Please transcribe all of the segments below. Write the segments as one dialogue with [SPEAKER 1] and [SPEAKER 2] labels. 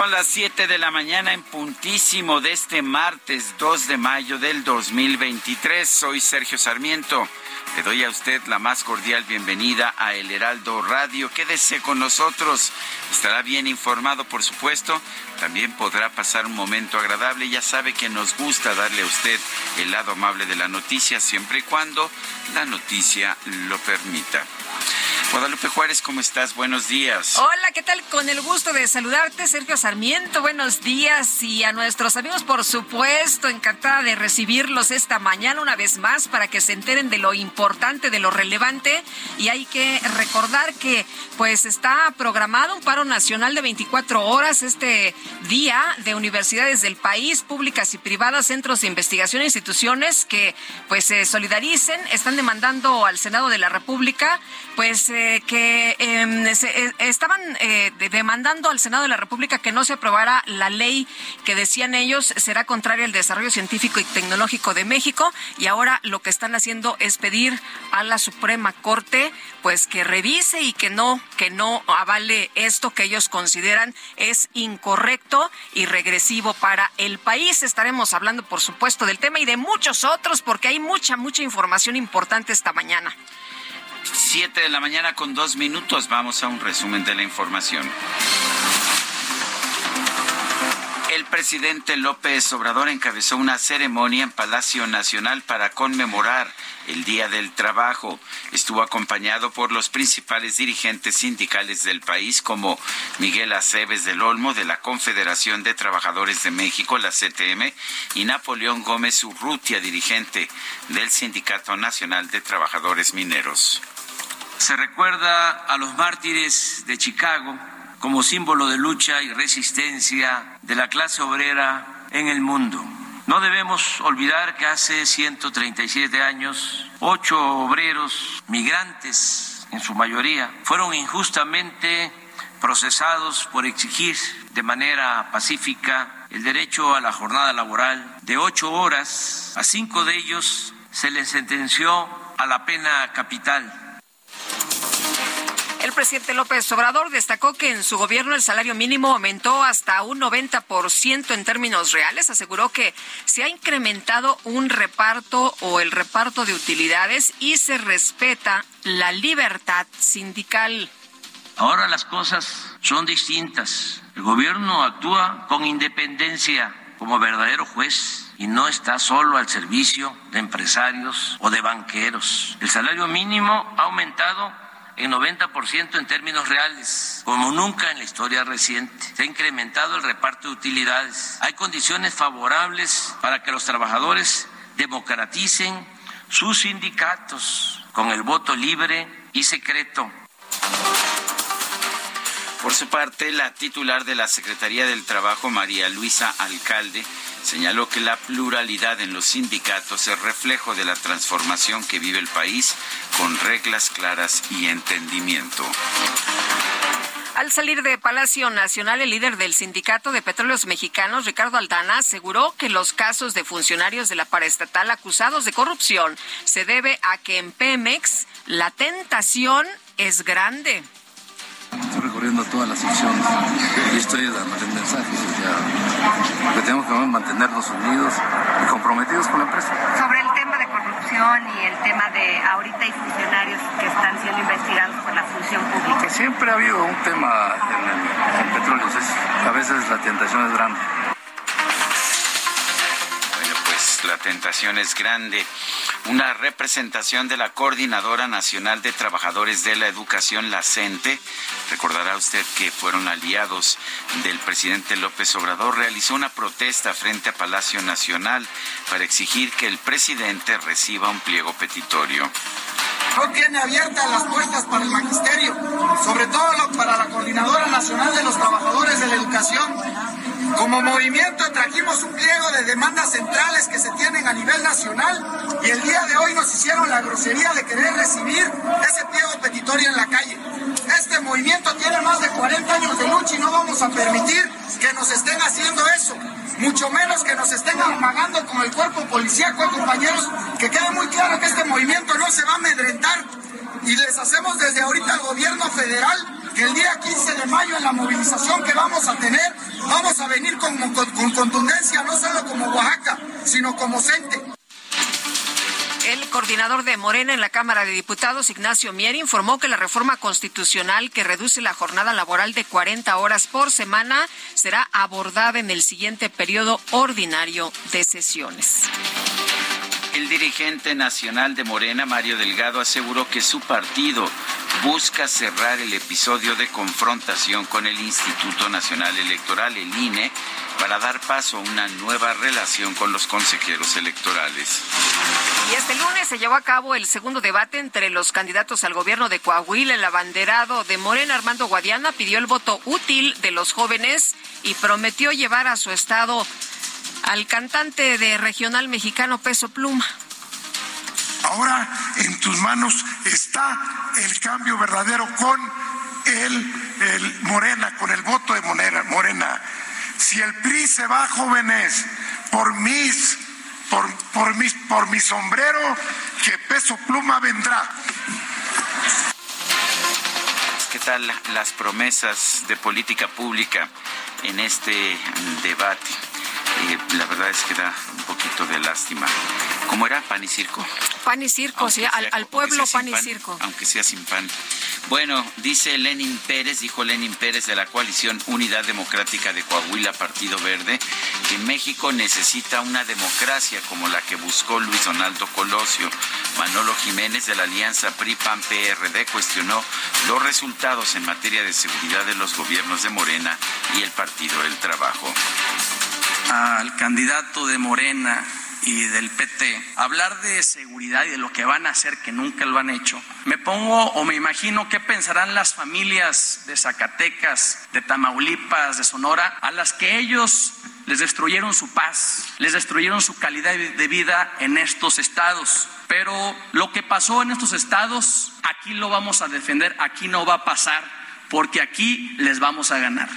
[SPEAKER 1] Son las 7 de la mañana en puntísimo de este martes 2 de mayo del 2023. Soy Sergio Sarmiento. Le doy a usted la más cordial bienvenida a El Heraldo Radio. Quédese con nosotros. Estará bien informado, por supuesto. También podrá pasar un momento agradable. Ya sabe que nos gusta darle a usted el lado amable de la noticia, siempre y cuando la noticia lo permita. Guadalupe Juárez, ¿cómo estás? Buenos días.
[SPEAKER 2] Hola, ¿qué tal? Con el gusto de saludarte, Sergio Sarmiento. Buenos días y a nuestros amigos, por supuesto, encantada de recibirlos esta mañana una vez más para que se enteren de lo importante, de lo relevante. Y hay que recordar que pues está programado un paro nacional de 24 horas este día de universidades del país, públicas y privadas, centros de investigación e instituciones que pues se solidaricen, están demandando al Senado de la República pues eh, que se, eh, estaban eh, demandando al Senado de la República que no se aprobara la ley que decían ellos será contraria al desarrollo científico y tecnológico de México y ahora lo que están haciendo es pedir a la Suprema Corte pues que revise y que no que no avale esto que ellos consideran es incorrecto y regresivo para el país. Estaremos hablando por supuesto del tema y de muchos otros porque hay mucha mucha información importante esta mañana.
[SPEAKER 1] 7 de la mañana con dos minutos. Vamos a un resumen de la información. El presidente López Obrador encabezó una ceremonia en Palacio Nacional para conmemorar el Día del Trabajo. Estuvo acompañado por los principales dirigentes sindicales del país, como Miguel Aceves del Olmo, de la Confederación de Trabajadores de México, la CTM, y Napoleón Gómez Urrutia, dirigente del Sindicato Nacional de Trabajadores Mineros.
[SPEAKER 3] Se recuerda a los mártires de Chicago como símbolo de lucha y resistencia de la clase obrera en el mundo. No debemos olvidar que hace 137 años, ocho obreros migrantes, en su mayoría, fueron injustamente procesados por exigir de manera pacífica el derecho a la jornada laboral de ocho horas. A cinco de ellos se les sentenció a la pena capital
[SPEAKER 2] el presidente López Obrador destacó que en su gobierno el salario mínimo aumentó hasta un 90% en términos reales. Aseguró que se ha incrementado un reparto o el reparto de utilidades y se respeta la libertad sindical.
[SPEAKER 3] Ahora las cosas son distintas. El gobierno actúa con independencia como verdadero juez y no está solo al servicio de empresarios o de banqueros. El salario mínimo ha aumentado en 90% en términos reales, como nunca en la historia reciente. Se ha incrementado el reparto de utilidades. Hay condiciones favorables para que los trabajadores democraticen sus sindicatos con el voto libre y secreto.
[SPEAKER 1] Por su parte, la titular de la Secretaría del Trabajo, María Luisa Alcalde, señaló que la pluralidad en los sindicatos es reflejo de la transformación que vive el país con reglas claras y entendimiento.
[SPEAKER 2] Al salir de Palacio Nacional, el líder del Sindicato de Petróleos Mexicanos, Ricardo Aldana, aseguró que los casos de funcionarios de la paraestatal acusados de corrupción se debe a que en Pemex la tentación es grande.
[SPEAKER 4] Estoy recorriendo todas las secciones y estoy dando el mensaje. Ya que tenemos que mantenernos unidos y comprometidos con la empresa.
[SPEAKER 5] Sobre el tema de corrupción y el tema de ahorita hay funcionarios que están siendo investigados por la función pública.
[SPEAKER 4] Siempre ha habido un tema en el, en petróleo, a veces la tentación es grande.
[SPEAKER 1] Tentación es grande. Una representación de la Coordinadora Nacional de Trabajadores de la Educación, la CENTE, recordará usted que fueron aliados del presidente López Obrador, realizó una protesta frente a Palacio Nacional para exigir que el presidente reciba un pliego petitorio.
[SPEAKER 6] No tiene abiertas las puertas para el magisterio, sobre todo para la Coordinadora Nacional de los Trabajadores de la Educación. Como movimiento trajimos un pliego de demandas centrales que se tienen a nivel nacional y el día de hoy nos hicieron la grosería de querer recibir ese pliego petitorio en la calle. Este movimiento tiene más de 40 años de lucha y no vamos a permitir que nos estén haciendo eso mucho menos que nos estén amagando con el cuerpo policíaco, compañeros, que quede muy claro que este movimiento no se va a amedrentar. Y les hacemos desde ahorita al gobierno federal el día 15 de mayo en la movilización que vamos a tener, vamos a venir con, con contundencia, no solo como Oaxaca, sino como CENTE.
[SPEAKER 2] El coordinador de Morena en la Cámara de Diputados, Ignacio Mier, informó que la reforma constitucional que reduce la jornada laboral de 40 horas por semana será abordada en el siguiente periodo ordinario de sesiones.
[SPEAKER 1] El dirigente nacional de Morena, Mario Delgado, aseguró que su partido busca cerrar el episodio de confrontación con el Instituto Nacional Electoral, el INE, para dar paso a una nueva relación con los consejeros electorales.
[SPEAKER 2] Y este lunes se llevó a cabo el segundo debate entre los candidatos al gobierno de Coahuila. El abanderado de Morena, Armando Guadiana, pidió el voto útil de los jóvenes y prometió llevar a su estado al cantante de regional mexicano Peso Pluma.
[SPEAKER 7] Ahora en tus manos está el cambio verdadero con el, el Morena, con el voto de Morena. Morena. Si el PRI se va, jóvenes, por mis, por, por, mis, por mi sombrero, que peso pluma vendrá.
[SPEAKER 1] ¿Qué tal las promesas de política pública en este debate? Eh, la verdad es que da un poquito de lástima. ¿Cómo era? ¿Pan y circo?
[SPEAKER 2] Pan y circo, sí, al, pueblo pan y circo.
[SPEAKER 1] Aunque sea sin pan. Bueno, dice Lenin Pérez, dijo Lenin Pérez de la coalición Unidad Democrática de Coahuila, Partido Verde, que México necesita una democracia como la que buscó Luis Donaldo Colosio. Manolo Jiménez de la Alianza PRI-PAN-PRD cuestionó los resultados en materia de seguridad de los gobiernos de Morena y el Partido del Trabajo.
[SPEAKER 8] Al candidato de Morena y del PT, hablar de seguridad y de lo que van a hacer que nunca lo han hecho, me pongo o me imagino qué pensarán las familias de Zacatecas, de Tamaulipas, de Sonora, a las que ellos les destruyeron su paz, les destruyeron su calidad de vida en estos estados. Pero lo que pasó en estos estados, aquí lo vamos a defender, aquí no va a pasar, porque aquí les vamos a ganar.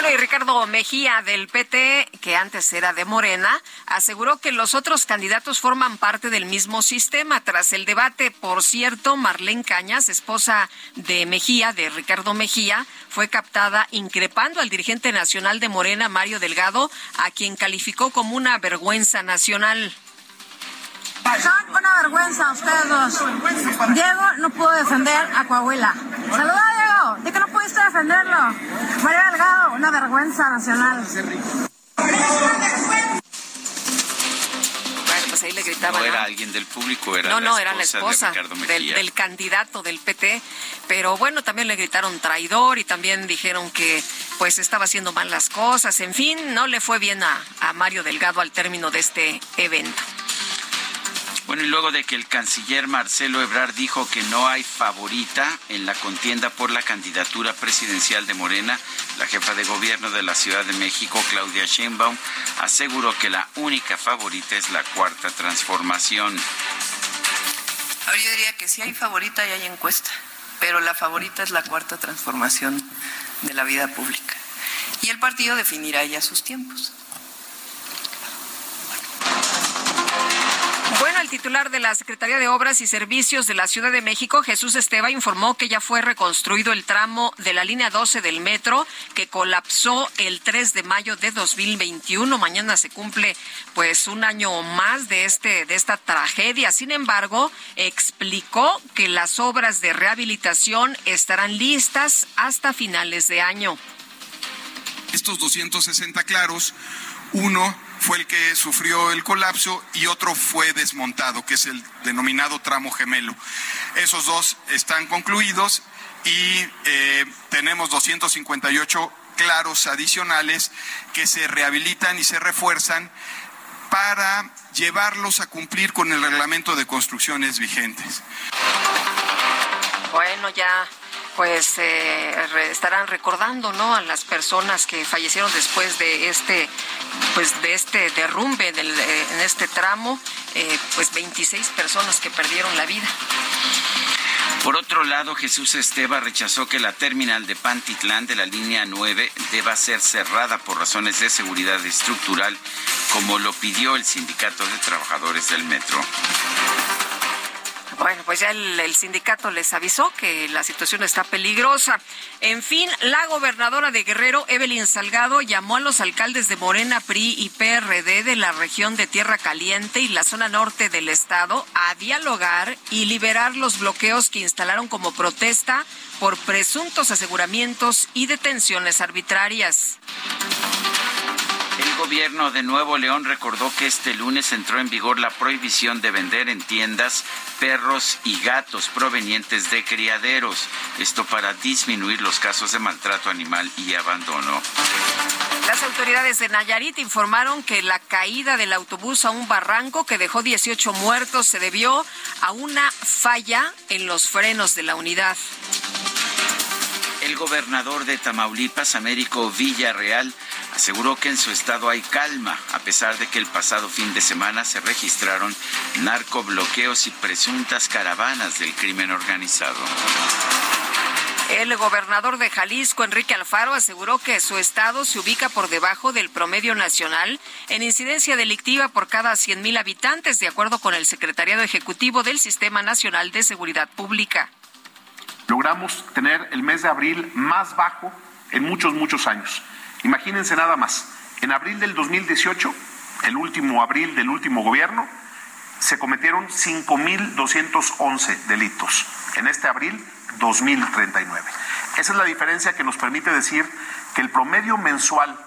[SPEAKER 2] Bueno, y Ricardo Mejía del PT, que antes era de Morena, aseguró que los otros candidatos forman parte del mismo sistema. Tras el debate, por cierto, Marlene Cañas, esposa de Mejía, de Ricardo Mejía, fue captada increpando al dirigente nacional de Morena, Mario Delgado, a quien calificó como una vergüenza nacional.
[SPEAKER 9] Son una vergüenza ustedes dos. Diego no pudo defender a Coahuila. Saluda, Diego. ¿De que no pudiste defenderlo? María Delgado, una vergüenza nacional. Bueno,
[SPEAKER 2] pues ahí le gritaban.
[SPEAKER 1] No era alguien del público, era
[SPEAKER 2] no,
[SPEAKER 1] la
[SPEAKER 2] no, era la esposa del, del, candidato del PT. Pero bueno, también le gritaron traidor y también dijeron que pues estaba haciendo mal las cosas. En fin, no le fue bien a, a Mario Delgado al término de este evento.
[SPEAKER 1] Bueno, y luego de que el canciller Marcelo Ebrard dijo que no hay favorita en la contienda por la candidatura presidencial de Morena, la jefa de gobierno de la Ciudad de México, Claudia Sheinbaum, aseguró que la única favorita es la cuarta transformación.
[SPEAKER 10] Ahora yo diría que sí hay favorita y hay encuesta, pero la favorita es la cuarta transformación de la vida pública. Y el partido definirá ya sus tiempos.
[SPEAKER 2] El titular de la Secretaría de Obras y Servicios de la Ciudad de México, Jesús Esteba, informó que ya fue reconstruido el tramo de la línea 12 del metro que colapsó el 3 de mayo de 2021. Mañana se cumple pues un año más de este de esta tragedia. Sin embargo, explicó que las obras de rehabilitación estarán listas hasta finales de año.
[SPEAKER 11] Estos 260 claros, uno fue el que sufrió el colapso y otro fue desmontado, que es el denominado tramo gemelo. Esos dos están concluidos y eh, tenemos 258 claros adicionales que se rehabilitan y se refuerzan para llevarlos a cumplir con el reglamento de construcciones vigentes.
[SPEAKER 2] Bueno, ya pues eh, estarán recordando no a las personas que fallecieron después de este pues de este derrumbe eh, en este tramo eh, pues 26 personas que perdieron la vida
[SPEAKER 1] por otro lado, Jesús Esteba rechazó que la terminal de Pantitlán de la línea 9 deba ser cerrada por razones de seguridad estructural, como lo pidió el Sindicato de Trabajadores del Metro.
[SPEAKER 2] Bueno, pues ya el, sindicato les avisó que la situación está peligrosa. En fin, la gobernadora de Guerrero, Evelyn Salgado, llamó a los alcaldes de Morena, PRI y PRD de la región de Tierra Caliente y la zona norte del estado a dialogar y liberar los bloqueos que instalaron como protesta por presuntos aseguramientos y detenciones arbitrarias.
[SPEAKER 1] El gobierno de Nuevo León recordó que este lunes entró en vigor la prohibición de vender en tiendas perros y gatos provenientes de criaderos. Esto para disminuir los casos de maltrato animal y abandono.
[SPEAKER 2] Las autoridades de Nayarit informaron que la caída del autobús a un barranco que dejó 18 muertos se debió a una falla en los frenos de la unidad.
[SPEAKER 1] El gobernador de Tamaulipas, Américo Villarreal, aseguró que en su estado hay calma, a pesar de que el pasado fin de semana se registraron narcobloqueos y presuntas caravanas del crimen organizado.
[SPEAKER 2] El gobernador de Jalisco, Enrique Alfaro, aseguró que su estado se ubica por debajo del promedio nacional en incidencia delictiva por cada 100.000 habitantes, de acuerdo con el Secretariado Ejecutivo del Sistema Nacional de Seguridad Pública.
[SPEAKER 12] Logramos tener el mes de abril más bajo en muchos, muchos años. Imagínense nada más, en abril del 2018, el último abril del último gobierno, se cometieron 5.211 delitos. En este abril, 2.039. Esa es la diferencia que nos permite decir que el promedio mensual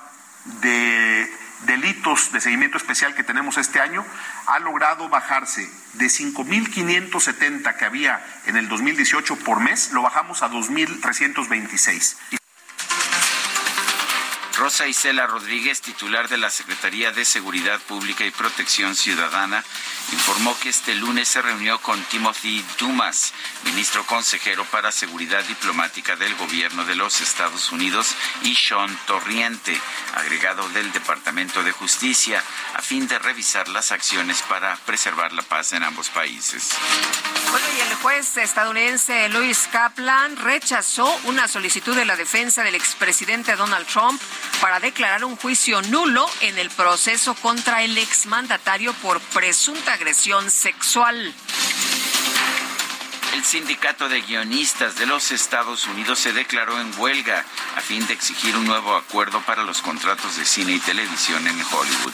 [SPEAKER 12] de delitos de seguimiento especial que tenemos este año ha logrado bajarse de 5.570 que había en el 2018 por mes, lo bajamos a 2.326.
[SPEAKER 1] Rosa Isela Rodríguez, titular de la Secretaría de Seguridad Pública y Protección Ciudadana, informó que este lunes se reunió con Timothy Dumas, ministro consejero para Seguridad Diplomática del Gobierno de los Estados Unidos, y Sean Torriente, agregado del Departamento de Justicia, a fin de revisar las acciones para preservar la paz en ambos países.
[SPEAKER 2] Bueno, y el juez estadounidense Louis Kaplan rechazó una solicitud de la defensa del expresidente Donald Trump para declarar un juicio nulo en el proceso contra el exmandatario por presunta agresión sexual.
[SPEAKER 1] El sindicato de guionistas de los Estados Unidos se declaró en huelga a fin de exigir un nuevo acuerdo para los contratos de cine y televisión en Hollywood.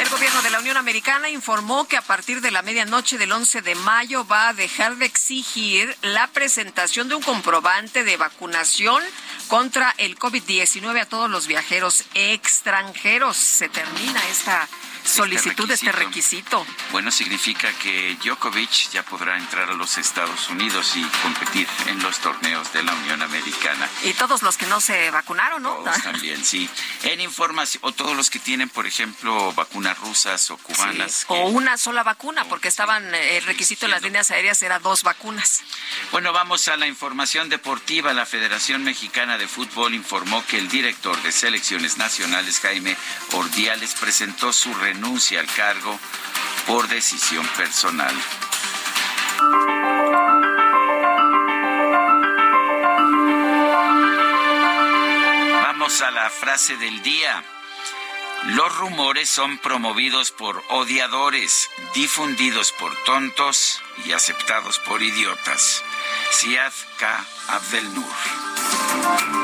[SPEAKER 2] El gobierno de la Unión Americana informó que a partir de la medianoche del 11 de mayo va a dejar de exigir la presentación de un comprobante de vacunación contra el COVID-19 a todos los viajeros extranjeros. Se termina esta solicitud de este requisito.
[SPEAKER 1] Bueno, significa que Djokovic ya podrá entrar a los Estados Unidos y competir en los torneos de la Unión Americana.
[SPEAKER 2] Y todos los que no se vacunaron, ¿no?
[SPEAKER 1] Todos también, sí. En información, o todos los que tienen, por ejemplo, vacunas rusas o cubanas.
[SPEAKER 2] O una sola vacuna, porque estaban, eh, el requisito de las líneas aéreas era dos vacunas.
[SPEAKER 1] Bueno, vamos a la información deportiva. La Federación Mexicana de Fútbol informó que el director de selecciones nacionales, Jaime Ordiales, presentó su renuncia al cargo por decisión personal. Vamos a la frase del día. Los rumores son promovidos por odiadores, difundidos por tontos y aceptados por idiotas. Siad K. Abdel Nur.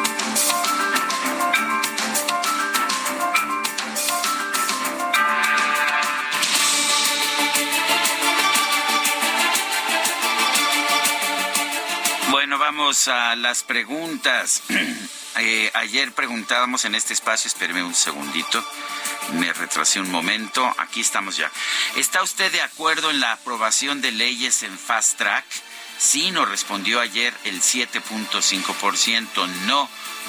[SPEAKER 1] Vamos a las preguntas. Eh, ayer preguntábamos en este espacio, espéreme un segundito, me retrasé un momento, aquí estamos ya. ¿Está usted de acuerdo en la aprobación de leyes en Fast Track? Sí, nos respondió ayer el 7.5%, no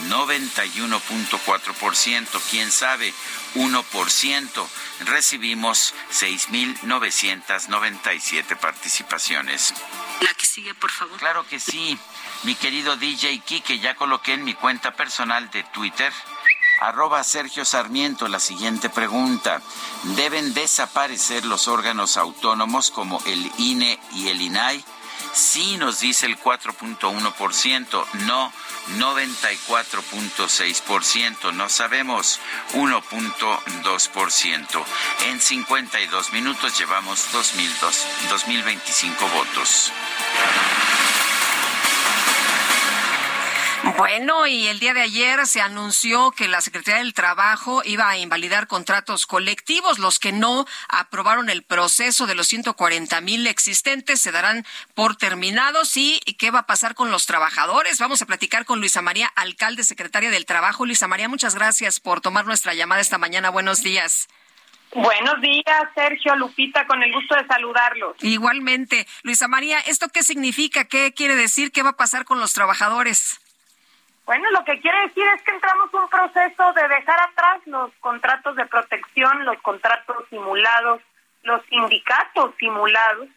[SPEAKER 1] 91.4%, quién sabe, 1%. Recibimos 6.997 participaciones.
[SPEAKER 13] La que sigue, por favor.
[SPEAKER 1] Claro que sí. Mi querido DJ Kike, ya coloqué en mi cuenta personal de Twitter, arroba Sergio Sarmiento, la siguiente pregunta. ¿Deben desaparecer los órganos autónomos como el INE y el INAI? Sí nos dice el 4.1%, no 94.6%, no sabemos 1.2%. En 52 minutos llevamos 2025 votos.
[SPEAKER 2] Bueno, y el día de ayer se anunció que la Secretaría del Trabajo iba a invalidar contratos colectivos. Los que no aprobaron el proceso de los 140 mil existentes se darán por terminados. ¿Y qué va a pasar con los trabajadores? Vamos a platicar con Luisa María, alcalde secretaria del Trabajo. Luisa María, muchas gracias por tomar nuestra llamada esta mañana. Buenos días.
[SPEAKER 14] Buenos días, Sergio, Lupita, con el gusto de saludarlos.
[SPEAKER 2] Igualmente. Luisa María, ¿esto qué significa? ¿Qué quiere decir? ¿Qué va a pasar con los trabajadores?
[SPEAKER 14] Bueno, lo que quiere decir es que entramos un proceso de dejar atrás los contratos de protección, los contratos simulados, los sindicatos simulados,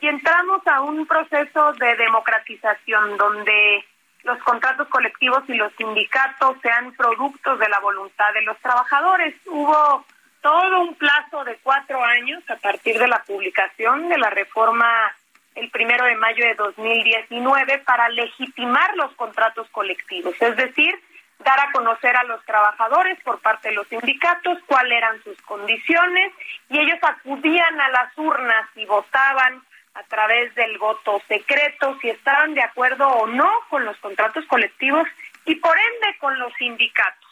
[SPEAKER 14] y entramos a un proceso de democratización donde los contratos colectivos y los sindicatos sean productos de la voluntad de los trabajadores. Hubo todo un plazo de cuatro años a partir de la publicación de la reforma el primero de mayo de 2019 para legitimar los contratos colectivos, es decir, dar a conocer a los trabajadores por parte de los sindicatos cuáles eran sus condiciones y ellos acudían a las urnas y votaban a través del voto secreto si estaban de acuerdo o no con los contratos colectivos y por ende con los sindicatos.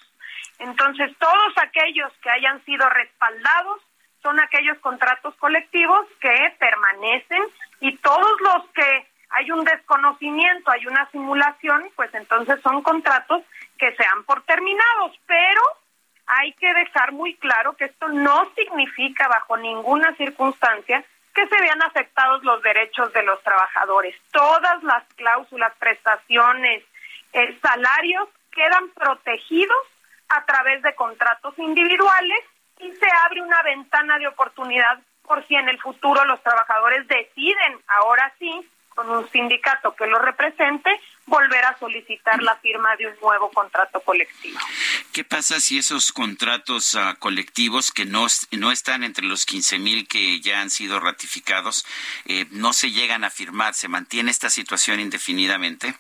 [SPEAKER 14] Entonces, todos aquellos que hayan sido respaldados son aquellos contratos colectivos que permanecen y todos los que hay un desconocimiento, hay una simulación, pues entonces son contratos que se han por terminados, pero hay que dejar muy claro que esto no significa bajo ninguna circunstancia que se vean afectados los derechos de los trabajadores. Todas las cláusulas, prestaciones, eh, salarios quedan protegidos a través de contratos individuales y se abre una ventana de oportunidad por si en el futuro los trabajadores deciden, ahora sí, con un sindicato que lo represente, volver a solicitar la firma de un nuevo contrato colectivo.
[SPEAKER 1] ¿Qué pasa si esos contratos uh, colectivos que no, no están entre los 15 mil que ya han sido ratificados eh, no se llegan a firmar? ¿Se mantiene esta situación indefinidamente?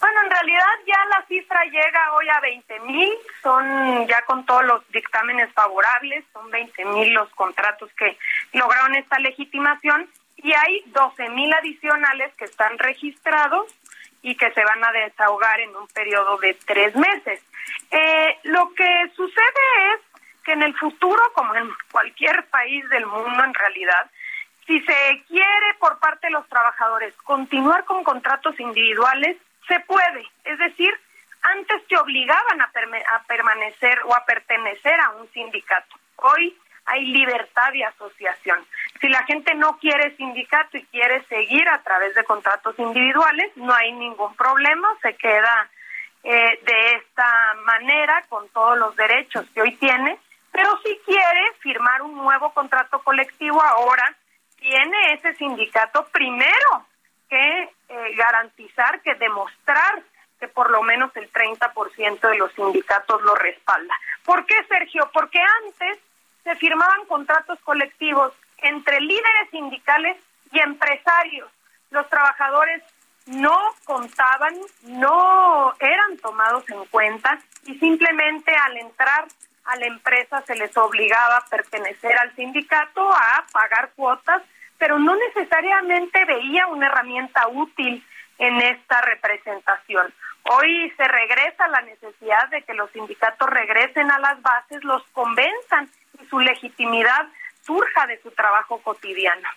[SPEAKER 14] Bueno, en realidad ya la cifra llega hoy a 20 mil, son ya con todos los dictámenes favorables, son 20 mil los contratos que lograron esta legitimación y hay 12 mil adicionales que están registrados y que se van a desahogar en un periodo de tres meses. Eh, lo que sucede es que en el futuro, como en cualquier país del mundo en realidad, si se quiere por parte de los trabajadores continuar con contratos individuales, se puede, es decir, antes te obligaban a, a permanecer o a pertenecer a un sindicato. Hoy hay libertad de asociación. Si la gente no quiere sindicato y quiere seguir a través de contratos individuales, no hay ningún problema, se queda eh, de esta manera con todos los derechos que hoy tiene, pero si quiere firmar un nuevo contrato colectivo ahora, tiene ese sindicato primero que eh, garantizar, que demostrar que por lo menos el 30% de los sindicatos lo respalda. ¿Por qué, Sergio? Porque antes se firmaban contratos colectivos entre líderes sindicales y empresarios. Los trabajadores no contaban, no eran tomados en cuenta y simplemente al entrar a la empresa se les obligaba a pertenecer al sindicato, a pagar cuotas, pero no necesariamente veía una herramienta útil en esta representación. Hoy se regresa la necesidad de que los sindicatos regresen a las bases, los convenzan y su legitimidad surja de su trabajo cotidiano.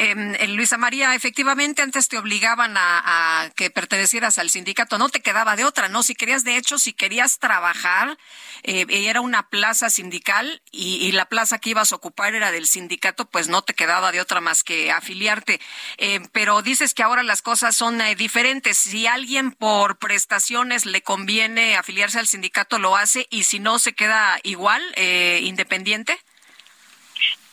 [SPEAKER 2] Eh, Luisa María, efectivamente antes te obligaban a, que pertenecieras al sindicato, no te quedaba de otra, ¿no? Si querías, de hecho, si querías trabajar, eh, era una plaza sindical y, la plaza que ibas a ocupar era del sindicato, pues no te quedaba de otra más que afiliarte. Eh, pero dices que ahora las cosas son eh, diferentes. Si alguien por prestaciones le conviene afiliarse al sindicato, lo hace y si no, se queda igual, independiente.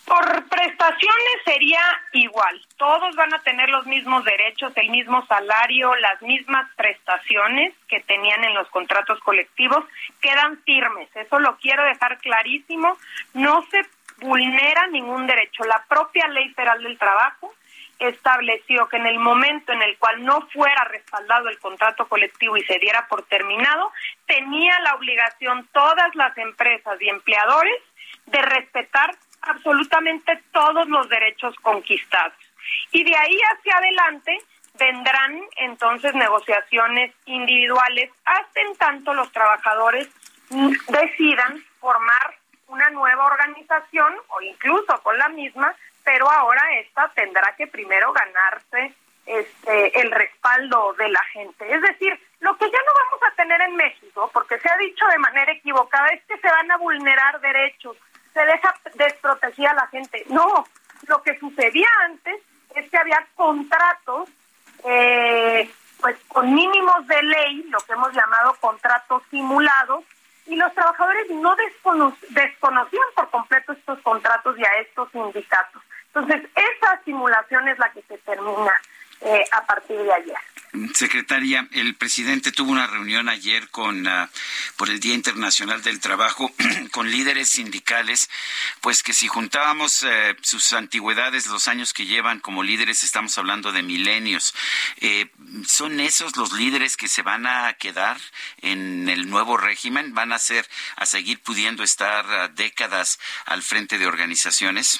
[SPEAKER 14] Por prestaciones sería igual. Todos van a tener los mismos derechos, el mismo salario, las mismas prestaciones que tenían en los contratos colectivos. Quedan firmes. Eso lo quiero dejar clarísimo. No se vulnera ningún derecho. La propia Ley Federal del Trabajo estableció que en el momento en el cual no fuera respaldado el contrato colectivo y se diera por terminado, tenía la obligación todas las empresas y empleadores de respetar absolutamente todos los derechos conquistados. Y de ahí hacia adelante vendrán entonces negociaciones individuales hasta en tanto los trabajadores decidan formar una nueva organización o incluso con la misma, pero ahora esta tendrá que primero ganarse este, el respaldo de la gente. Es decir, lo que ya no vamos a tener en México, porque se ha dicho de manera equivocada, es que se van a vulnerar derechos se deja desprotegida a la gente. No, lo que sucedía antes es que había contratos eh, pues con mínimos de ley, lo que hemos llamado contratos simulados, y los trabajadores no desconocían por completo estos contratos y a estos sindicatos. Entonces, esa simulación es la que se termina eh, a partir de ayer.
[SPEAKER 1] Secretaria, el presidente tuvo una reunión ayer con ah, por el Día Internacional del Trabajo con líderes sindicales, pues que si juntábamos eh, sus antigüedades, los años que llevan como líderes, estamos hablando de milenios. Eh, ¿Son esos los líderes que se van a quedar en el nuevo régimen? ¿Van a ser a seguir pudiendo estar ah, décadas al frente de organizaciones?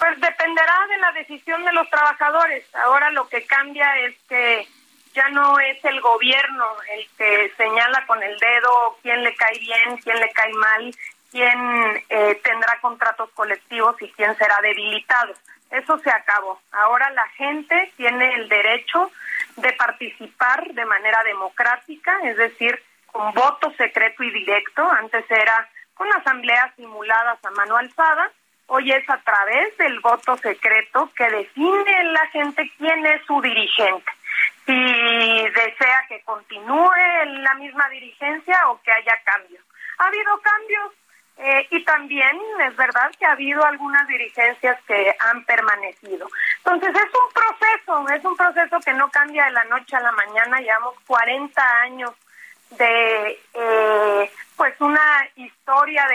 [SPEAKER 14] Pues dependerá de la decisión de los trabajadores. Ahora lo que cambia es que ya no es el gobierno el que señala con el dedo quién le cae bien, quién le cae mal, quién eh, tendrá contratos colectivos y quién será debilitado. Eso se acabó. Ahora la gente tiene el derecho de participar de manera democrática, es decir, con voto secreto y directo. Antes era con asambleas simuladas a mano alzada Hoy es a través del voto secreto que define la gente quién es su dirigente. Si desea que continúe la misma dirigencia o que haya cambios. Ha habido cambios eh, y también es verdad que ha habido algunas dirigencias que han permanecido. Entonces es un proceso, es un proceso que no cambia de la noche a la mañana. Llevamos 40 años de eh, pues una historia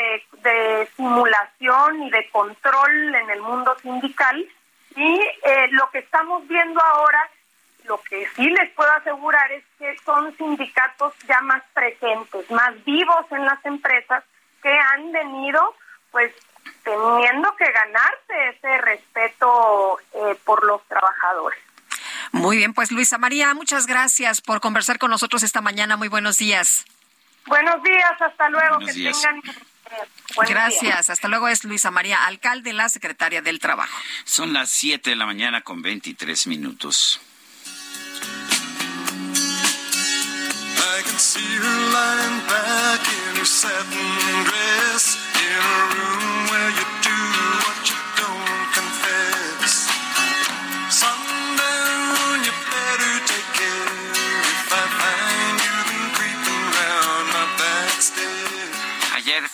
[SPEAKER 14] de, simulación y de control en el mundo sindical y eh, lo que estamos viendo ahora lo que sí les puedo asegurar es que son sindicatos ya más presentes, más vivos en las empresas que han venido pues teniendo que ganarse ese respeto eh, por los trabajadores.
[SPEAKER 2] Muy bien, pues Luisa María, muchas gracias por conversar con nosotros esta mañana. Muy buenos días.
[SPEAKER 14] Buenos días, hasta luego. que tengan.
[SPEAKER 2] Gracias. Hasta luego es Luisa María, alcalde, la secretaria del Trabajo.
[SPEAKER 1] Son las 7 de la mañana con 23 minutos. I can see her lying back in her satin dress in a room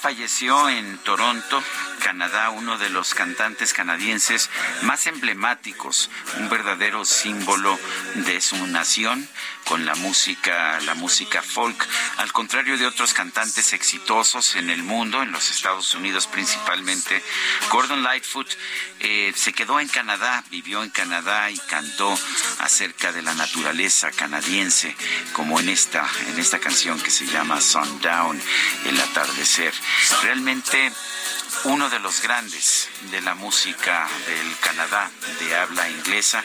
[SPEAKER 1] falleció en Toronto Canadá, uno de los cantantes canadienses más emblemáticos, un verdadero símbolo de su nación con la música, la música folk, al contrario de otros cantantes exitosos en el mundo, en los Estados Unidos principalmente. Gordon Lightfoot eh, se quedó en Canadá, vivió en Canadá y cantó acerca de la naturaleza canadiense, como en esta, en esta canción que se llama Sundown, el atardecer. Realmente uno de los grandes de la música del Canadá de habla inglesa,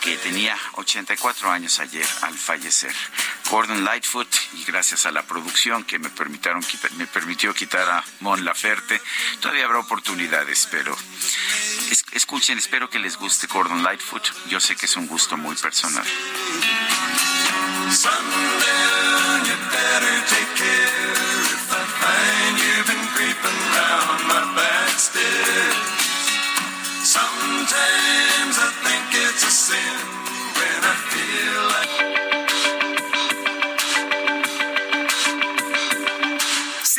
[SPEAKER 1] que tenía 84 años ayer al fallecer. Gordon Lightfoot, y gracias a la producción que me, permitieron me permitió quitar a Mon Laferte, todavía habrá oportunidades, pero escuchen, espero que les guste Gordon Lightfoot. Yo sé que es un gusto muy personal. Sometimes I think it's a sin when I feel like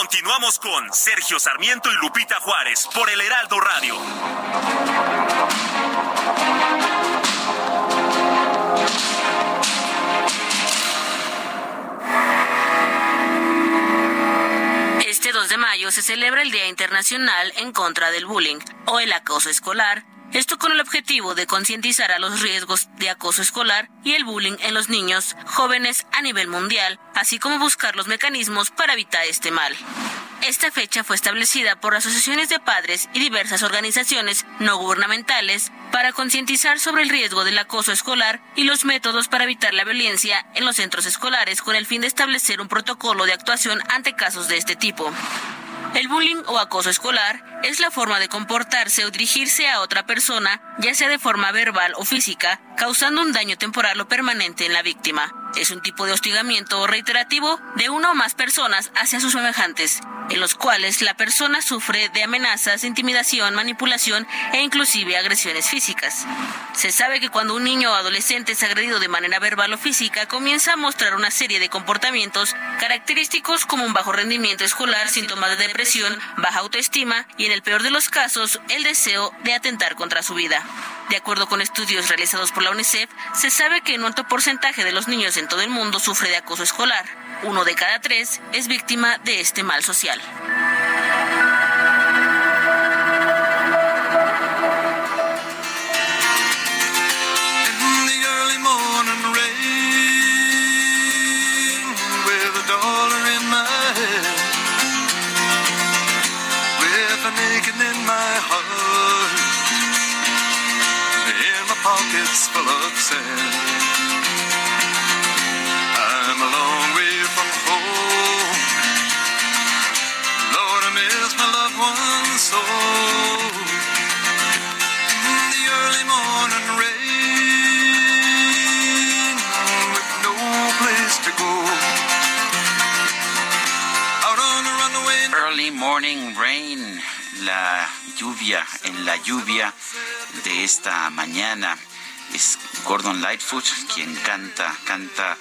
[SPEAKER 15] Continuamos con Sergio Sarmiento y Lupita Juárez por el Heraldo Radio.
[SPEAKER 13] Este 2 de mayo se celebra el Día Internacional en contra del bullying o el acoso escolar esto con el objetivo de concientizar a los riesgos de acoso escolar y el bullying en los niños jóvenes a nivel mundial, así como buscar los mecanismos para evitar este mal. Esta fecha fue establecida por asociaciones de padres y diversas organizaciones no gubernamentales para concientizar sobre el riesgo del acoso escolar y los métodos para evitar la violencia en los centros escolares con el fin de establecer un protocolo de actuación ante casos de este tipo. El bullying o acoso escolar es la forma de comportarse o dirigirse a otra persona, ya sea de forma verbal o física, causando un daño temporal o permanente en la víctima. Es un tipo de hostigamiento reiterativo de una o más personas hacia sus semejantes, en los cuales la persona sufre de amenazas, intimidación, manipulación e inclusive agresiones físicas. Se sabe que cuando un niño o adolescente es agredido de manera verbal o física, comienza a mostrar una serie de comportamientos característicos como un bajo rendimiento escolar, síntomas de depresión, baja autoestima y en el peor de los casos, el deseo de atentar contra su vida. De acuerdo con estudios realizados por la UNICEF, se sabe que un alto porcentaje de los niños en todo el mundo sufre de acoso escolar. Uno de cada tres es víctima de este mal social.
[SPEAKER 16] Early morning rain.
[SPEAKER 1] Early morning rain. La lluvia, en la lluvia de esta mañana. Es Gordon Lightfoot quien canta, canta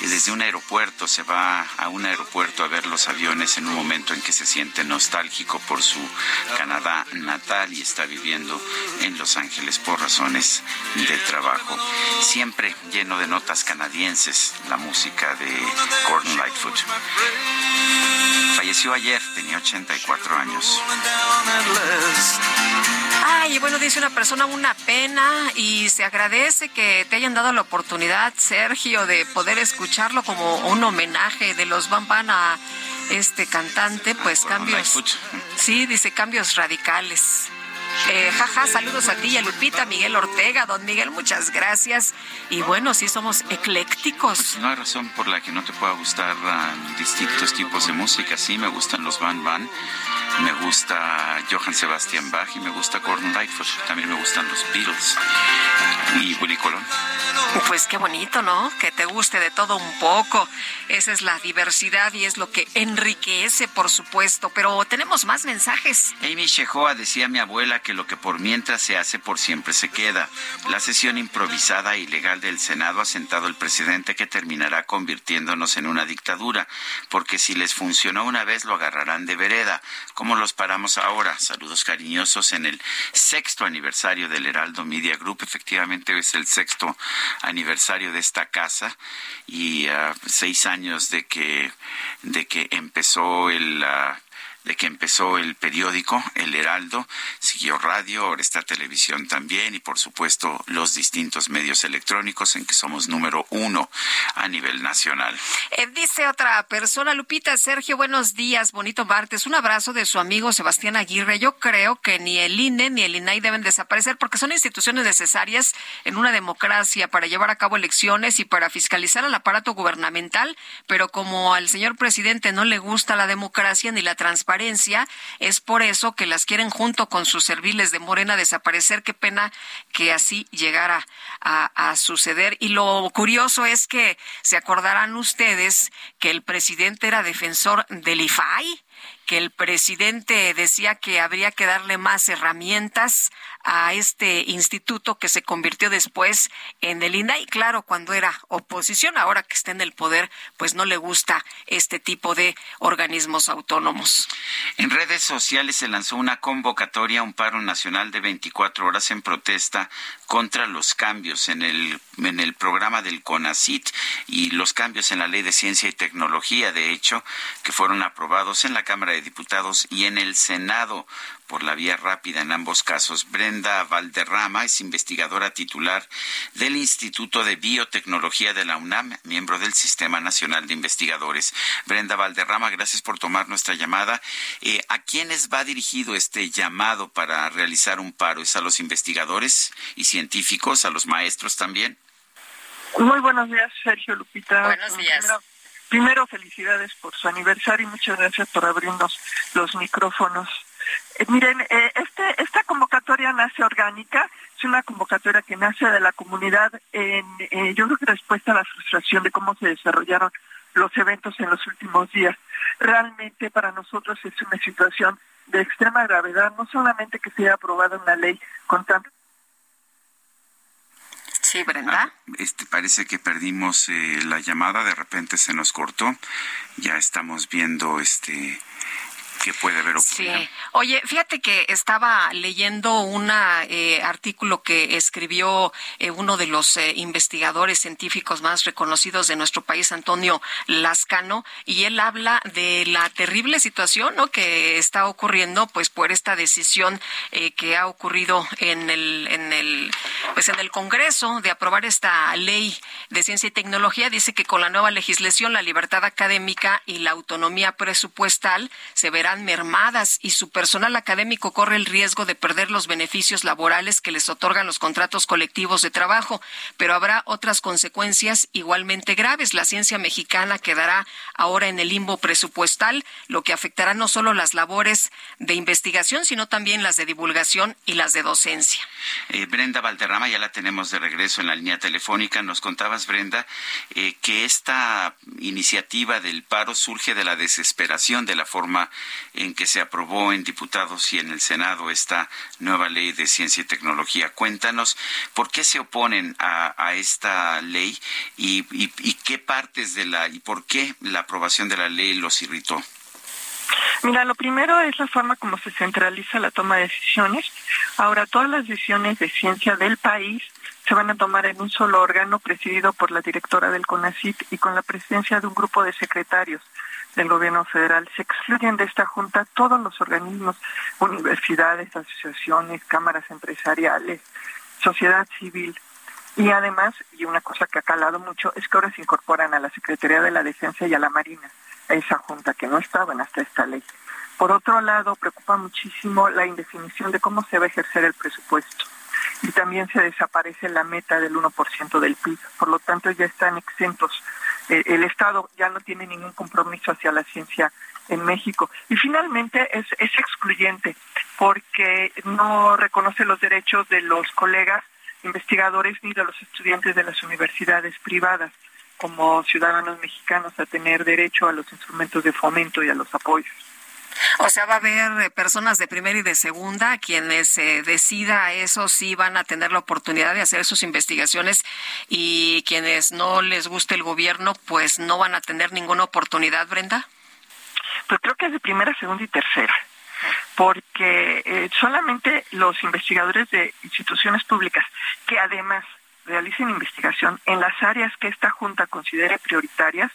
[SPEAKER 1] desde un aeropuerto, se va a un aeropuerto a ver los aviones en un momento en que se siente nostálgico por su Canadá natal y está viviendo en Los Ángeles por razones de trabajo. Siempre lleno de notas canadienses la música de Gordon Lightfoot. Falleció ayer, tenía 84 años.
[SPEAKER 2] Ay, bueno, dice una persona, una pena y se agradece que te hayan dado la oportunidad, Sergio, de poder escucharlo como un homenaje de los Van a este cantante, pues cambios. Sí, dice cambios radicales. Eh, jaja, saludos a ti y a Lupita, Miguel Ortega, don Miguel, muchas gracias. Y bueno, sí somos eclécticos.
[SPEAKER 1] Pues no hay razón por la que no te pueda gustar ah, distintos tipos de música. Sí, me gustan los Van Van, me gusta Johann Sebastian Bach y me gusta Gordon Lightfoot. También me gustan los Beatles y Willy Colón.
[SPEAKER 2] Pues qué bonito, ¿no? Que te guste de todo un poco. Esa es la diversidad y es lo que enriquece, por supuesto. Pero tenemos más mensajes.
[SPEAKER 1] Amy Shehoa decía a mi abuela que lo que por mientras se hace por siempre se queda. La sesión improvisada e ilegal del Senado ha sentado el presidente que terminará convirtiéndonos en una dictadura, porque si les funcionó una vez lo agarrarán de vereda, ¿Cómo los paramos ahora? Saludos cariñosos en el sexto aniversario del Heraldo Media Group. Efectivamente es el sexto aniversario de esta casa y ah, seis años de que, de que empezó el... Ah, de que empezó el periódico El Heraldo, siguió radio, ahora está televisión también y por supuesto los distintos medios electrónicos en que somos número uno a nivel nacional.
[SPEAKER 2] Eh, dice otra persona, Lupita, Sergio, buenos días, bonito martes, un abrazo de su amigo Sebastián Aguirre. Yo creo que ni el INE ni el INAI deben desaparecer porque son instituciones necesarias en una democracia para llevar a cabo elecciones y para fiscalizar al aparato gubernamental, pero como al señor presidente no le gusta la democracia ni la transparencia, es por eso que las quieren junto con sus serviles de Morena desaparecer. Qué pena que así llegara a, a suceder. Y lo curioso es que se acordarán ustedes que el presidente era defensor del IFAI que el presidente decía que habría que darle más herramientas a este instituto que se convirtió después en el INAI. Claro, cuando era oposición, ahora que está en el poder, pues no le gusta este tipo de organismos autónomos.
[SPEAKER 1] En redes sociales se lanzó una convocatoria a un paro nacional de 24 horas en protesta contra los cambios en el, en el programa del CONACIT y los cambios en la ley de ciencia y tecnología, de hecho, que fueron aprobados en la Cámara de Diputados y en el Senado por la vía rápida en ambos casos. Brenda Valderrama es investigadora titular del Instituto de Biotecnología de la UNAM, miembro del Sistema Nacional de Investigadores. Brenda Valderrama, gracias por tomar nuestra llamada. Eh, ¿A quiénes va dirigido este llamado para realizar un paro? ¿Es a los investigadores y científicos, a los maestros también?
[SPEAKER 17] Muy buenos días, Sergio Lupita.
[SPEAKER 2] Buenos días.
[SPEAKER 17] Primero, felicidades por su aniversario y muchas gracias por abrirnos los micrófonos. Eh, miren, eh, este, esta convocatoria nace orgánica, es una convocatoria que nace de la comunidad en, eh, yo creo que respuesta a la frustración de cómo se desarrollaron los eventos en los últimos días. Realmente para nosotros es una situación de extrema gravedad, no solamente que se haya aprobado una ley con tanto
[SPEAKER 2] Sí, Brenda.
[SPEAKER 1] Ah, este, parece que perdimos eh, la llamada, de repente se nos cortó. Ya estamos viendo este que puede haber ocurrido.
[SPEAKER 2] Sí. Oye, fíjate que estaba leyendo un eh, artículo que escribió eh, uno de los eh, investigadores científicos más reconocidos de nuestro país, Antonio Lascano, y él habla de la terrible situación ¿no? que está ocurriendo, pues por esta decisión que ha ocurrido en el, en el, pues en el Congreso de aprobar esta ley de ciencia y tecnología. Dice que con la nueva legislación la libertad académica y la autonomía presupuestal se mermadas y su personal académico corre el riesgo de perder los beneficios laborales que les otorgan los contratos colectivos de trabajo, pero habrá otras consecuencias igualmente graves. La ciencia mexicana quedará ahora en el limbo presupuestal, lo que afectará no solo las labores de investigación, sino también las de divulgación y las de docencia.
[SPEAKER 1] Eh, Brenda Valderrama, ya la tenemos de regreso en la línea telefónica. Nos contabas, Brenda, eh, que esta iniciativa del paro surge de la desesperación de la forma en que se aprobó en diputados y en el Senado esta nueva ley de ciencia y tecnología. Cuéntanos por qué se oponen a, esta ley y, y qué partes de la y por qué la aprobación de la ley los irritó.
[SPEAKER 17] Mira, lo primero es la forma como se centraliza la toma de decisiones. Ahora, todas las decisiones de ciencia del país se van a tomar en un solo órgano presidido por la directora del CONACIT y con la presencia de un grupo de secretarios del gobierno federal. Se excluyen de esta junta todos los organismos, universidades, asociaciones, cámaras empresariales, sociedad civil. Y además, y una cosa que ha calado mucho, es que ahora se incorporan a la Secretaría de la Defensa y a la Marina, a esa junta que no estaban hasta esta ley. Por otro lado, preocupa muchísimo la indefinición de cómo se va a ejercer el presupuesto. Y también se desaparece la meta del 1% del PIB. Por lo tanto, ya están exentos el Estado ya no tiene ningún compromiso hacia la ciencia en México. Y finalmente es, es excluyente porque no reconoce los derechos de los colegas investigadores ni de los estudiantes de las universidades privadas como ciudadanos mexicanos a tener derecho a los instrumentos de fomento y a los apoyos.
[SPEAKER 2] O sea, va a haber eh, personas de primera y de segunda quienes eh, decida eso sí van a tener la oportunidad de hacer sus investigaciones y quienes no les guste el gobierno pues no van a tener ninguna oportunidad, Brenda.
[SPEAKER 17] Pues creo que es de primera, segunda y tercera. porque eh, solamente los investigadores de instituciones públicas que además realicen investigación en las áreas que esta Junta considere prioritarias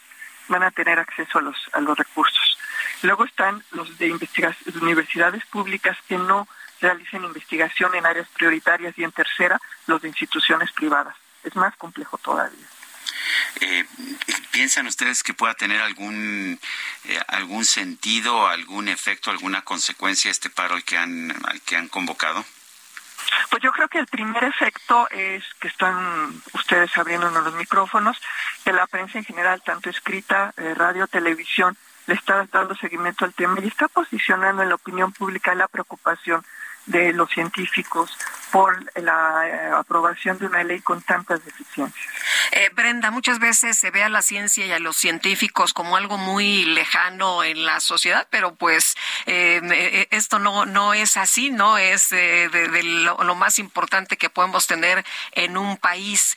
[SPEAKER 17] van a tener acceso a los, a los recursos. Luego están los de universidades públicas que no realicen investigación en áreas prioritarias y en tercera los de instituciones privadas. Es más complejo todavía.
[SPEAKER 1] Eh, ¿Piensan ustedes que pueda tener algún eh, algún sentido, algún efecto, alguna consecuencia este paro al que han al que han convocado?
[SPEAKER 17] Pues yo creo que el primer efecto es que están ustedes abriéndonos los micrófonos, que la prensa en general, tanto escrita, eh, radio, televisión, le está dando seguimiento al tema y está posicionando en la opinión pública la preocupación de los científicos por la eh, aprobación de una ley con tantas deficiencias.
[SPEAKER 2] Eh, Brenda, muchas veces se ve a la ciencia y a los científicos como algo muy lejano en la sociedad, pero pues eh, esto no, no es así, ¿no? Es de, lo, lo, más importante que podemos tener en un país.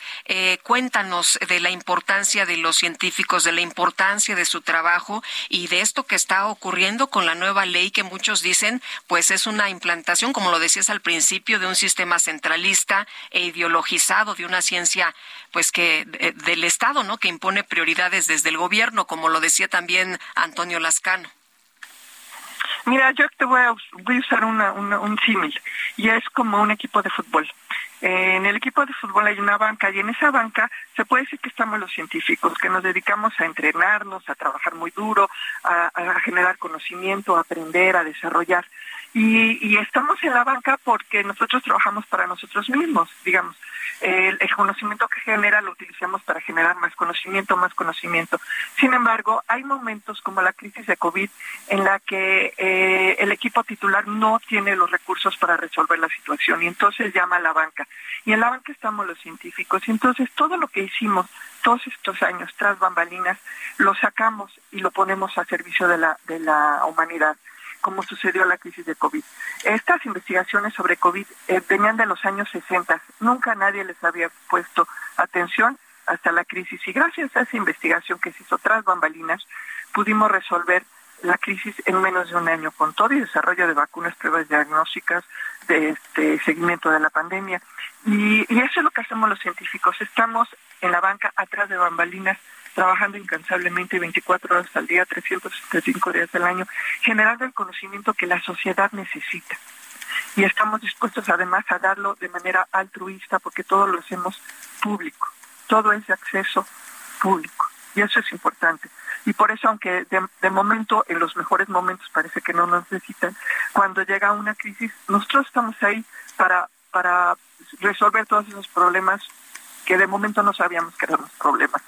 [SPEAKER 2] cuéntanos de la importancia de los científicos, de la importancia de su trabajo y de esto que está ocurriendo con la nueva ley que muchos dicen, pues es una implantación, como lo decías al principio, de un sistema más centralista e ideologizado de una ciencia pues que del Estado, ¿no? que impone prioridades desde el gobierno, como lo decía también Antonio Lascano.
[SPEAKER 17] Mira, yo te voy a, usar un símil y es como un equipo de fútbol. en el equipo de fútbol hay una banca y en esa banca se puede decir que estamos los científicos, que nos dedicamos a entrenarnos, a trabajar muy duro, a, a generar conocimiento, a aprender, a desarrollar. Y, estamos en la banca porque nosotros trabajamos para nosotros mismos, digamos. El, conocimiento que genera lo utilizamos para generar más conocimiento, más conocimiento. Sin embargo, hay momentos como la crisis de COVID en la que eh, el equipo titular no tiene los recursos para resolver la situación y entonces llama a la banca. Y en la banca estamos los científicos. Y entonces todo lo que hicimos todos estos años tras bambalinas lo sacamos y lo ponemos a servicio de la, de la humanidad como sucedió la crisis de COVID. Estas investigaciones sobre COVID eh, venían de los años 60. Nunca nadie les había puesto atención hasta la crisis y gracias a esa investigación que se hizo tras bambalinas pudimos resolver la crisis en menos de un año con todo y desarrollo de vacunas, pruebas diagnósticas, de este seguimiento de la pandemia. Y, y eso es lo que hacemos los científicos. Estamos en la banca atrás de bambalinas trabajando incansablemente 24 horas al día, 365 días al año, generando el conocimiento que la sociedad necesita. Y estamos dispuestos además a darlo de manera altruista porque todo lo hacemos público, todo es de acceso público. Y eso es importante. Y por eso, aunque de, de, momento, en los mejores momentos parece que no nos necesitan, cuando llega una crisis, nosotros estamos ahí para, para resolver todos esos problemas que de momento no sabíamos que eran los problemas.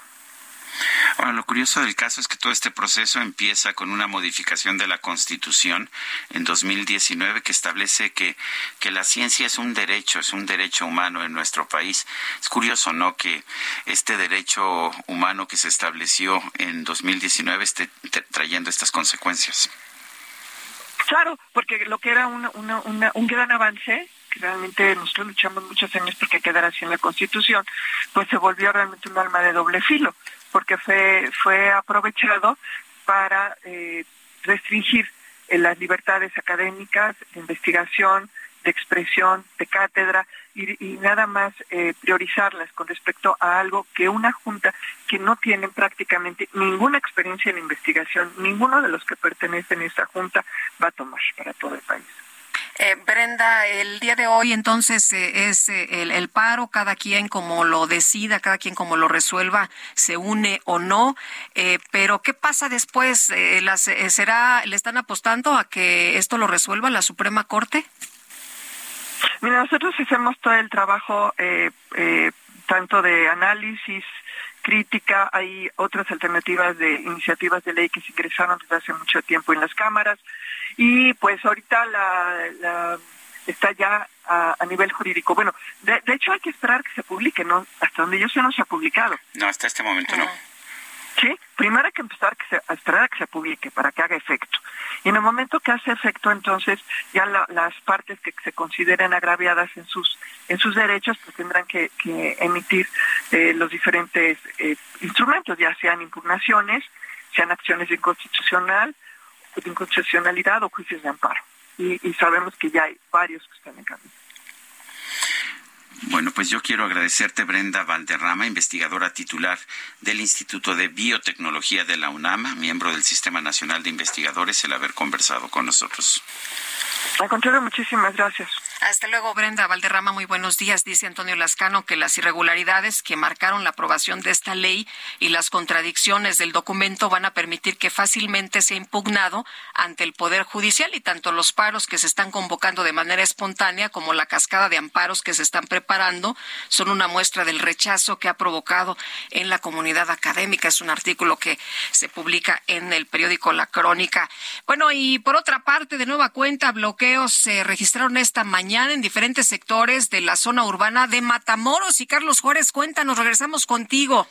[SPEAKER 1] Bueno, lo curioso del caso es que todo este proceso empieza con una modificación de la Constitución en 2019 que establece que, que la ciencia es un derecho, es un derecho humano en nuestro país. Es curioso, ¿no?, que este derecho humano que se estableció en 2019 esté trayendo estas consecuencias.
[SPEAKER 17] Claro, porque lo que era un gran avance que realmente nosotros luchamos muchos años porque quedara así en la Constitución, pues se volvió realmente un arma de doble filo porque fue, fue aprovechado para eh, restringir eh, las libertades académicas, de investigación, de expresión, de cátedra y, nada más eh, priorizarlas con respecto a algo que una junta que no tiene prácticamente ninguna experiencia en investigación, ninguno de los que pertenecen a esta junta va a tomar para todo el país.
[SPEAKER 2] Eh, Brenda, el día de hoy entonces eh, es eh, el, paro, cada quien como lo decida, cada quien como lo resuelva, se une o no, pero ¿qué pasa después? Las, ¿Será, le están apostando a que esto lo resuelva la Suprema Corte?
[SPEAKER 17] Mira, nosotros hacemos todo el trabajo tanto de análisis, crítica, hay otras alternativas de iniciativas de ley que se ingresaron desde hace mucho tiempo en las cámaras y pues ahorita la, está ya a, nivel jurídico. Bueno, de, hecho hay que esperar que se publique, ¿no? Hasta donde yo sé no se ha publicado.
[SPEAKER 1] No, hasta este momento no.
[SPEAKER 17] Sí, primero hay que empezar a esperar a que se publique para que haga efecto. Y en el momento que hace efecto, entonces ya las partes que se consideren agraviadas en sus en sus derechos, pues tendrán que, emitir eh, los diferentes eh, instrumentos, ya sean impugnaciones, sean acciones de inconstitucional, de inconstitucionalidad o juicios de amparo. y, y sabemos que ya hay varios que están en camino.
[SPEAKER 1] Bueno, pues yo quiero agradecerte, Brenda Valderrama, investigadora titular del Instituto de Biotecnología de la UNAMA, miembro del Sistema Nacional de Investigadores, el haber conversado con nosotros.
[SPEAKER 17] Al contrario, muchísimas gracias.
[SPEAKER 2] Hasta luego, Brenda Valderrama. Muy buenos días. Dice Antonio Lascano que las irregularidades que marcaron la aprobación de esta ley y las contradicciones del documento van a permitir que fácilmente sea impugnado ante el Poder Judicial y tanto los paros que se están convocando de manera espontánea como la cascada de amparos que se están preparando son una muestra del rechazo que ha provocado en la comunidad académica. Es un artículo que se publica en el periódico La Crónica. Bueno, y por otra parte, de nueva cuenta, bloqueos se registraron esta mañana en diferentes sectores de la zona urbana de Matamoros. Y Carlos Juárez, cuéntanos, regresamos contigo.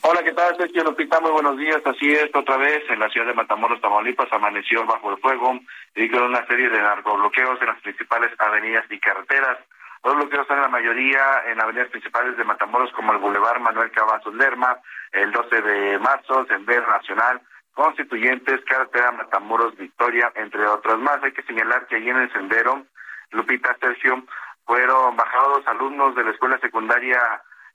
[SPEAKER 18] Hola, ¿qué tal? Sergio Lupita, muy buenos días. Así es, otra vez en la ciudad de Matamoros, Tamaulipas, amaneció bajo el fuego y con una serie de narcobloqueos en las principales avenidas y carreteras. Los bloqueos están en la mayoría en avenidas principales de Matamoros, como el Boulevard Manuel Cavazos Lerma, el 12 de marzo, Sendero Nacional, Constituyentes, Carretera Matamoros, Victoria, entre otras más. Hay que señalar que allí en el sendero, Lupita Sergio, fueron bajados alumnos de la escuela secundaria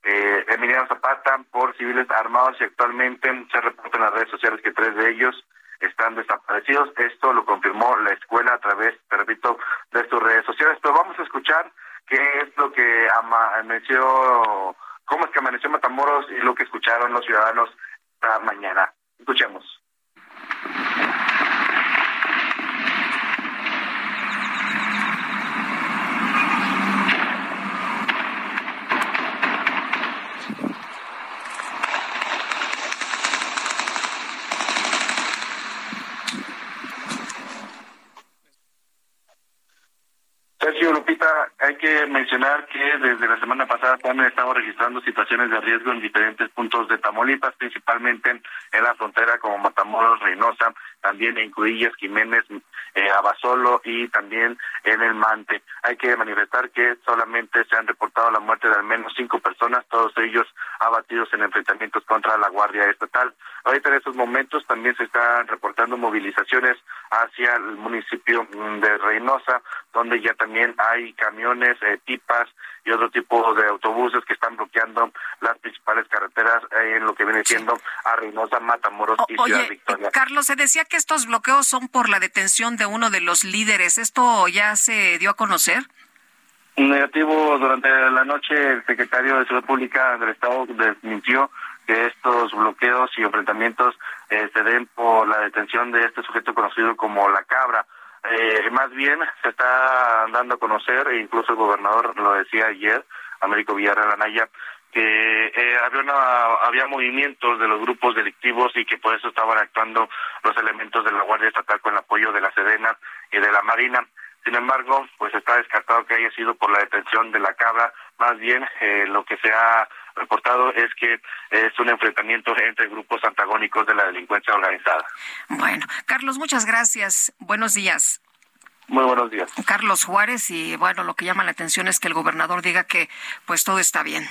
[SPEAKER 18] eh, Emiliano Zapata por civiles armados y actualmente se reporta en las redes sociales que tres de ellos están desaparecidos. Esto lo confirmó la escuela a través, te repito, de sus redes sociales. Pero vamos a escuchar qué es lo que amaneció, cómo es que amaneció Matamoros y lo que escucharon los ciudadanos esta mañana. Escuchemos. Sergio Lupita, hay que mencionar que desde la semana pasada también estamos registrando situaciones de riesgo en diferentes puntos de Tamaulipas, principalmente en la frontera como Matamoros, Reynosa, también en Cudillas, Jiménez, eh, Abasolo y también en el Mante. Hay que manifestar que solamente se han reportado la muerte de al menos cinco personas, todos ellos abatidos en enfrentamientos contra la Guardia Estatal. Ahorita en estos momentos también se están reportando movilizaciones hacia el municipio de Reynosa, donde ya también hay camiones, eh, tipas y otro tipo de autobuses que están bloqueando las principales carreteras eh, en lo que viene siendo a Reynosa, Matamoros y Ciudad Victoria.
[SPEAKER 2] Carlos, se decía que estos bloqueos son por la detención de uno de los líderes. ¿Esto ya se dio a conocer?
[SPEAKER 18] Negativo, durante la noche el secretario de Seguridad Pública del Estado desmintió que estos bloqueos y enfrentamientos eh, se den por la detención de este sujeto conocido como La Cabra. Eh, más bien se está dando a conocer, e incluso el gobernador lo decía ayer, Américo Villarreal Anaya, que eh, había, una, había movimientos de los grupos delictivos y que por eso estaban actuando los elementos de la Guardia Estatal con el apoyo de la Sedena y de la Marina. Sin embargo, pues está descartado que haya sido por la detención de la cabra. Más bien, eh, lo que se ha reportado es que es un enfrentamiento entre grupos antagónicos de la delincuencia organizada.
[SPEAKER 2] Bueno, Carlos, muchas gracias. Buenos días.
[SPEAKER 18] Muy buenos días.
[SPEAKER 2] Carlos Juárez y bueno, lo que llama la atención es que el gobernador diga que pues todo está bien.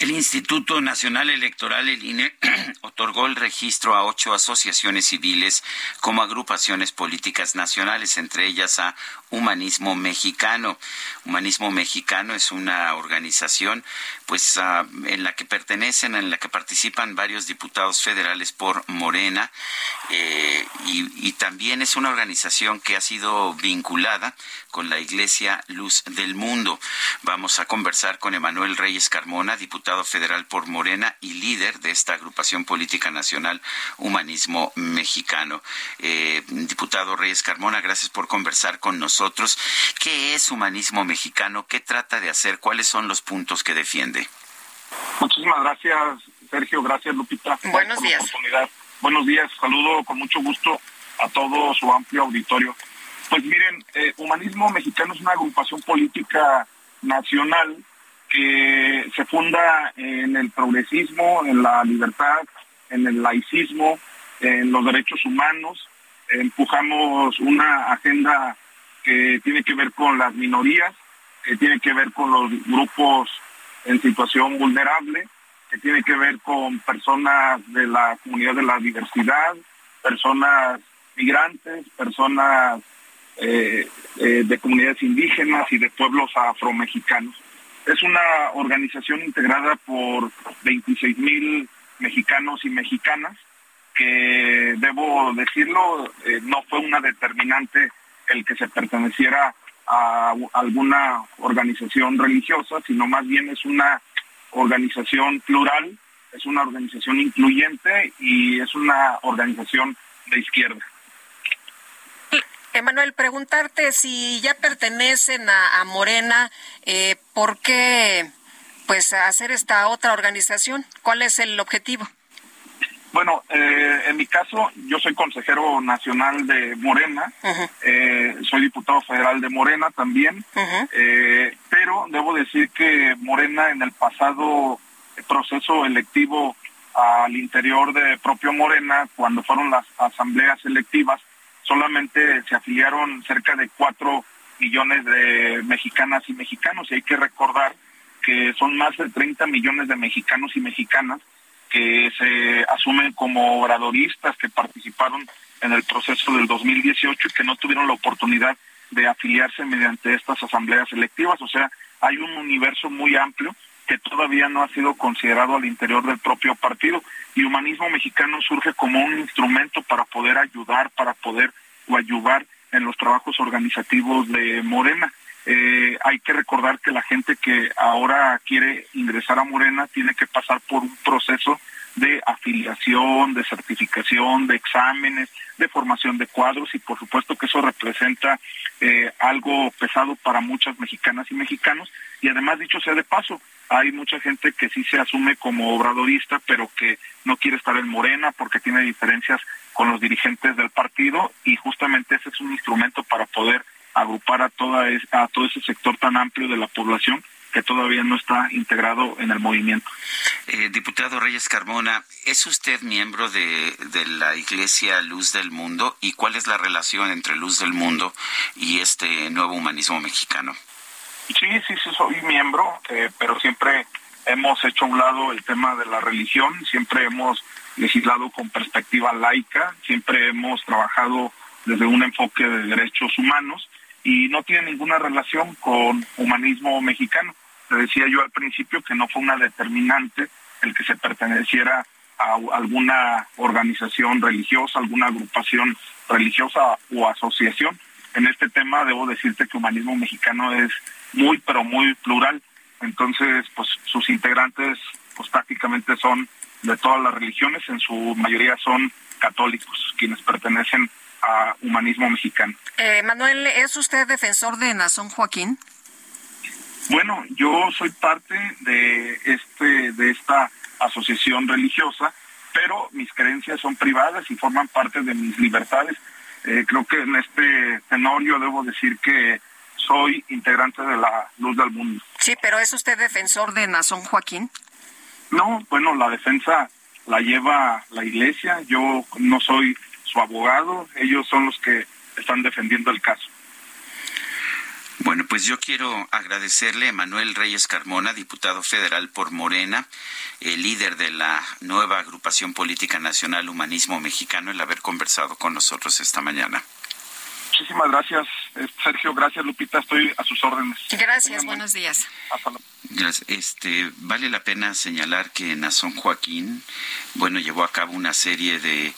[SPEAKER 1] El Instituto Nacional Electoral, el INE, otorgó el registro a ocho asociaciones civiles como agrupaciones políticas nacionales, entre ellas a Humanismo Mexicano. Humanismo Mexicano es una organización pues uh, en la que pertenecen, en la que participan varios diputados federales por Morena eh, y, y también es una organización que ha sido vinculada con la Iglesia Luz del Mundo. Vamos a conversar con Emanuel Reyes Carmona, diputado federal por Morena y líder de esta agrupación política nacional Humanismo Mexicano. Eh, diputado Reyes Carmona, gracias por conversar con nosotros. ¿Qué es Humanismo Mexicano? ¿Qué trata de hacer? ¿Cuáles son los puntos que defiende?
[SPEAKER 19] Muchísimas gracias, Sergio. Gracias, Lupita.
[SPEAKER 2] Buenos días.
[SPEAKER 19] Buenos días. Saludo con mucho gusto a todo su amplio auditorio. Pues miren, eh, Humanismo Mexicano es una agrupación política nacional que se funda en el progresismo, en la libertad, en el laicismo, en los derechos humanos. Empujamos una agenda que tiene que ver con las minorías, que tiene que ver con los grupos en situación vulnerable, que tiene que ver con personas de la comunidad de la diversidad, personas migrantes, personas eh, eh, de comunidades indígenas y de pueblos afromexicanos. Es una organización integrada por 26 mil mexicanos y mexicanas que, debo decirlo, eh, no fue una determinante el que se perteneciera a alguna organización religiosa, sino más bien es una organización plural, es una organización incluyente y es una organización de izquierda.
[SPEAKER 2] Emanuel, preguntarte si ya pertenecen a, Morena, eh, ¿por qué pues hacer esta otra organización? ¿Cuál es el objetivo?
[SPEAKER 19] Bueno, eh, en mi caso, yo soy consejero nacional de Morena, eh, soy diputado federal de Morena también, eh, pero debo decir que Morena en el pasado proceso electivo al interior de propio Morena, cuando fueron las asambleas electivas, solamente se afiliaron cerca de cuatro millones de mexicanas y mexicanos, y hay que recordar que son más de 30 millones de mexicanos y mexicanas que se asumen como obradoristas que participaron en el proceso del 2018 y que no tuvieron la oportunidad de afiliarse mediante estas asambleas electivas. O sea, hay un universo muy amplio que todavía no ha sido considerado al interior del propio partido y Humanismo Mexicano surge como un instrumento para poder ayudar, para poder ayudar en los trabajos organizativos de Morena. Eh, hay que recordar que la gente que ahora quiere ingresar a Morena tiene que pasar por un proceso de afiliación, de certificación, de exámenes, de formación de cuadros y por supuesto que eso representa eh, algo pesado para muchas mexicanas y mexicanos. Y además dicho sea de paso, hay mucha gente que sí se asume como obradorista pero que no quiere estar en Morena porque tiene diferencias con los dirigentes del partido y justamente ese es un instrumento para poder agrupar a, toda a todo ese sector tan amplio de la población que todavía no está integrado en el movimiento.
[SPEAKER 1] Eh, diputado Reyes Carmona, ¿es usted miembro de, la Iglesia Luz del Mundo y cuál es la relación entre Luz del Mundo y este nuevo humanismo mexicano?
[SPEAKER 19] Sí, sí, sí, soy miembro, eh, pero siempre hemos hecho a un lado el tema de la religión, siempre hemos legislado con perspectiva laica, siempre hemos trabajado desde un enfoque de derechos humanos y no tiene ninguna relación con humanismo mexicano. Te decía yo al principio que no fue una determinante el que se perteneciera a alguna organización religiosa, alguna agrupación religiosa o asociación. En este tema debo decirte que humanismo mexicano es muy, pero muy plural. Entonces, pues sus integrantes pues prácticamente son de todas las religiones, en su mayoría son católicos, quienes pertenecen a humanismo mexicano.
[SPEAKER 2] Eh, Manuel, ¿es usted defensor de Nazón Joaquín?
[SPEAKER 19] Bueno, yo soy parte de este de esta asociación religiosa, pero mis creencias son privadas y forman parte de mis libertades. Eh, creo que en este tenor yo debo decir que soy integrante de la Luz del Mundo.
[SPEAKER 2] Sí, pero ¿es usted defensor de Nazón Joaquín?
[SPEAKER 19] No, bueno, la defensa la lleva la iglesia. Yo no soy su abogado, ellos son los que están defendiendo el caso.
[SPEAKER 1] Bueno, pues yo quiero agradecerle a Manuel Reyes Carmona, diputado federal por Morena, el líder de la nueva agrupación política nacional Humanismo Mexicano, el haber conversado con nosotros esta mañana.
[SPEAKER 19] Muchísimas gracias, Sergio. Gracias, Lupita. Estoy a sus órdenes.
[SPEAKER 2] Gracias, buenos días.
[SPEAKER 1] Este, vale la pena señalar que Nazón Joaquín, bueno, llevó a cabo una serie de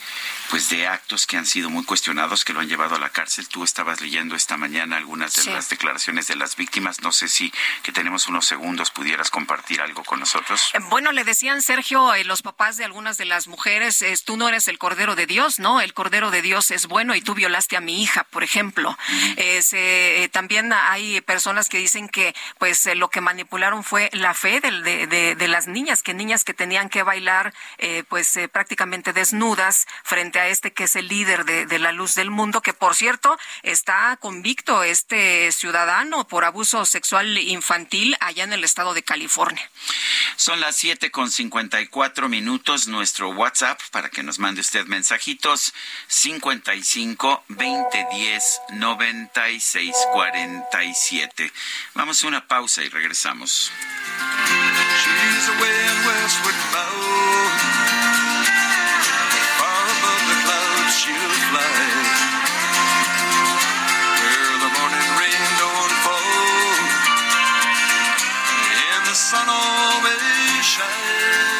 [SPEAKER 1] pues de actos que han sido muy cuestionados que lo han llevado a la cárcel. Tú estabas leyendo esta mañana algunas de las declaraciones de las víctimas. No sé si que tenemos unos segundos pudieras compartir algo con nosotros.
[SPEAKER 2] Eh, bueno, le decían Sergio, eh, los papás de algunas de las mujeres, tú no eres el cordero de Dios, ¿no? El cordero de Dios es bueno y tú violaste a mi hija, por ejemplo. Eh, también hay personas que dicen que pues lo que manipularon fue la fe de, de, de, las niñas, que niñas que tenían que bailar pues prácticamente desnudas frente a este que es el líder de, la luz del mundo, que por cierto está convicto este ciudadano por abuso sexual infantil allá en el estado de California.
[SPEAKER 1] Son las siete con cincuenta y cuatro minutos. Nuestro WhatsApp para que nos mande usted mensajitos cincuenta y cinco veinte diez noventa 5647. Vamos a una pausa y regresamos.
[SPEAKER 16] Sun.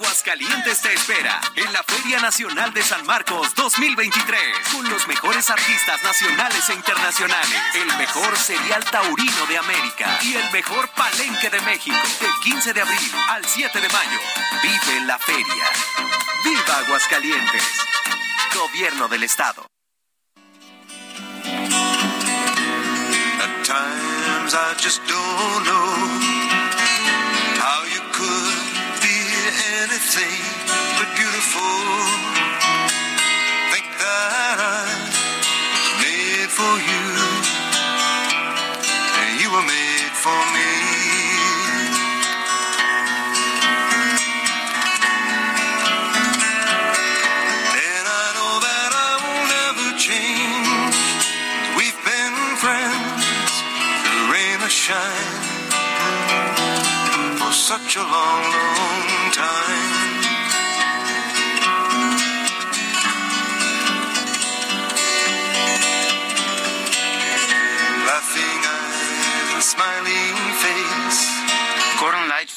[SPEAKER 20] Aguascalientes te espera en la Feria Nacional de San Marcos 2023 con los mejores artistas nacionales e internacionales, el mejor serial taurino de América y el mejor palenque de México del 15 de abril al 7 de mayo. Vive la feria. ¡Viva Aguascalientes! Gobierno del Estado.
[SPEAKER 16] But beautiful. Think that I'm made for you, and you were made for me. And I know that I will never change. We've been friends, rain or shine, for such a long, long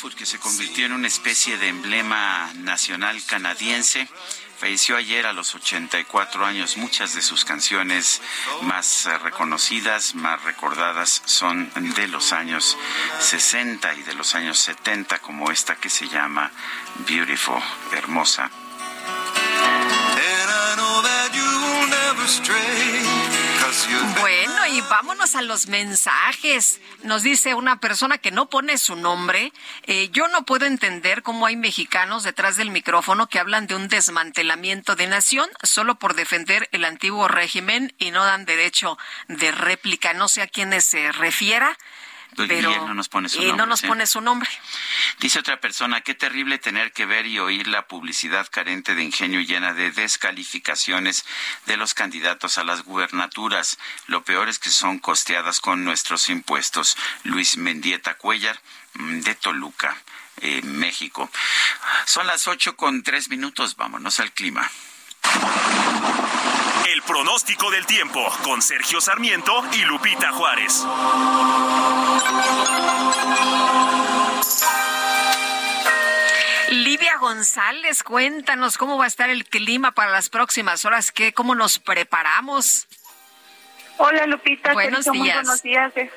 [SPEAKER 1] Lightfoot, que se convirtió en una especie de emblema nacional canadiense, falleció ayer a los 84 años. Muchas de sus canciones más eh, reconocidas, más recordadas, son de los años 60 y de los años 70, como esta que se llama Beautiful, hermosa.
[SPEAKER 16] And I know that you will never stray.
[SPEAKER 2] Bueno, y vámonos a los mensajes. Nos dice una persona que no pone su nombre. eh, yo no puedo entender cómo hay mexicanos detrás del micrófono que hablan de un desmantelamiento de nación solo por defender el antiguo régimen y no dan derecho de réplica. No sé a quiénes se refiera.
[SPEAKER 1] Y él no nos pone su
[SPEAKER 2] y
[SPEAKER 1] nombre,
[SPEAKER 2] no nos
[SPEAKER 1] ¿sí?
[SPEAKER 2] pone su nombre.
[SPEAKER 1] Dice otra persona, qué terrible tener que ver y oír la publicidad carente de ingenio y llena de descalificaciones de los candidatos a las gubernaturas. Lo peor es que son costeadas con nuestros impuestos. Luis Mendieta Cuellar, mm, de Toluca, eh, México. Son las ocho con tres minutos. Vámonos al clima.
[SPEAKER 15] El pronóstico del tiempo con Sergio Sarmiento y Lupita Juárez.
[SPEAKER 2] Livia González, cuéntanos cómo va a estar el clima para las próximas horas, ¿qué, cómo nos preparamos.
[SPEAKER 21] Hola Lupita,
[SPEAKER 2] Buenos
[SPEAKER 21] Sergio, muy
[SPEAKER 2] días.
[SPEAKER 21] buenos días. Es-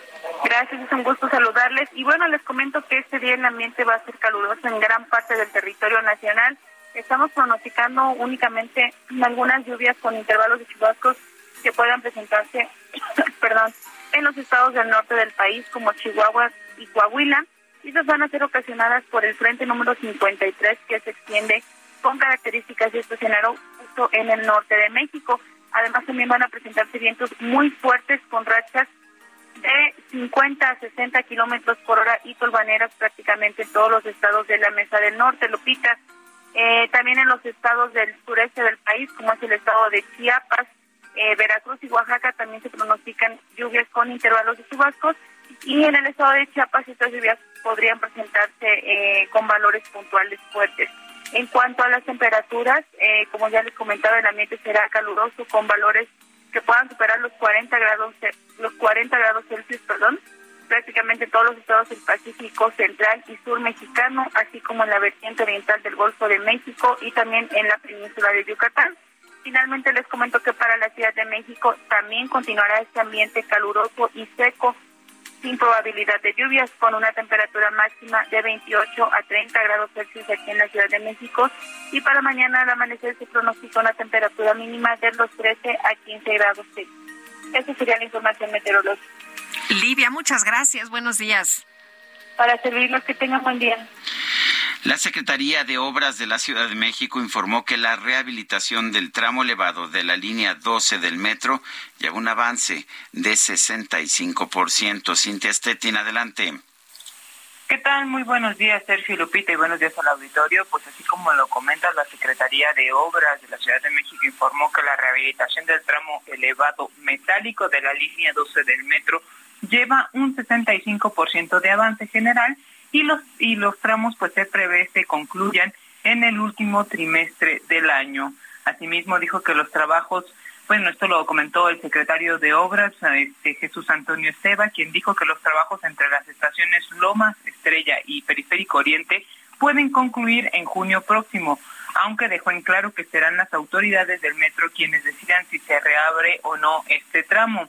[SPEAKER 21] Gracias, es un gusto saludarles. Y bueno, les comento que este día el ambiente va a ser caluroso en gran parte del territorio nacional. Estamos pronosticando únicamente algunas lluvias con intervalos de chubascos que puedan presentarse, perdón, en los estados del norte del país como Chihuahua y Coahuila. Estas van a ser ocasionadas por el frente número 53 que se extiende con características de estacionario justo en el norte de México. Además también van a presentarse vientos muy fuertes con rachas de 50 a 60 kilómetros por hora y tolvaneras prácticamente en todos los estados de la Mesa del Norte, Lupita. Eh, también en los estados del sureste del país, como es el estado de Chiapas, eh, Veracruz y Oaxaca, también se pronostican lluvias con intervalos de chubascos. Y en el estado de Chiapas, estas lluvias podrían presentarse eh, con valores puntuales fuertes. En cuanto a las temperaturas, eh, como ya les comentaba, el ambiente será caluroso con valores que puedan superar los 40 grados los 40 grados Celsius, perdón, prácticamente en todos los estados del Pacífico central y sur mexicano, así como en la vertiente oriental del Golfo de México y también en la península de Yucatán. Finalmente les comento que para la Ciudad de México también continuará este ambiente caluroso y seco sin probabilidad de lluvias, con una temperatura máxima de 28 a 30 grados Celsius aquí en la Ciudad de México. Y para mañana al amanecer se pronostica una temperatura mínima de los 13 a 15 grados Celsius. Esa sería la información meteorológica.
[SPEAKER 2] Livia, muchas gracias, buenos días.
[SPEAKER 21] Para servirnos, que tengan buen día.
[SPEAKER 1] La Secretaría de Obras de la Ciudad de México informó que la rehabilitación del tramo elevado de la línea 12 del metro lleva un avance de 65%. Cintia Stettin, adelante.
[SPEAKER 22] ¿Qué tal? Muy buenos días, Sergio Lupita, y buenos días al auditorio. Pues así como lo comenta la Secretaría de Obras de la Ciudad de México informó que la rehabilitación del tramo elevado metálico de la línea 12 del metro lleva un 65% de avance general y los, y los tramos pues se prevé se concluyan en el último trimestre del año. Asimismo dijo que los trabajos, bueno, esto lo comentó el secretario de Obras, este, Jesús Antonio Esteba, quien dijo que los trabajos entre las estaciones Lomas, Estrella y Periférico Oriente pueden concluir en junio próximo, aunque dejó en claro que serán las autoridades del metro quienes decidan si se reabre o no este tramo.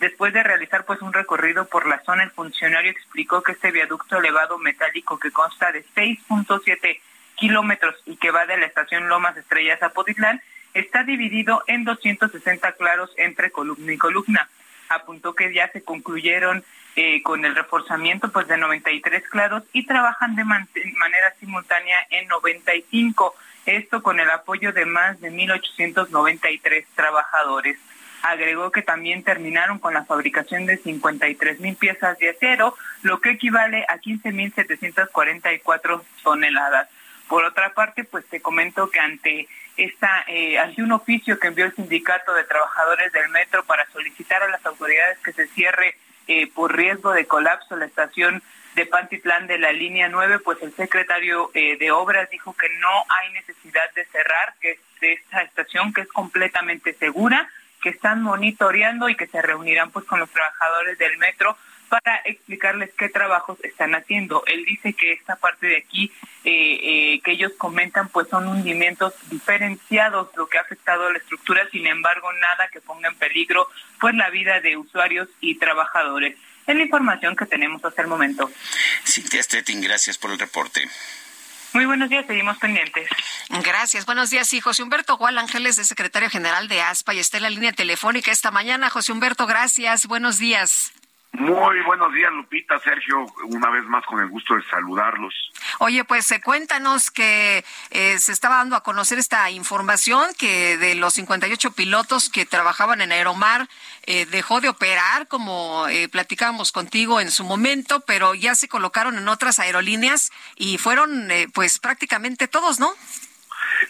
[SPEAKER 22] Después de realizar pues un recorrido por la zona, el funcionario explicó que este viaducto elevado metálico que consta de 6.7 kilómetros y que va de la estación Lomas Estrellas a Potitlán está dividido en 260 claros entre columna y columna. Apuntó que ya se concluyeron eh, con el reforzamiento pues de 93 claros y trabajan de manera simultánea en 95. Esto con el apoyo de más de 1.893 trabajadores. Agregó que también terminaron con la fabricación de 53 mil piezas de acero, lo que equivale a 15.744 toneladas. Por otra parte, pues te comento que ante esta, eh, ante un oficio que envió el sindicato de trabajadores del metro para solicitar a las autoridades que se cierre eh, por riesgo de colapso la estación de Pantitlán de la línea 9, pues el secretario eh, de Obras dijo que no hay necesidad de cerrar que de esta estación, que es completamente segura que están monitoreando y que se reunirán pues con los trabajadores del metro para explicarles qué trabajos están haciendo. Él dice que esta parte de aquí eh, eh, que ellos comentan pues son hundimientos diferenciados, lo que ha afectado a la estructura, sin embargo nada que ponga en peligro pues la vida de usuarios y trabajadores. Es la información que tenemos hasta el momento.
[SPEAKER 1] Cintia Stettin, gracias por el reporte.
[SPEAKER 22] Muy buenos días, seguimos pendientes.
[SPEAKER 2] Gracias. Buenos días, sí. José Humberto Gual Ángeles, es secretario general de ASPA y está en la línea telefónica esta mañana. José Humberto, gracias. Buenos días.
[SPEAKER 23] Muy buenos días, Lupita, Sergio, una vez más con el gusto de saludarlos.
[SPEAKER 2] Oye, pues eh, cuéntanos que eh, se estaba dando a conocer esta información que de los 58 pilotos que trabajaban en Aeromar eh, dejó de operar, como platicábamos contigo en su momento, pero ya se colocaron en otras aerolíneas y fueron pues prácticamente todos, ¿no?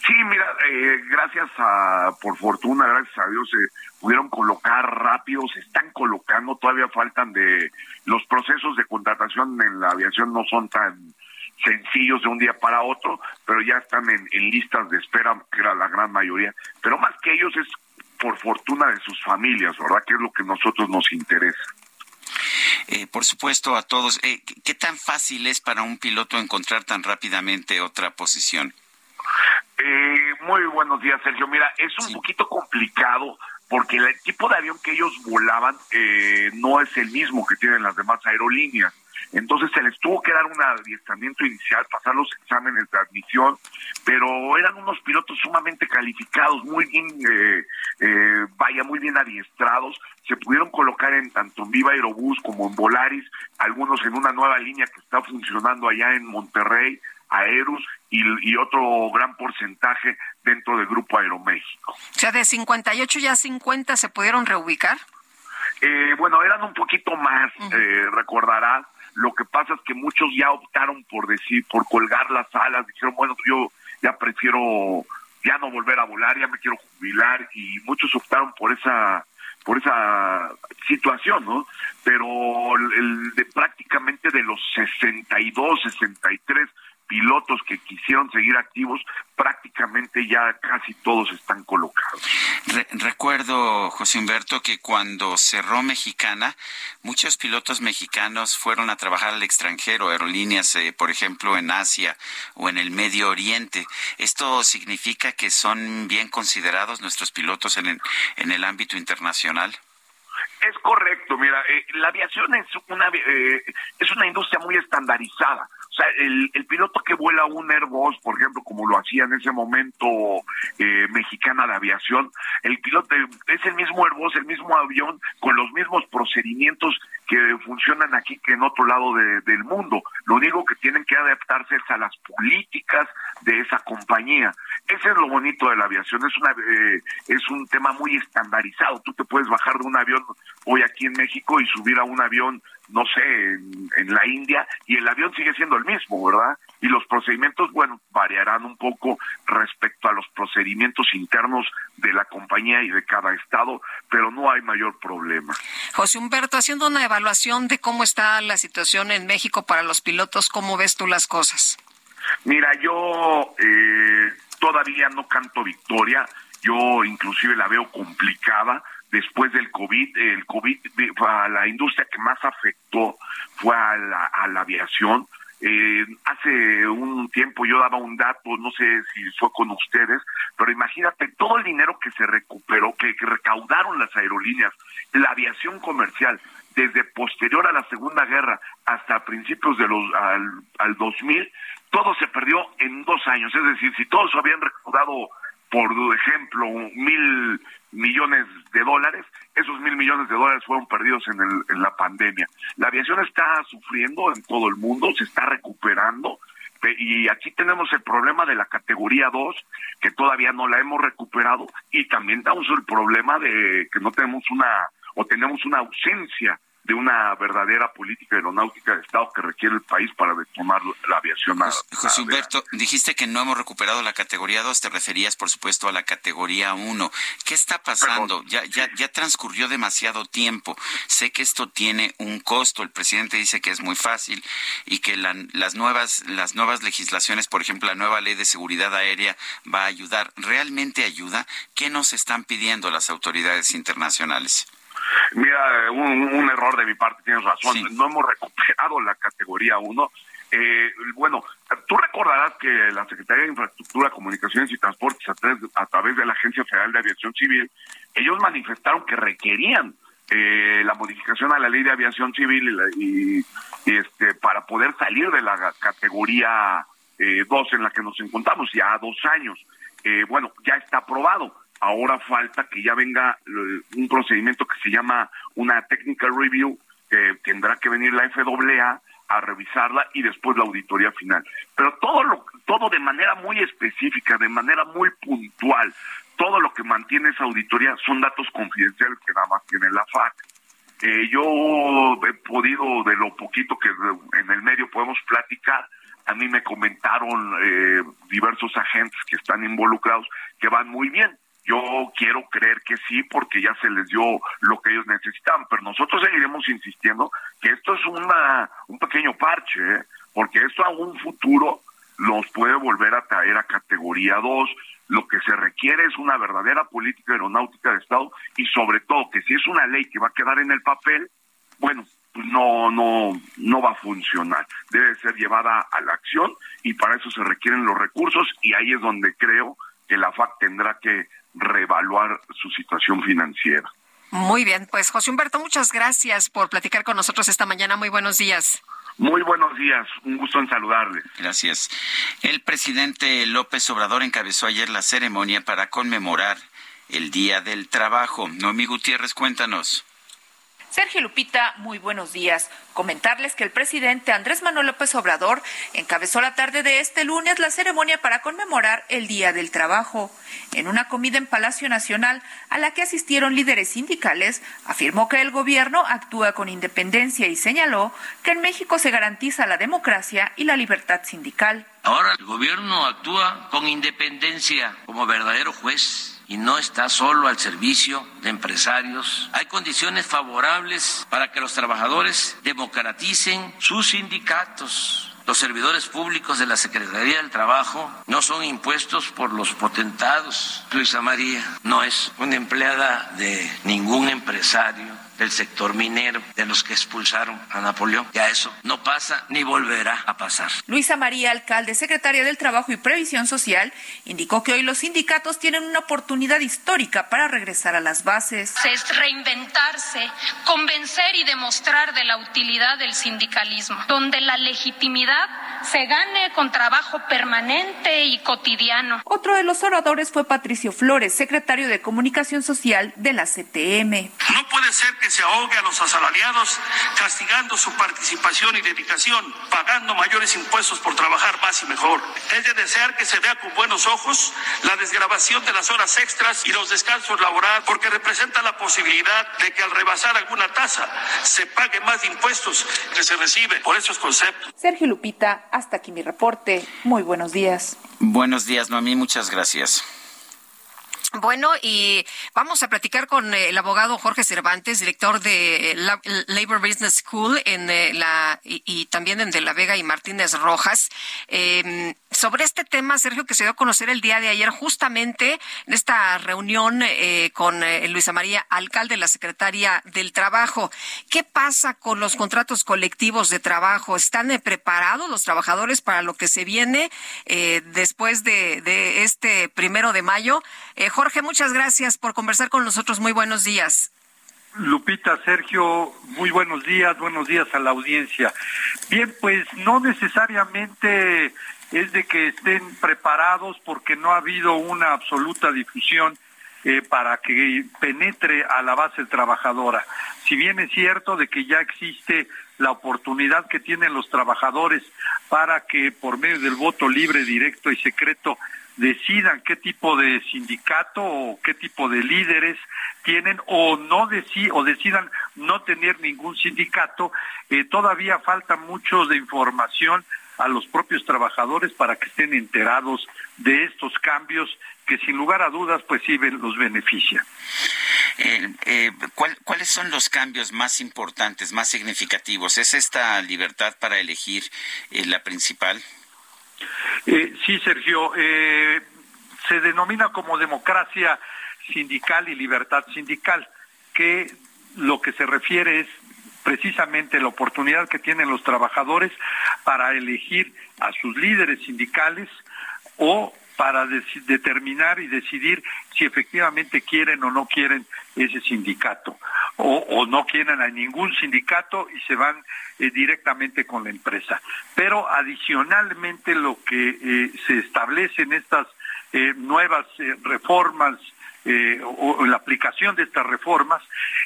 [SPEAKER 23] Sí, mira, gracias a, por fortuna, gracias a Dios, pudieron colocar rápido, se están colocando, todavía faltan de los procesos de contratación en la aviación no son tan sencillos de un día para otro, pero ya están en, listas de espera, que era la gran mayoría, pero más que ellos es por fortuna de sus familias, ¿verdad? Que es lo que a nosotros nos interesa.
[SPEAKER 1] Eh, por supuesto, a todos. Eh, ¿Qué tan fácil es para un piloto encontrar tan rápidamente otra posición?
[SPEAKER 23] Eh, muy buenos días, Sergio. Mira, es un poquito complicado porque el tipo de avión que ellos volaban eh, no es el mismo que tienen las demás aerolíneas. Entonces se les tuvo que dar un adiestramiento inicial, pasar los exámenes de admisión, pero eran unos pilotos sumamente calificados, muy bien, eh, eh, vaya, muy bien adiestrados. Se pudieron colocar en tanto en Viva Aerobús como en Volaris, algunos en una nueva línea que está funcionando allá en Monterrey, Aerus, y, otro gran porcentaje dentro del Grupo Aeroméxico.
[SPEAKER 2] O sea, de 58 ya 50 se pudieron reubicar.
[SPEAKER 23] Eh, bueno, eran un poquito más, eh, recordará. Lo que pasa es que muchos ya optaron por decir, por colgar las alas, dijeron, bueno, yo ya prefiero ya no volver a volar, ya me quiero jubilar y muchos optaron por esa por esa situación, ¿no? Pero el de prácticamente de los 62, 63 pilotos que quisieron seguir activos, prácticamente ya casi todos están colocados.
[SPEAKER 1] recuerdo, José Humberto, que cuando cerró Mexicana, muchos pilotos mexicanos fueron a trabajar al extranjero, aerolíneas, eh, por ejemplo, en Asia o en el Medio Oriente. ¿Esto significa que son bien considerados nuestros pilotos en el, en el ámbito internacional?
[SPEAKER 23] Es correcto, mira, eh, la aviación es una eh, es una industria muy estandarizada. O sea, el, el, piloto que vuela un Airbus, por ejemplo, como lo hacía en ese momento eh, Mexicana de Aviación, el piloto es el mismo Airbus, el mismo avión, con los mismos procedimientos que funcionan aquí que en otro lado de, del mundo. Lo único que tienen que adaptarse es a las políticas de esa compañía. Ese es lo bonito de la aviación, es una eh, es un tema muy estandarizado. Tú te puedes bajar de un avión hoy aquí en México y subir a un avión, no sé, en, en la India y el avión sigue siendo el mismo, ¿verdad? y los procedimientos, bueno, variarán un poco respecto a los procedimientos internos de la compañía y de cada estado, pero no hay mayor problema.
[SPEAKER 2] José Humberto, haciendo una evaluación de cómo está la situación en México para los pilotos, ¿cómo ves tú las cosas?
[SPEAKER 23] Mira, yo eh, todavía no canto victoria, yo inclusive la veo complicada después del COVID, el COVID a la industria que más afectó fue a la, a la aviación, eh, hace un tiempo yo daba un dato, no sé si fue con ustedes, pero imagínate todo el dinero que se recuperó, que, recaudaron las aerolíneas, la aviación comercial, desde posterior a la Segunda Guerra hasta principios de los al, al 2000, todo se perdió en dos años. Es decir, si todos habían recaudado, por ejemplo, mil millones de dólares, esos mil millones de dólares fueron perdidos en, el, en la pandemia. La aviación está sufriendo en todo el mundo, se está recuperando, y aquí tenemos el problema de la categoría 2, que todavía no la hemos recuperado, y también tenemos el problema de que no tenemos una, o tenemos una ausencia de una verdadera política aeronáutica de Estado que requiere el país para retomar la aviación.
[SPEAKER 1] José Humberto, dijiste que no hemos recuperado la categoría 2, te referías por supuesto a la categoría 1. ¿Qué está pasando? ya, ya, ya transcurrió demasiado tiempo. Sé que esto tiene un costo. El presidente dice que es muy fácil y que las, nuevas, las nuevas legislaciones, por ejemplo, la nueva ley de seguridad aérea va a ayudar. ¿Realmente ayuda? ¿Qué nos están pidiendo las autoridades internacionales?
[SPEAKER 23] Mira, un, error de mi parte, tienes razón. No hemos recuperado la categoría 1. Eh, bueno, tú recordarás que la Secretaría de Infraestructura, Comunicaciones y Transportes, a través, de la Agencia Federal de Aviación Civil, ellos manifestaron que requerían eh, la modificación a la ley de aviación civil y, este para poder salir de la categoría 2 eh, en la que nos encontramos ya dos años. Eh, bueno, ya está aprobado Ahora falta que ya venga un procedimiento que se llama una technical review, que tendrá que venir la FAA a revisarla y después la auditoría final. Pero todo lo, todo de manera muy específica, de manera muy puntual. Todo lo que mantiene esa auditoría son datos confidenciales que nada más tiene la FAC. Eh, yo he podido, de lo poquito que en el medio podemos platicar, a mí me comentaron eh, diversos agentes que están involucrados que van muy bien. Yo quiero creer que sí, porque ya se les dio lo que ellos necesitaban, pero nosotros seguiremos insistiendo que esto es una, un pequeño parche, ¿eh? porque esto a un futuro nos puede volver a traer a categoría 2. Lo que se requiere es una verdadera política aeronáutica de Estado y sobre todo que si es una ley que va a quedar en el papel, bueno, pues no, no, no va a funcionar. Debe ser llevada a la acción y para eso se requieren los recursos y ahí es donde creo que la FAC tendrá que reevaluar su situación financiera.
[SPEAKER 2] Muy bien, pues José Humberto, muchas gracias por platicar con nosotros esta mañana. Muy buenos días.
[SPEAKER 23] Muy buenos días, un gusto en saludarles.
[SPEAKER 1] Gracias. El presidente López Obrador encabezó ayer la ceremonia para conmemorar el Día del Trabajo. Noemí Gutiérrez, cuéntanos.
[SPEAKER 24] Sergio Lupita, muy buenos días. Comentarles que el presidente Andrés Manuel López Obrador encabezó la tarde de este lunes la ceremonia para conmemorar el Día del Trabajo. En una comida en Palacio Nacional a la que asistieron líderes sindicales, afirmó que el gobierno actúa con independencia y señaló que en México se garantiza la democracia y la libertad sindical.
[SPEAKER 25] Ahora el gobierno actúa con independencia como verdadero juez y no está solo al servicio de empresarios. Hay condiciones favorables para que los trabajadores democraticen sus sindicatos. Los servidores públicos de la Secretaría del Trabajo no son impuestos por los potentados. Luisa María no es una empleada de ningún empresario del sector minero, de los que expulsaron a Napoleón. Ya eso no pasa ni volverá a pasar.
[SPEAKER 24] Luisa María Alcalde, secretaria del Trabajo y Previsión Social, indicó que hoy los sindicatos tienen una oportunidad histórica para regresar a las bases.
[SPEAKER 26] Es reinventarse, convencer y demostrar de la utilidad del sindicalismo, donde la legitimidad se gane con trabajo permanente y cotidiano.
[SPEAKER 24] Otro de los oradores fue Patricio Flores, secretario de Comunicación Social de la CTM.
[SPEAKER 27] No puede ser que se ahogue a los asalariados castigando su participación y dedicación, pagando mayores impuestos por trabajar más y mejor. Es de desear que se vea con buenos ojos la desgrabación de las horas extras y los descansos laborales, porque representa la posibilidad de que al rebasar alguna tasa se pague más impuestos que se recibe por esos conceptos.
[SPEAKER 24] Sergio Lupita, hasta aquí mi reporte. Muy buenos días.
[SPEAKER 1] Buenos días, Noemí. Muchas gracias.
[SPEAKER 2] Bueno, y vamos a platicar con eh, el abogado Jorge Cervantes, director de la Labor Business School en eh, la y, también en De la Vega y Martínez Rojas. Eh, sobre este tema, Sergio, que se dio a conocer el día de ayer, justamente en esta reunión eh, con eh, Luisa María, alcalde, de la secretaria del Trabajo. ¿Qué pasa con los contratos colectivos de trabajo? ¿Están eh, preparados los trabajadores para lo que se viene después de, de, este primero de mayo? Jorge, muchas gracias por conversar con nosotros. Muy buenos días.
[SPEAKER 28] Lupita, Sergio, muy buenos días, buenos días a la audiencia. Bien, pues no necesariamente es de que estén preparados porque no ha habido una absoluta difusión eh, para que penetre a la base trabajadora. Si bien es cierto de que ya existe la oportunidad que tienen los trabajadores para que por medio del voto libre, directo y secreto decidan qué tipo de sindicato o qué tipo de líderes tienen o no deci o decidan no tener ningún sindicato, eh, todavía falta mucho de información a los propios trabajadores para que estén enterados de estos cambios que sin lugar a dudas pues sí los benefician.
[SPEAKER 1] Eh, eh, ¿Cuáles son los cambios más importantes, más significativos? ¿Es esta libertad para elegir eh, la principal?
[SPEAKER 28] sí, Sergio. se denomina como democracia sindical y libertad sindical, que lo que se refiere es precisamente la oportunidad que tienen los trabajadores para elegir a sus líderes sindicales o para determinar y decidir si efectivamente quieren o no quieren ese sindicato o, no quieren a ningún sindicato y se van eh, directamente con la empresa. Pero adicionalmente lo que eh, se establece en estas eh, nuevas reformas o la aplicación de estas reformas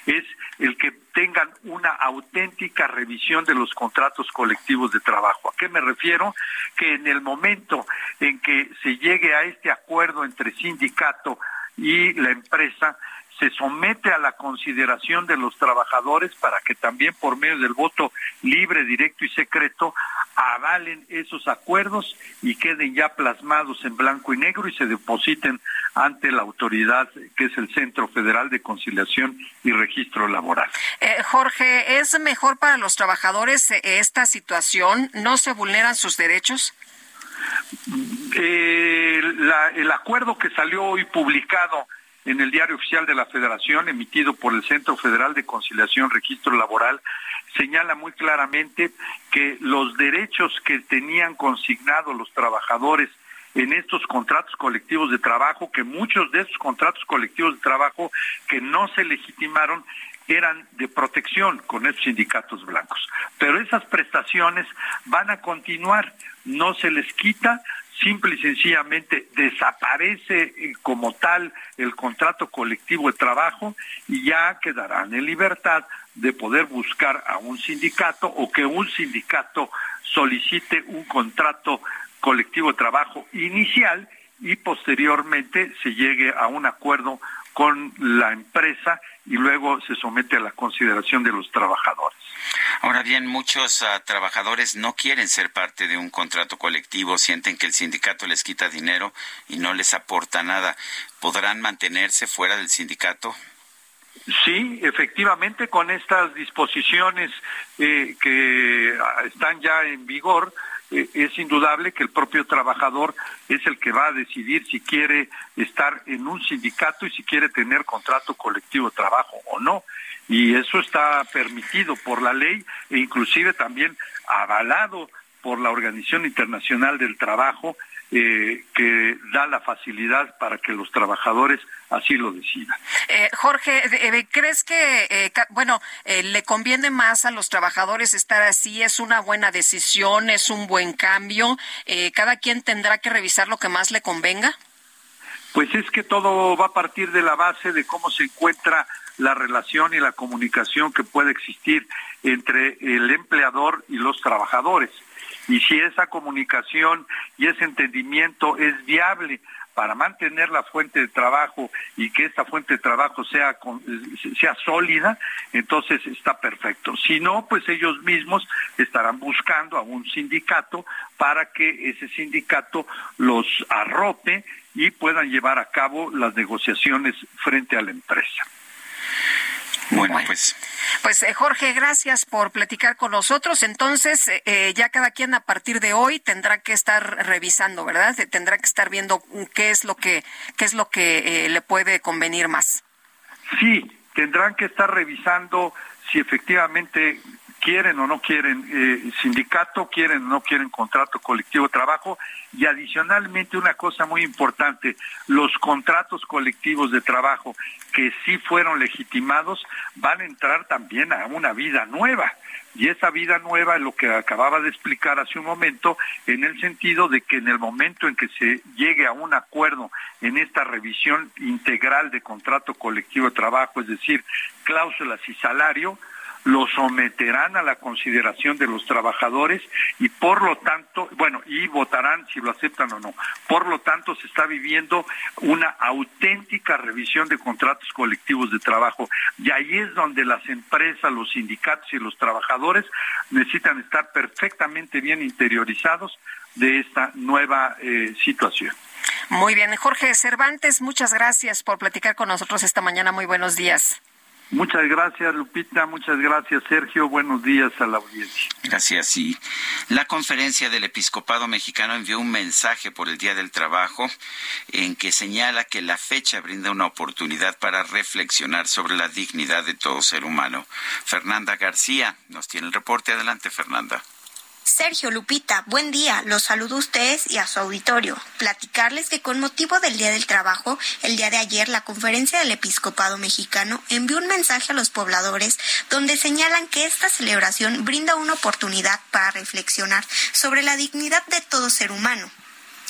[SPEAKER 28] es el que tengan una auténtica revisión de los contratos colectivos de trabajo. ¿A qué me refiero? Que en el momento en que se llegue a este acuerdo entre sindicato y la empresa, se somete a la consideración de los trabajadores para que también por medio del voto libre, directo y secreto avalen esos acuerdos y queden ya plasmados en blanco y negro y se depositen ante la autoridad que es el Centro Federal de Conciliación y Registro Laboral.
[SPEAKER 2] Eh, Jorge, ¿es mejor para los trabajadores eh, esta situación? ¿No se vulneran sus derechos?
[SPEAKER 28] Eh, el acuerdo que salió hoy publicado en el diario oficial de la Federación, emitido por el Centro Federal de Conciliación Registro Laboral, señala muy claramente que los derechos que tenían consignados los trabajadores en estos contratos colectivos de trabajo, que muchos de esos contratos colectivos de trabajo que no se legitimaron eran de protección con esos sindicatos blancos. Pero esas prestaciones van a continuar, no se les quita, simple y sencillamente desaparece eh, como tal el contrato colectivo de trabajo y ya quedarán en libertad de poder buscar a un sindicato o que un sindicato solicite un contrato colectivo de trabajo inicial y posteriormente se llegue a un acuerdo con la empresa y luego se somete a la consideración de los trabajadores.
[SPEAKER 1] Ahora bien, muchos uh, trabajadores no quieren ser parte de un contrato colectivo, sienten que el sindicato les quita dinero y no les aporta nada. ¿Podrán mantenerse fuera del sindicato?
[SPEAKER 28] Sí, efectivamente, con estas disposiciones eh, que ah, están ya en vigor, es indudable que el propio trabajador es el que va a decidir si quiere estar en un sindicato y si quiere tener contrato colectivo de trabajo o no. Y eso está permitido por la ley e inclusive también avalado por la Organización Internacional del Trabajo eh, que da la facilidad para que los trabajadores así lo decidan.
[SPEAKER 2] Eh, Jorge, eh, ¿crees que, bueno, le conviene más a los trabajadores estar así? ¿Es una buena decisión? ¿Es un buen cambio? ¿Cada quien tendrá que revisar lo que más le convenga?
[SPEAKER 28] Pues es que todo va a partir de la base de cómo se encuentra la relación y la comunicación que puede existir entre el empleador y los trabajadores y si esa comunicación y ese entendimiento es viable para mantener la fuente de trabajo y que esta fuente de trabajo sea, sea sólida, entonces está perfecto. Si no, pues ellos mismos estarán buscando a un sindicato para que ese sindicato los arrope y puedan llevar a cabo las negociaciones frente a la empresa.
[SPEAKER 1] Bueno, pues.
[SPEAKER 2] Pues eh, Jorge, gracias por platicar con nosotros. Entonces, eh, eh, ya cada quien a partir de hoy tendrá que estar revisando, ¿verdad? Tendrá que estar viendo qué es lo que qué es lo que le puede convenir más.
[SPEAKER 28] Sí, tendrán que estar revisando si efectivamente quieren o no quieren eh, sindicato, quieren o no quieren contrato colectivo de trabajo y adicionalmente una cosa muy importante, los contratos colectivos de trabajo que sí fueron legitimados van a entrar también a una vida nueva. Y esa vida nueva es lo que acababa de explicar hace un momento, en el sentido de que en el momento en que se llegue a un acuerdo en esta revisión integral de contrato colectivo de trabajo, es decir, cláusulas y salario, lo someterán a la consideración de los trabajadores y por lo tanto, bueno, y votarán si lo aceptan o no. Por lo tanto, se está viviendo una auténtica revisión de contratos colectivos de trabajo y ahí es donde las empresas, los sindicatos y los trabajadores necesitan estar perfectamente bien interiorizados de esta nueva eh, situación.
[SPEAKER 2] Muy bien, Jorge Cervantes, muchas gracias por platicar con nosotros esta mañana. Muy buenos días.
[SPEAKER 28] Muchas gracias, Lupita. Muchas gracias, Sergio. Buenos días a la audiencia.
[SPEAKER 1] Gracias. La conferencia del Episcopado Mexicano envió un mensaje por el Día del Trabajo en que señala que la fecha brinda una oportunidad para reflexionar sobre la dignidad de todo ser humano. Fernanda García nos tiene el reporte. Adelante, Fernanda.
[SPEAKER 29] Sergio Lupita, buen día. Los saludo a ustedes y a su auditorio. Platicarles que con motivo del Día del Trabajo, el día de ayer, la Conferencia del Episcopado Mexicano envió un mensaje a los pobladores donde señalan que esta celebración brinda una oportunidad para reflexionar sobre la dignidad de todo ser humano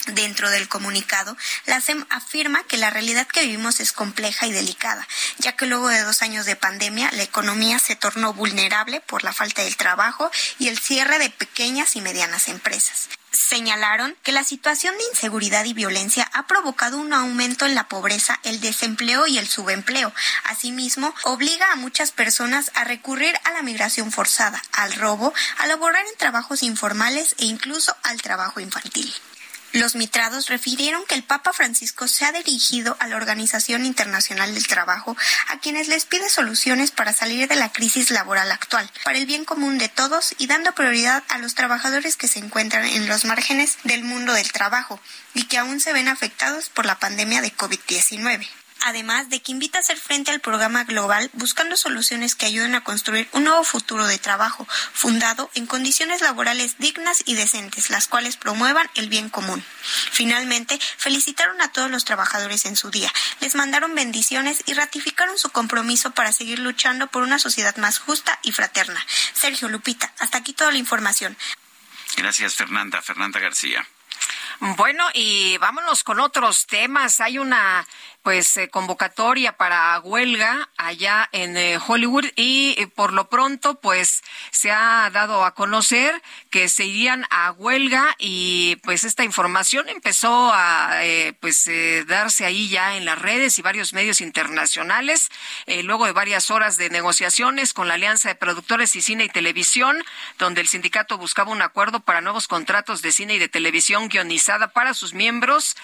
[SPEAKER 29] Dentro del comunicado, la SEM afirma que la realidad que vivimos es compleja y delicada, ya que luego de dos años de pandemia la economía se tornó vulnerable por la falta del trabajo y el cierre de pequeñas y medianas empresas. Señalaron que la situación de inseguridad y violencia ha provocado un aumento en la pobreza, el desempleo y el subempleo. Asimismo, obliga a muchas personas a recurrir a la migración forzada, al robo, a laborar en trabajos informales e incluso al trabajo infantil. Los mitrados refirieron que el Papa Francisco se ha dirigido a la Organización Internacional del Trabajo, a quienes les pide soluciones para salir de la crisis laboral actual, para el bien común de todos y dando prioridad a los trabajadores que se encuentran en los márgenes del mundo del trabajo y que aún se ven afectados por la pandemia de COVID-19 además de que invita a hacer frente al programa global buscando soluciones que ayuden a construir un nuevo futuro de trabajo fundado en condiciones laborales dignas y decentes, las cuales promuevan el bien común. Finalmente, felicitaron a todos los trabajadores en su día, les mandaron bendiciones y ratificaron su compromiso para seguir luchando por una sociedad más justa y fraterna. Sergio Lupita, hasta aquí toda la información.
[SPEAKER 1] Gracias, Fernanda. Fernanda García.
[SPEAKER 2] Bueno, y vámonos con otros temas. Hay una pues eh, convocatoria para huelga allá en eh, Hollywood y eh, por lo pronto pues se ha dado a conocer que se irían a huelga y pues esta información empezó a pues darse ahí ya en las redes y varios medios internacionales luego de varias horas de negociaciones con la Alianza de Productores y Cine y Televisión donde el sindicato buscaba un acuerdo para nuevos contratos de cine y de televisión guionizada para sus miembros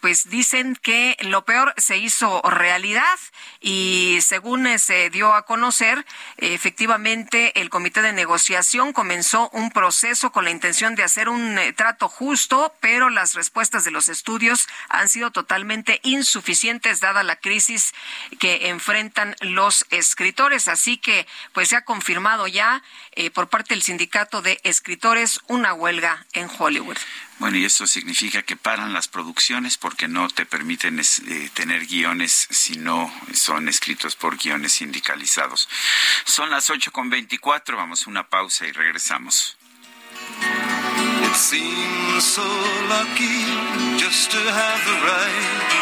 [SPEAKER 2] pues dicen que lo peor se hizo realidad y según eh, se dio a conocer, efectivamente el comité de negociación comenzó un proceso con la intención de hacer un eh, trato justo, pero las respuestas de los estudios han sido totalmente insuficientes dada la crisis que enfrentan los escritores. Así que, pues se ha confirmado ya eh, por parte del sindicato de escritores una huelga en Hollywood.
[SPEAKER 1] Bueno, y eso significa que paran las producciones porque no te permiten eh, tener guiones si no son escritos por guiones sindicalizados. Son las 8 con 24, vamos a una pausa y regresamos.
[SPEAKER 16] It seems so lucky just to have right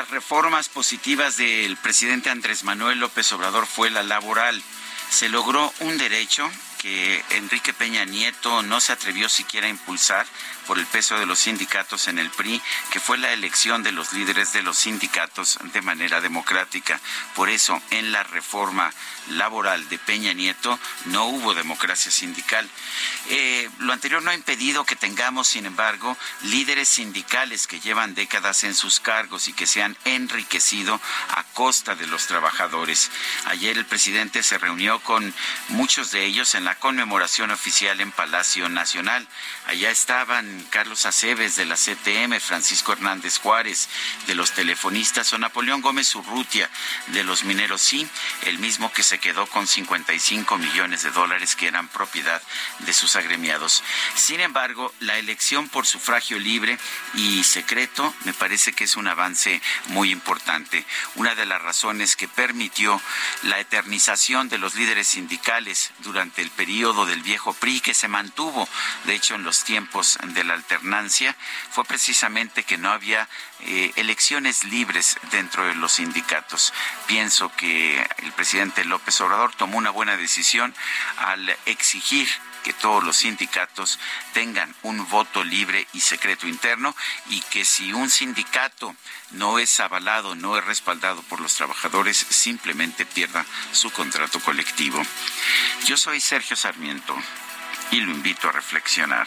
[SPEAKER 1] Las reformas positivas del presidente Andrés Manuel López Obrador fue la laboral. Se logró un derecho que Enrique Peña Nieto no se atrevió siquiera a impulsar por el peso de los sindicatos en el PRI, que fue la elección de los líderes de los sindicatos de manera democrática. Por eso, en la reforma laboral de Peña Nieto no hubo democracia sindical. Eh, lo anterior no ha impedido que tengamos, sin embargo, líderes sindicales que llevan décadas en sus cargos y que se han enriquecido a costa de los trabajadores. Ayer el presidente se reunió con muchos de ellos en la conmemoración oficial en Palacio Nacional. Allá estaban Carlos Aceves de la CTM, Francisco Hernández Juárez de los telefonistas o Napoleón Gómez Urrutia de los mineros, sí, el mismo que se quedó con 55 millones de dólares que eran propiedad de sus agremiados. Sin embargo, la elección por sufragio libre y secreto me parece que es un avance muy importante. Una de las razones que permitió la eternización de los líderes sindicales durante el periodo del viejo PRI que se mantuvo, de hecho, en los tiempos de la alternancia, fue precisamente que no había eh, elecciones libres dentro de los sindicatos. Pienso que el presidente López Obrador tomó una buena decisión al exigir que todos los sindicatos tengan un voto libre y secreto interno y que si un sindicato no es avalado, no es respaldado por los trabajadores, simplemente pierda su contrato colectivo. Yo soy Sergio Sarmiento y lo invito a reflexionar.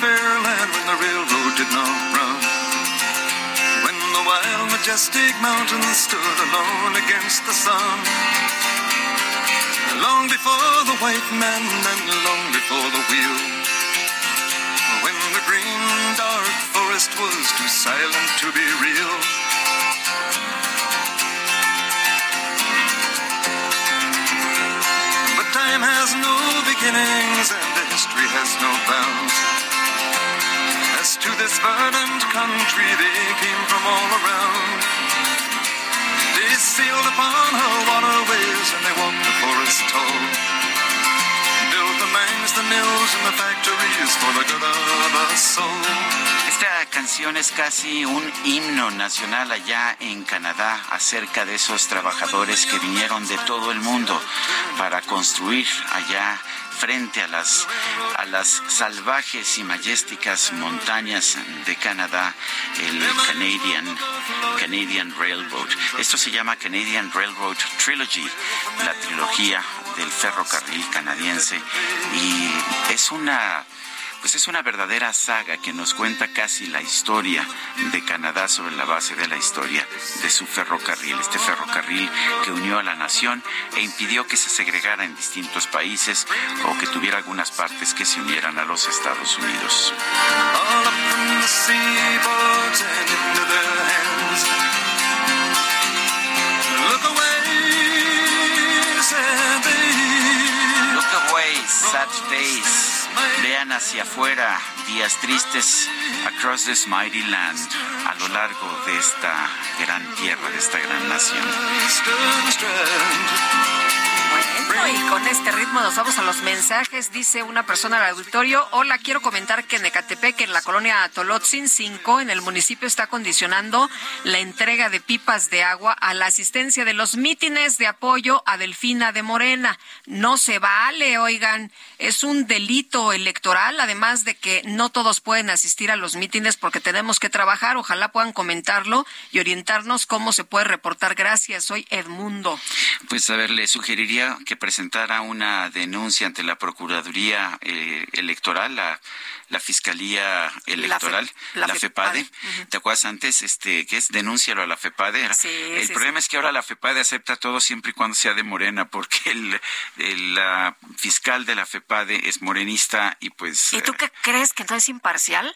[SPEAKER 16] fair land when the railroad did not run. When the wild, majestic mountains stood alone against the sun. Long before the white man and long before the wheel. When the green, dark forest was too silent to be real. But time has no beginnings and history has no bounds. To this verdant country, they came from all around. They sailed upon her waterways and they walked the forest tall. Built the mines, the mills, and the factories for the good of us all.
[SPEAKER 1] Esta canción es casi un himno nacional allá en Canadá acerca de esos trabajadores que vinieron de todo el mundo para construir allá frente a las, a las salvajes y majesticas montañas de Canadá, el Canadian, Canadian Railroad. Esto se llama Canadian Railroad Trilogy, la trilogía del ferrocarril canadiense, y es una pues es una verdadera saga que nos cuenta casi la historia de Canadá sobre la base de la historia de su ferrocarril, este ferrocarril que unió a la nación e impidió que se segregara en distintos países o que tuviera algunas partes que se unieran a los Estados Unidos. Hacia afuera, días tristes, across this mighty land, a lo largo de esta gran tierra, de esta gran nación.
[SPEAKER 2] Y con este ritmo nos vamos a los mensajes. Dice una persona al auditorio, hola, quiero comentar que en Ecatepec, en la colonia Tolotzin 5, en el municipio está condicionando la entrega de pipas de agua a la asistencia de los mítines de apoyo a Delfina de Morena. No se vale, oigan, es un delito electoral, además de que no todos pueden asistir a los mítines porque tenemos que trabajar. Ojalá puedan comentarlo y orientarnos cómo se puede reportar. Gracias, soy Edmundo.
[SPEAKER 1] Pues a ver, le sugeriría que presentara una denuncia ante la Procuraduría eh, Electoral, la, la Fiscalía Electoral, la, FEPADE. ¿Te acuerdas antes este que es denúncialo a la FEPADE? el problema es que ahora la FEPADE acepta todo siempre y cuando sea de Morena, porque el, la fiscal de la FEPADE es morenista y pues...
[SPEAKER 2] ¿Y tú qué crees que entonces es imparcial?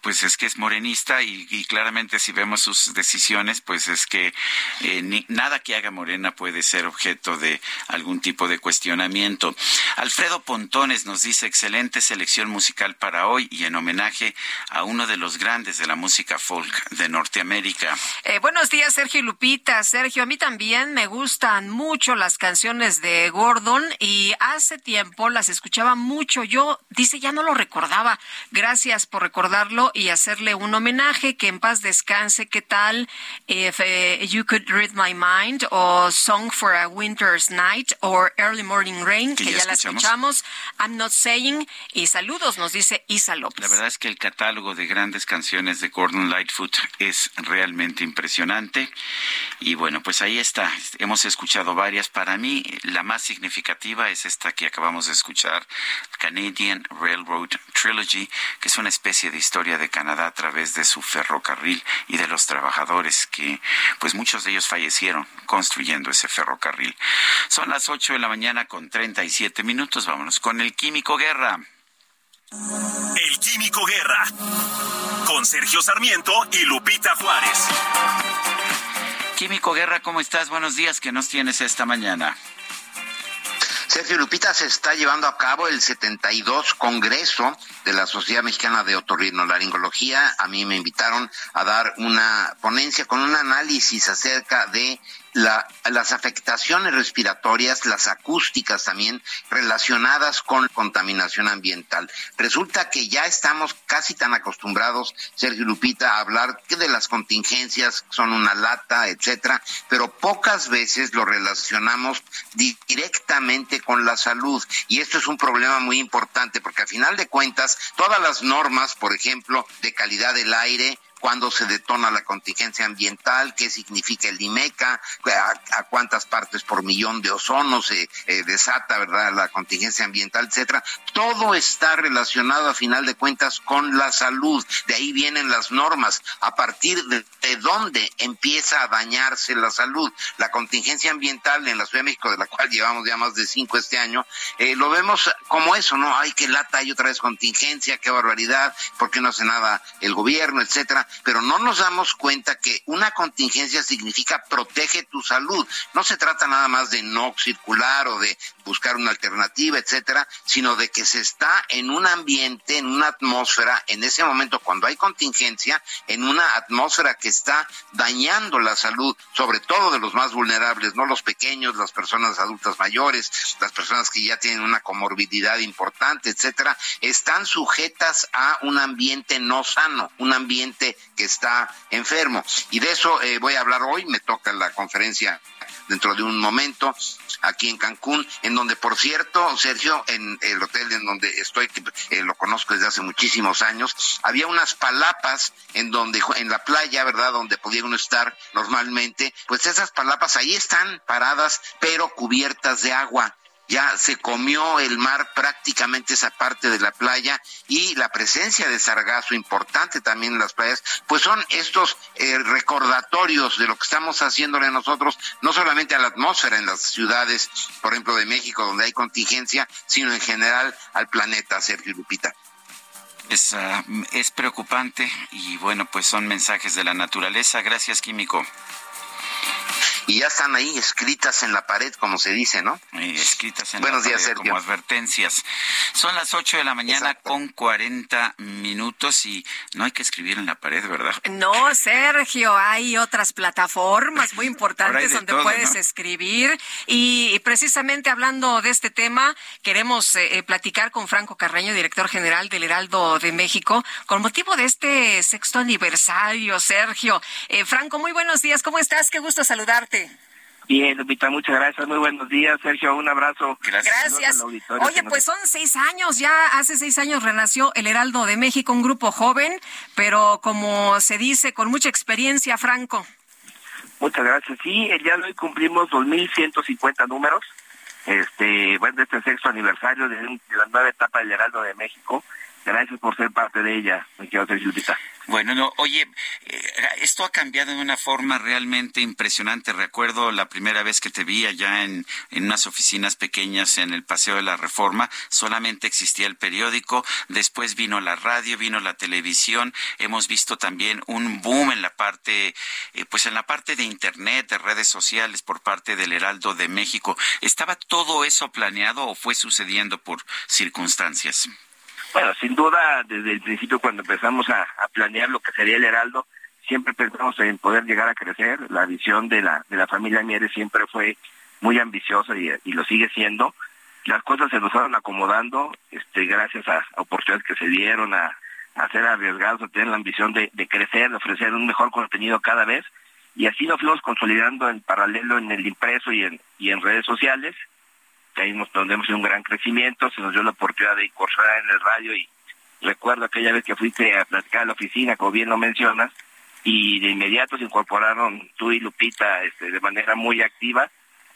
[SPEAKER 1] Pues es que es morenista y, claramente si vemos sus decisiones, pues es que eh, nada que haga Morena puede ser objeto de algún tipo de cuestionamiento. Alfredo Pontones nos dice excelente selección musical para hoy y en homenaje a uno de los grandes de la música folk de Norteamérica.
[SPEAKER 2] Eh, buenos días, Sergio Lupita. Sergio, a mí también me gustan mucho las canciones de Gordon y hace tiempo las escuchaba mucho. Yo, dice, ya no lo recordaba. Gracias por recordar y hacerle un homenaje, que en paz descanse, ¿qué tal? If uh, You Could Read My Mind o Song for a Winter's Night o Early Morning Rain, que, ya, la escuchamos, I'm Not Saying, y saludos, nos dice Isa López.
[SPEAKER 1] La verdad es que el catálogo de grandes canciones de Gordon Lightfoot es realmente impresionante. Y bueno, pues ahí está, hemos escuchado varias, para mí la más significativa es esta que acabamos de escuchar, Canadian Railroad Trilogy, que es una especie de historia de Canadá a través de su ferrocarril y de los trabajadores que, pues muchos de ellos fallecieron construyendo ese ferrocarril. Son las 8 de la mañana con 37 minutos. Vámonos con el Químico Guerra.
[SPEAKER 15] El Químico Guerra. Con Sergio Sarmiento y Lupita Juárez.
[SPEAKER 1] Químico Guerra, ¿cómo estás? Buenos días, ¿qué nos tienes esta mañana?
[SPEAKER 30] Sergio Lupita, se está llevando a cabo el 72 Congreso de la Sociedad Mexicana de Otorrinolaringología. A mí me invitaron a dar una ponencia con un análisis acerca de las afectaciones respiratorias, las acústicas también relacionadas con contaminación ambiental. Resulta que ya estamos casi tan acostumbrados, Sergio Lupita, a hablar que de las contingencias son una lata, etcétera, pero pocas veces lo relacionamos directamente con la salud. Y esto es un problema muy importante porque a final de cuentas, todas las normas, por ejemplo, de calidad del aire, cuándo se detona la contingencia ambiental, qué significa el IMECA, a, cuántas partes por millón de ozono se eh, desata, ¿verdad?, la contingencia ambiental, etcétera. Todo está relacionado a final de cuentas con la salud. De ahí vienen las normas. A partir de, dónde empieza a dañarse la salud. La contingencia ambiental en la Ciudad de México, de la cual llevamos ya más de cinco este año, eh, lo vemos como eso, ¿no? Ay, qué lata, hay otra vez contingencia, qué barbaridad, ¿por qué no hace nada el gobierno, etcétera? Pero no nos damos cuenta que una contingencia significa protege tu salud. No se trata nada más de no circular o de buscar una alternativa, etcétera, sino de que se está en un ambiente, en una atmósfera, en ese momento cuando hay contingencia, en una atmósfera que está dañando la salud, sobre todo de los más vulnerables, no los pequeños, las personas adultas mayores, las personas que ya tienen una comorbididad importante, etcétera, están sujetas a un ambiente no sano, un ambiente que está enfermo. Y de eso eh, voy a hablar hoy, me toca la conferencia dentro de un momento aquí en Cancún, en donde, por cierto, Sergio, en el hotel en donde estoy, que eh, lo conozco desde hace muchísimos años, había unas palapas en donde, en la playa, ¿verdad?, donde podía uno estar normalmente, pues esas palapas ahí están paradas, pero cubiertas de agua ya se comió el mar prácticamente esa parte de la playa y la presencia de sargazo importante también en las playas, pues son estos eh, recordatorios de lo que estamos haciéndole nosotros, no solamente a la atmósfera en las ciudades, por ejemplo, de México, donde hay contingencia, sino en general al planeta, Sergio Lupita.
[SPEAKER 1] Es, ah, es preocupante y bueno, pues son mensajes de la naturaleza. Gracias, Químico
[SPEAKER 30] y ya están ahí escritas en la pared, como se dice, ¿no?
[SPEAKER 1] escritas en
[SPEAKER 30] Buenos
[SPEAKER 1] la
[SPEAKER 30] días,
[SPEAKER 1] pared como advertencias. Son las 8 de la mañana con 40 minutos y no hay que escribir en la pared, ¿verdad?
[SPEAKER 2] No, Sergio, hay otras plataformas muy importantes donde puedes escribir y, precisamente hablando de este tema, queremos eh, eh, platicar con Franco Carreño, director general del Heraldo de México, con motivo de este sexto aniversario, Sergio. Eh, Franco, muy buenos días, ¿cómo estás? Qué gusto saludarte.
[SPEAKER 31] Bien, Lupita, muchas gracias. Muy buenos días, Sergio. Un abrazo.
[SPEAKER 2] Gracias. Oye, pues son seis años, ya hace seis años renació el Heraldo de México, un grupo joven, pero como se dice, con mucha experiencia, Franco.
[SPEAKER 31] Muchas gracias. Sí, el día de hoy cumplimos 2.150 números. Este, bueno, de este sexto aniversario de, la nueva etapa del Heraldo de México. Gracias por ser parte de ella, me quiero Lupita.
[SPEAKER 1] Bueno, no, oye, eh, esto ha cambiado de una forma realmente impresionante. Recuerdo la primera vez que te vi allá en, en unas oficinas pequeñas en el Paseo de la Reforma, solamente existía el periódico, después vino la radio, vino la televisión, hemos visto también un boom en la parte, eh, pues en la parte de Internet, de redes sociales por parte del Heraldo de México. ¿Estaba todo eso planeado o fue sucediendo por circunstancias?
[SPEAKER 31] Bueno, sin duda, desde el principio cuando empezamos a, planear lo que sería el Heraldo, siempre pensamos en poder llegar a crecer. La visión de la, de la familia Mieres siempre fue muy ambiciosa y, lo sigue siendo. Las cosas se nos fueron acomodando, este, gracias a, oportunidades que se dieron, a, a ser arriesgados, a tener la ambición de, crecer, de ofrecer un mejor contenido cada vez. Y así lo fuimos consolidando en paralelo en el impreso y en, y en redes sociales que ahí nos tendremos un gran crecimiento, se nos dio la oportunidad de incursionar en el radio y recuerdo aquella vez que fuiste a platicar a la oficina, como bien lo mencionas, y de inmediato se incorporaron tú y Lupita este, de manera muy activa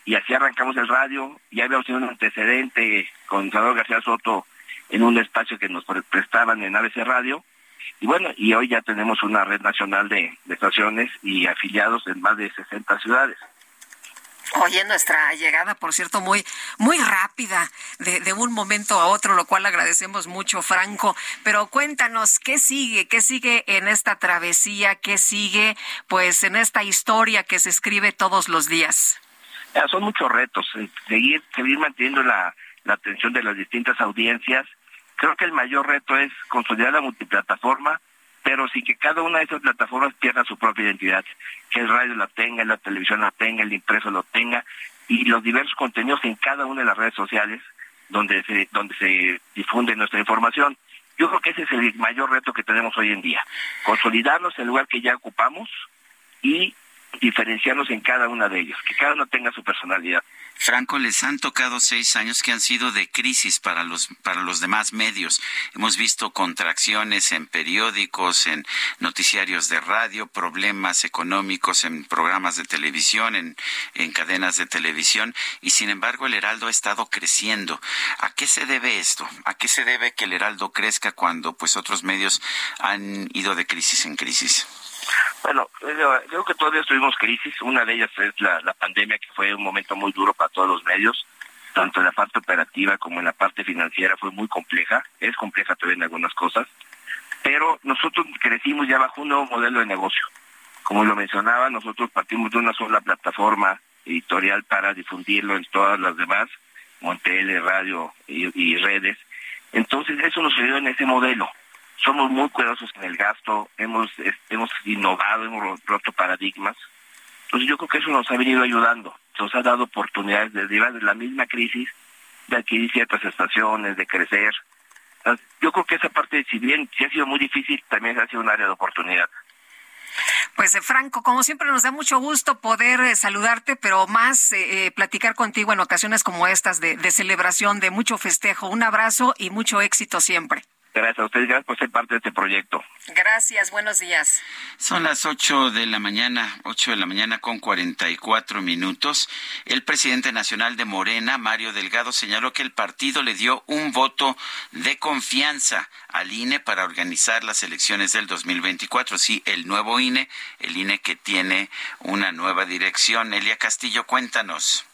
[SPEAKER 31] y así arrancamos el radio, ya habíamos tenido un antecedente con Salvador García Soto en un espacio que nos prestaban en ABC Radio, y bueno, y hoy ya tenemos una red nacional de, de estaciones y afiliados en más de 60 ciudades.
[SPEAKER 2] Oye, nuestra llegada, por cierto, muy, muy rápida, de, de, un momento a otro, lo cual agradecemos mucho, Franco. Pero cuéntanos, ¿qué sigue? ¿Qué sigue en esta travesía? ¿Qué sigue, pues, en esta historia que se escribe todos los días?
[SPEAKER 31] son muchos retos. Eh, seguir, seguir manteniendo la, la atención de las distintas audiencias. Creo que el mayor reto es consolidar la multiplataforma, pero sí que cada una de esas plataformas pierda su propia identidad, que el radio la tenga, la televisión la tenga, el impreso lo tenga, y los diversos contenidos en cada una de las redes sociales donde se, donde se difunde nuestra información. Yo creo que ese es el mayor reto que tenemos hoy en día, consolidarnos en el lugar que ya ocupamos y diferenciarnos en cada una de ellas, que cada uno tenga su personalidad.
[SPEAKER 1] Franco, les han tocado seis años que han sido de crisis para los, para los demás medios. Hemos visto contracciones en periódicos, en noticiarios de radio, problemas económicos en programas de televisión, en, en cadenas de televisión, y sin embargo el Heraldo ha estado creciendo. ¿A qué se debe esto? ¿A qué se debe que el Heraldo crezca cuando pues otros medios han ido de crisis en crisis?
[SPEAKER 31] Bueno, creo que todavía tuvimos crisis. Una de ellas es la, pandemia, que fue un momento muy duro para todos los medios, tanto en la parte operativa como en la parte financiera fue muy compleja. Es compleja todavía algunas cosas. pero nosotros crecimos ya bajo un nuevo modelo de negocio. Como lo mencionaba, nosotros partimos de una sola plataforma editorial para difundirlo en todas las demás, como radio y, redes. Entonces eso nos ayudó en ese modelo. Somos muy cuidadosos en el gasto, hemos, hemos innovado, hemos roto paradigmas. Entonces yo creo que eso nos ha venido ayudando, nos ha dado oportunidades de derivar de la misma crisis, de adquirir ciertas estaciones, de crecer. Yo creo que esa parte, si bien sí ha sido muy difícil, también ha sido un área de oportunidad.
[SPEAKER 2] Pues eh, Franco, como siempre nos da mucho gusto poder eh, saludarte, pero más eh, platicar contigo en ocasiones como estas de celebración, de mucho festejo. Un abrazo y mucho éxito siempre.
[SPEAKER 31] Gracias a ustedes, gracias por ser parte de este proyecto.
[SPEAKER 2] Gracias, buenos días.
[SPEAKER 1] Son las 8 de la mañana, 8 de la mañana con 44 minutos. El presidente nacional de Morena, Mario Delgado, señaló que el partido le dio un voto de confianza al INE para organizar las elecciones del 2024. Sí, el nuevo INE, el INE que tiene una nueva dirección. Elia Castillo, cuéntanos.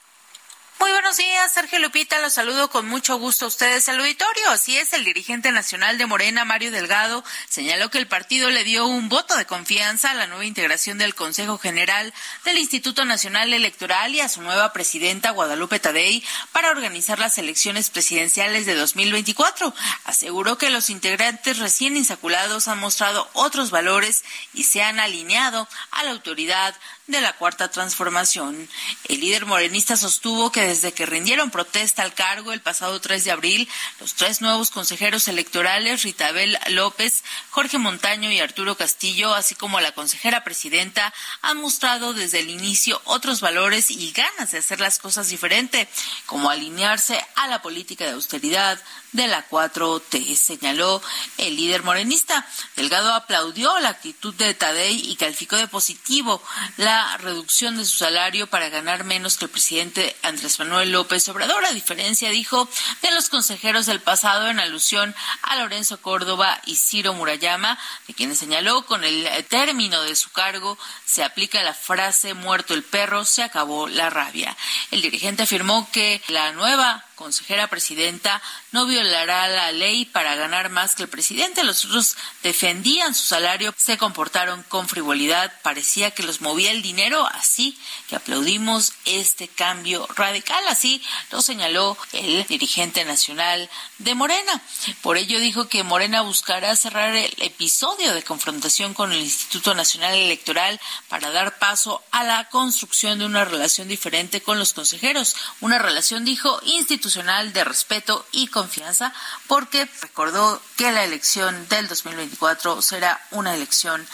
[SPEAKER 24] Muy buenos días, Sergio Lupita. Los saludo con mucho gusto a ustedes al auditorio. Así es, el dirigente nacional de Morena, Mario Delgado, señaló que el partido le dio un voto de confianza a la nueva integración del Consejo General del Instituto Nacional Electoral y a su nueva presidenta, Guadalupe Tadei, para organizar las elecciones presidenciales de 2024. Aseguró que los integrantes recién insaculados han mostrado otros valores y se han alineado a la autoridad de la Cuarta Transformación. El líder morenista sostuvo que desde que rindieron protesta al cargo el pasado 3 de abril, los tres nuevos consejeros electorales, Ritabel López, Jorge Montaño y Arturo Castillo, así como la consejera presidenta, han mostrado desde el inicio otros valores y ganas de hacer las cosas diferente, como alinearse a la política de austeridad, de la 4T, señaló el líder morenista. Delgado aplaudió la actitud de Tadei y calificó de positivo la reducción de su salario para ganar menos que el presidente Andrés Manuel López Obrador, a diferencia, dijo, de los consejeros del pasado en alusión a Lorenzo Córdoba y Ciro Murayama, de quienes señaló con el término de su cargo se aplica la frase muerto el perro, se acabó la rabia. El dirigente afirmó que la nueva consejera presidenta no violará la ley para ganar más que el presidente. Los otros defendían su salario, se comportaron con frivolidad, parecía que los movía el dinero, así que aplaudimos este cambio radical, así lo señaló el dirigente nacional de Morena. Por ello dijo que Morena buscará cerrar el episodio de confrontación con el Instituto Nacional Electoral para dar paso a la construcción de una relación diferente con los consejeros, una relación, dijo, institucional de respeto y confianza, porque recordó que la elección del 2024 será una elección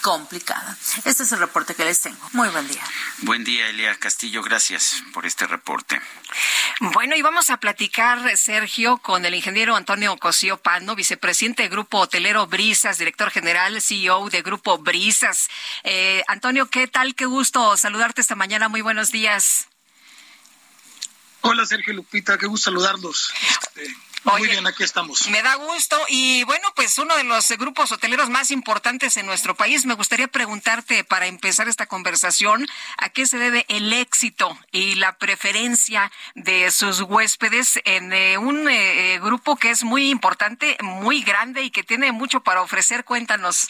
[SPEAKER 24] complicada. Este es el reporte que les tengo. Muy buen día.
[SPEAKER 1] Buen día, Elia Castillo. Gracias por este reporte.
[SPEAKER 2] Bueno, y vamos a platicar, Sergio, con el ingeniero Antonio Cosío Pando, vicepresidente del Grupo Hotelero Brisas, director general, CEO de Grupo Brisas. Eh, Antonio, ¿qué tal? Qué gusto saludarte esta mañana. Muy buenos días.
[SPEAKER 32] Hola Sergio Lupita, qué gusto saludarlos. Este, muy bien, aquí estamos.
[SPEAKER 2] Me da gusto. Y bueno, pues uno de los grupos hoteleros más importantes en nuestro país. Me gustaría preguntarte, para empezar esta conversación, ¿a qué se debe el éxito y la preferencia de sus huéspedes en eh, un eh, grupo que es muy importante, muy grande y que tiene mucho para ofrecer? Cuéntanos.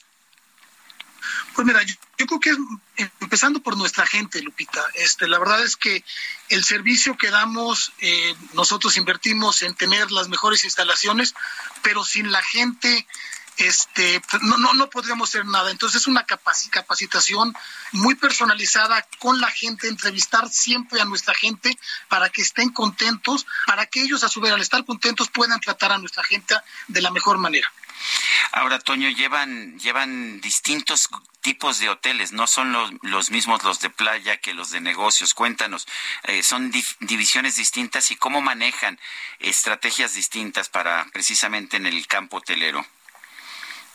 [SPEAKER 32] Pues mira, yo, creo que es empezando por nuestra gente, Lupita. Este, la verdad es que el servicio que damos, eh, nosotros invertimos en tener las mejores instalaciones, pero sin la gente, este, pues, no, no, no podríamos hacer nada. Entonces es una capacitación muy personalizada con la gente, entrevistar siempre a nuestra gente para que estén contentos, para que ellos a su vez al estar contentos puedan tratar a nuestra gente de la mejor manera.
[SPEAKER 1] Ahora, Toño, llevan, llevan distintos tipos de hoteles, no son los, mismos los de playa que los de negocios. Cuéntanos, eh, son divisiones distintas y cómo manejan estrategias distintas para precisamente en el campo hotelero.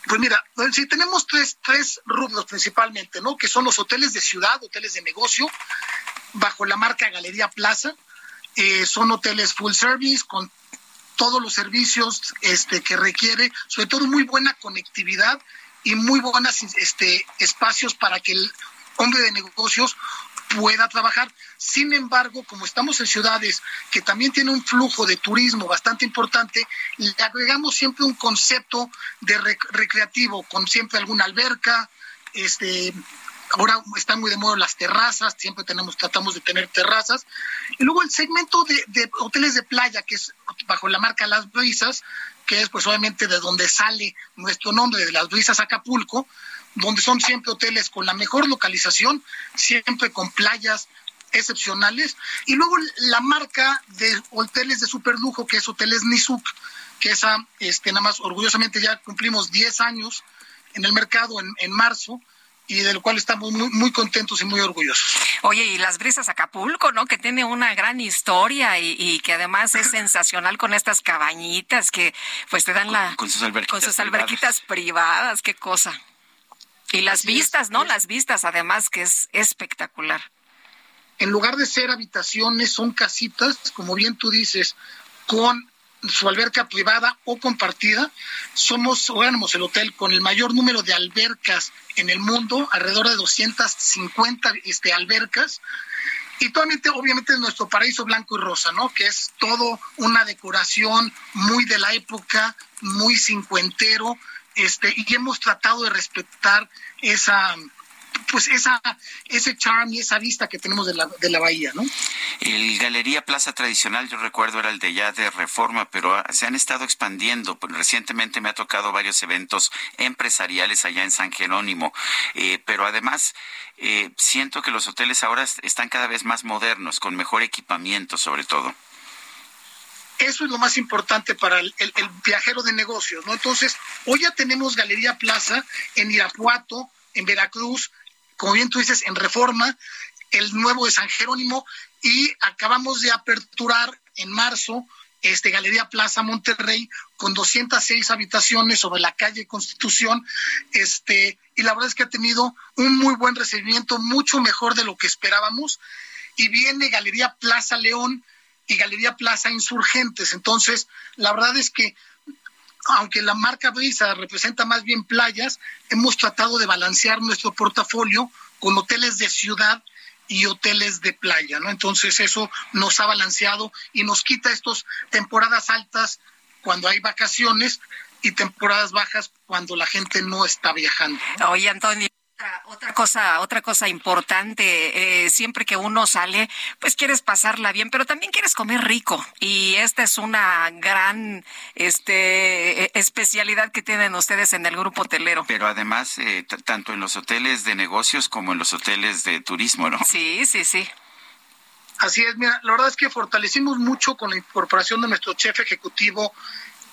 [SPEAKER 32] Pues mira, pues sí, tenemos tres, tres rubros principalmente, ¿no? Que son los hoteles de ciudad, hoteles de negocio, bajo la marca Galería Plaza. Eh, son hoteles full service con todos los servicios este, que requiere, sobre todo muy buena conectividad y muy buenos este, espacios para que el hombre de negocios pueda trabajar. Sin embargo, como estamos en ciudades que también tienen un flujo de turismo bastante importante, le agregamos siempre un concepto de recreativo, con siempre alguna alberca, este, ahora están muy de moda las terrazas, siempre tenemos, tratamos de tener terrazas. Y luego el segmento de, hoteles de playa, que es bajo la marca Las Brisas, que es pues obviamente de donde sale nuestro nombre, de Las Brisas Acapulco, donde son siempre hoteles con la mejor localización, siempre con playas excepcionales. Y luego la marca de hoteles de superlujo, que es Hoteles Nizuk, que esa, este, nada más orgullosamente ya cumplimos 10 años en el mercado en, en marzo y del cual estamos muy, muy contentos y muy orgullosos.
[SPEAKER 2] Oye, y las brisas Acapulco, ¿no? Que tiene una gran historia y, que además es sensacional con estas cabañitas que pues te dan la...
[SPEAKER 1] Con sus alberquitas,
[SPEAKER 2] con sus alberquitas privadas. qué cosa. Y las vistas, ¿no? Las vistas, además, que es espectacular.
[SPEAKER 32] En lugar de ser habitaciones, son casitas, como bien tú dices, con su alberca privada o compartida. Somos, o éramos el hotel con el mayor número de albercas en el mundo, alrededor de 250 este, albercas. Y totalmente, obviamente, nuestro paraíso blanco y rosa, ¿no? Que es todo una decoración muy de la época, muy cincuentero, este, y hemos tratado de respetar esa pues esa ese charm y esa vista que tenemos de la, de la bahía, ¿no?
[SPEAKER 1] El Galería Plaza tradicional, yo recuerdo, era el de ya de Reforma, pero se han estado expandiendo. Recientemente me ha tocado varios eventos empresariales allá en San Jerónimo, eh, pero además eh, siento que los hoteles ahora están cada vez más modernos, con mejor equipamiento sobre todo.
[SPEAKER 32] Eso es lo más importante para el, viajero de negocios, ¿no? Entonces, hoy ya tenemos Galería Plaza en Irapuato, en Veracruz, como bien tú dices, en Reforma, el nuevo de San Jerónimo, y acabamos de aperturar en marzo este Galería Plaza Monterrey con 206 habitaciones sobre la calle Constitución, este y la verdad es que ha tenido un muy buen recibimiento, mucho mejor de lo que esperábamos. Y viene Galería Plaza León y Galería Plaza Insurgentes. Entonces, la verdad es que aunque la marca Brisa representa más bien playas, hemos tratado de balancear nuestro portafolio con hoteles de ciudad y hoteles de playa, ¿no? Entonces eso nos ha balanceado y nos quita estas temporadas altas cuando hay vacaciones y temporadas bajas cuando la gente no está viajando.
[SPEAKER 2] Oye, Antonio. Otra, cosa, otra cosa importante, eh, siempre que uno sale, pues quieres pasarla bien, pero también quieres comer rico. Y esta es una gran este, e, especialidad que tienen ustedes en el grupo hotelero.
[SPEAKER 1] Pero además, eh, tanto en los hoteles de negocios como en los hoteles de turismo, ¿no?
[SPEAKER 2] Sí, sí, sí.
[SPEAKER 32] Así es, mira, la verdad es que fortalecimos mucho con la incorporación de nuestro chef ejecutivo,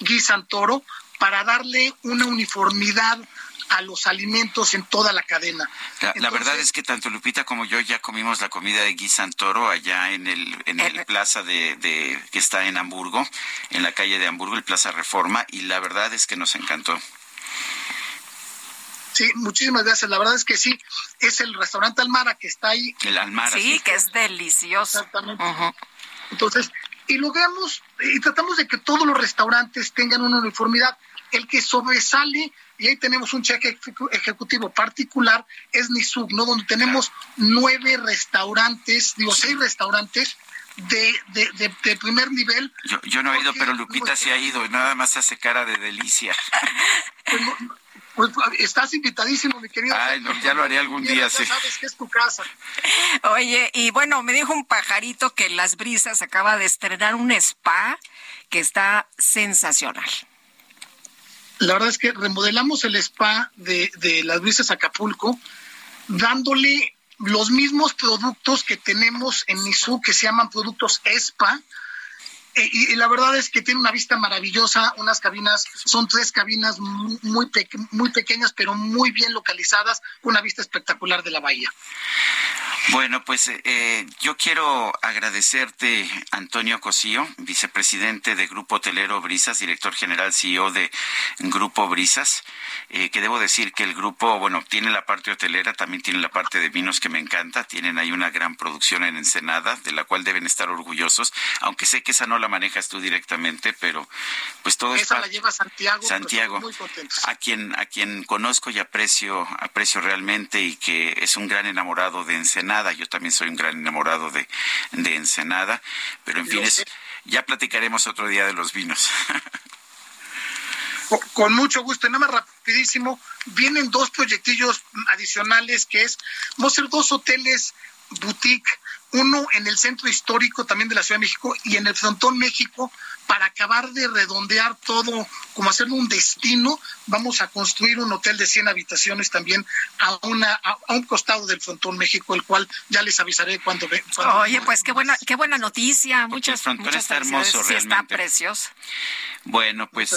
[SPEAKER 32] Guy Santoro, para darle una uniformidad a los alimentos en toda la cadena.
[SPEAKER 1] La, verdad es que tanto Lupita como yo ya comimos la comida de Guy Santoro allá en el, en el plaza de, de, que está en Hamburgo, en la calle de Hamburgo, el Plaza Reforma, y la verdad es que nos encantó.
[SPEAKER 32] Sí, muchísimas gracias. La verdad es que sí, es el restaurante Almara que está ahí.
[SPEAKER 1] El Almara.
[SPEAKER 2] Sí, que es delicioso.
[SPEAKER 32] Exactamente. Entonces, y logramos, y tratamos de que todos los restaurantes tengan una uniformidad. El que sobresale y ahí tenemos un cheque ejecutivo particular, es Nisub, ¿no? Donde tenemos nueve restaurantes, digo, seis restaurantes de, de, de, primer nivel.
[SPEAKER 1] Yo, no he ido, pero Lupita sí ha ido y nada más hace cara de delicia.
[SPEAKER 32] Pues, pues, estás invitadísimo, mi querido.
[SPEAKER 1] Ay, ya lo haré algún día, sí.
[SPEAKER 32] sabes que es tu casa.
[SPEAKER 2] Oye, y bueno, me dijo un pajarito que Las Brisas acaba de estrenar un spa que está sensacional.
[SPEAKER 32] La verdad es que remodelamos el spa de, las brisas Acapulco, dándole los mismos productos que tenemos en Nisu, que se llaman productos spa, eh, y, la verdad es que tiene una vista maravillosa, unas cabinas, son tres cabinas muy, muy pequeñas, pero muy bien localizadas, una vista espectacular de la bahía.
[SPEAKER 1] Bueno, pues eh, yo quiero agradecerte, Antonio Cosío, vicepresidente de Grupo Hotelero Brisas, director general CEO de Grupo Brisas, eh, que debo decir que el grupo, bueno, tiene la parte hotelera, también tiene la parte de vinos que me encanta, tienen ahí una gran producción en Ensenada, de la cual deben estar orgullosos, aunque sé que esa no la manejas tú directamente, pero pues todo
[SPEAKER 32] esa la lleva Santiago.
[SPEAKER 1] Santiago, muy a quien a quien conozco y aprecio aprecio realmente y que es un gran enamorado de Ensenada. Yo también soy un gran enamorado de, de Ensenada, pero en fin, ya platicaremos otro día de los vinos.
[SPEAKER 32] Con, mucho gusto. nada más rapidísimo, vienen dos proyectillos adicionales que es, vamos a ser dos hoteles boutique, uno en el centro histórico también de la Ciudad de México y en el Frontón México, para acabar de redondear todo, como hacerlo un destino, vamos a construir un hotel de 100 habitaciones también a, una, a, un costado del Frontón México, el cual ya les avisaré cuando ve.
[SPEAKER 2] Oye, pues qué buena, qué buena noticia. Muchas,
[SPEAKER 1] el muchas está hermoso,
[SPEAKER 2] sí, está precioso.
[SPEAKER 1] Bueno, pues.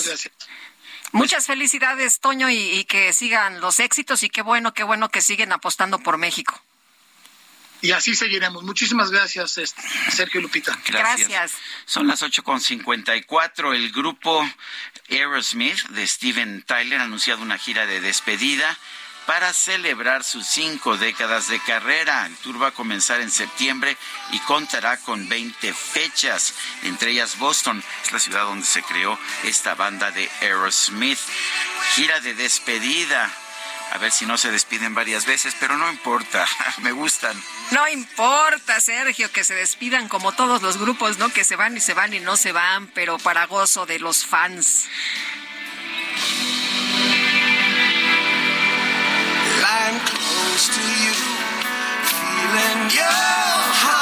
[SPEAKER 2] Muchas felicidades, Toño, y, y, que sigan los éxitos y qué bueno, qué bueno que siguen apostando por México
[SPEAKER 32] y así seguiremos. Muchísimas gracias, este, Sergio Lupita.
[SPEAKER 2] Gracias.
[SPEAKER 1] Son las 8.54. El grupo Aerosmith de Steven Tyler ha anunciado una gira de despedida para celebrar sus cinco décadas de carrera. El tour va a comenzar en septiembre y contará con 20 fechas, entre ellas Boston, es la ciudad donde se creó esta banda de Aerosmith. Gira de despedida a ver si no se despiden varias veces, pero no importa, me gustan.
[SPEAKER 2] No importa, Sergio, que se despidan como todos los grupos, ¿no? Que se van y se van y no se van, pero para gozo de los fans. close to you, feeling your heart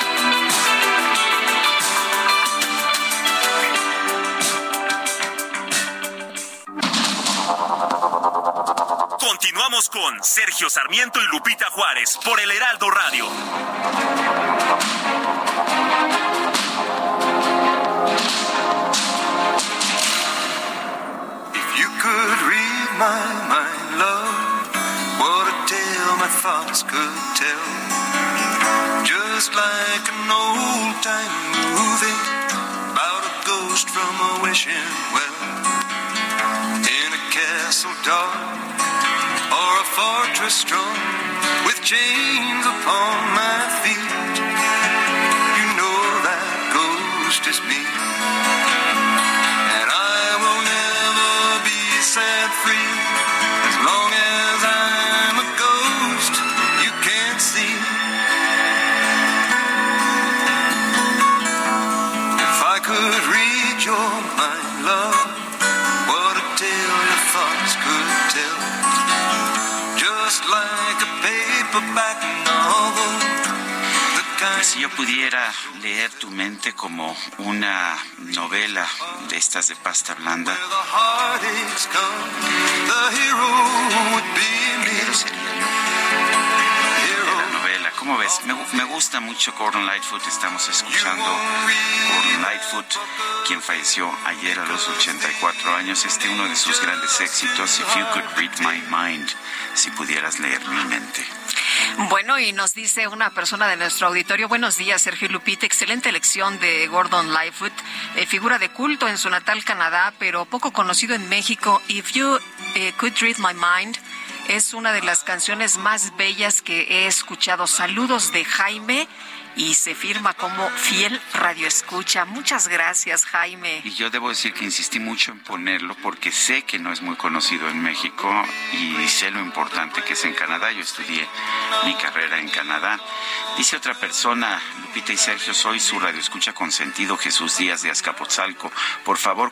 [SPEAKER 15] Continuamos con Sergio Sarmiento y Lupita Juárez por el Heraldo Radio.
[SPEAKER 16] If you could read my mind, love, what a tale my thoughts could tell. Just like an old time movie about a ghost from a wishing well fortress strong with chains upon my
[SPEAKER 1] yo pudiera leer tu mente como una novela de estas de pasta blanda, ¿Cómo ves? Me, gusta mucho Gordon Lightfoot. Estamos escuchando Gordon Lightfoot, quien falleció ayer a los 84 años. Este uno de sus grandes éxitos, If You Could Read My Mind, si pudieras leer mi mente.
[SPEAKER 2] Bueno, y nos dice una persona de nuestro auditorio, buenos días, Sergio Lupita, excelente elección de Gordon Lightfoot, eh, figura de culto en su natal Canadá, pero poco conocido en México. If You eh, Could Read My Mind, es una de las canciones más bellas que he escuchado. Saludos de Jaime y se firma como fiel radioescucha. Muchas gracias, Jaime.
[SPEAKER 1] Y yo debo decir que insistí mucho en ponerlo porque sé que no es muy conocido en México y sé lo importante que es en Canadá. Yo estudié mi carrera en Canadá. Dice otra persona, Lupita y Sergio, soy su radioescucha consentido Jesús Díaz de Azcapotzalco. Por favor,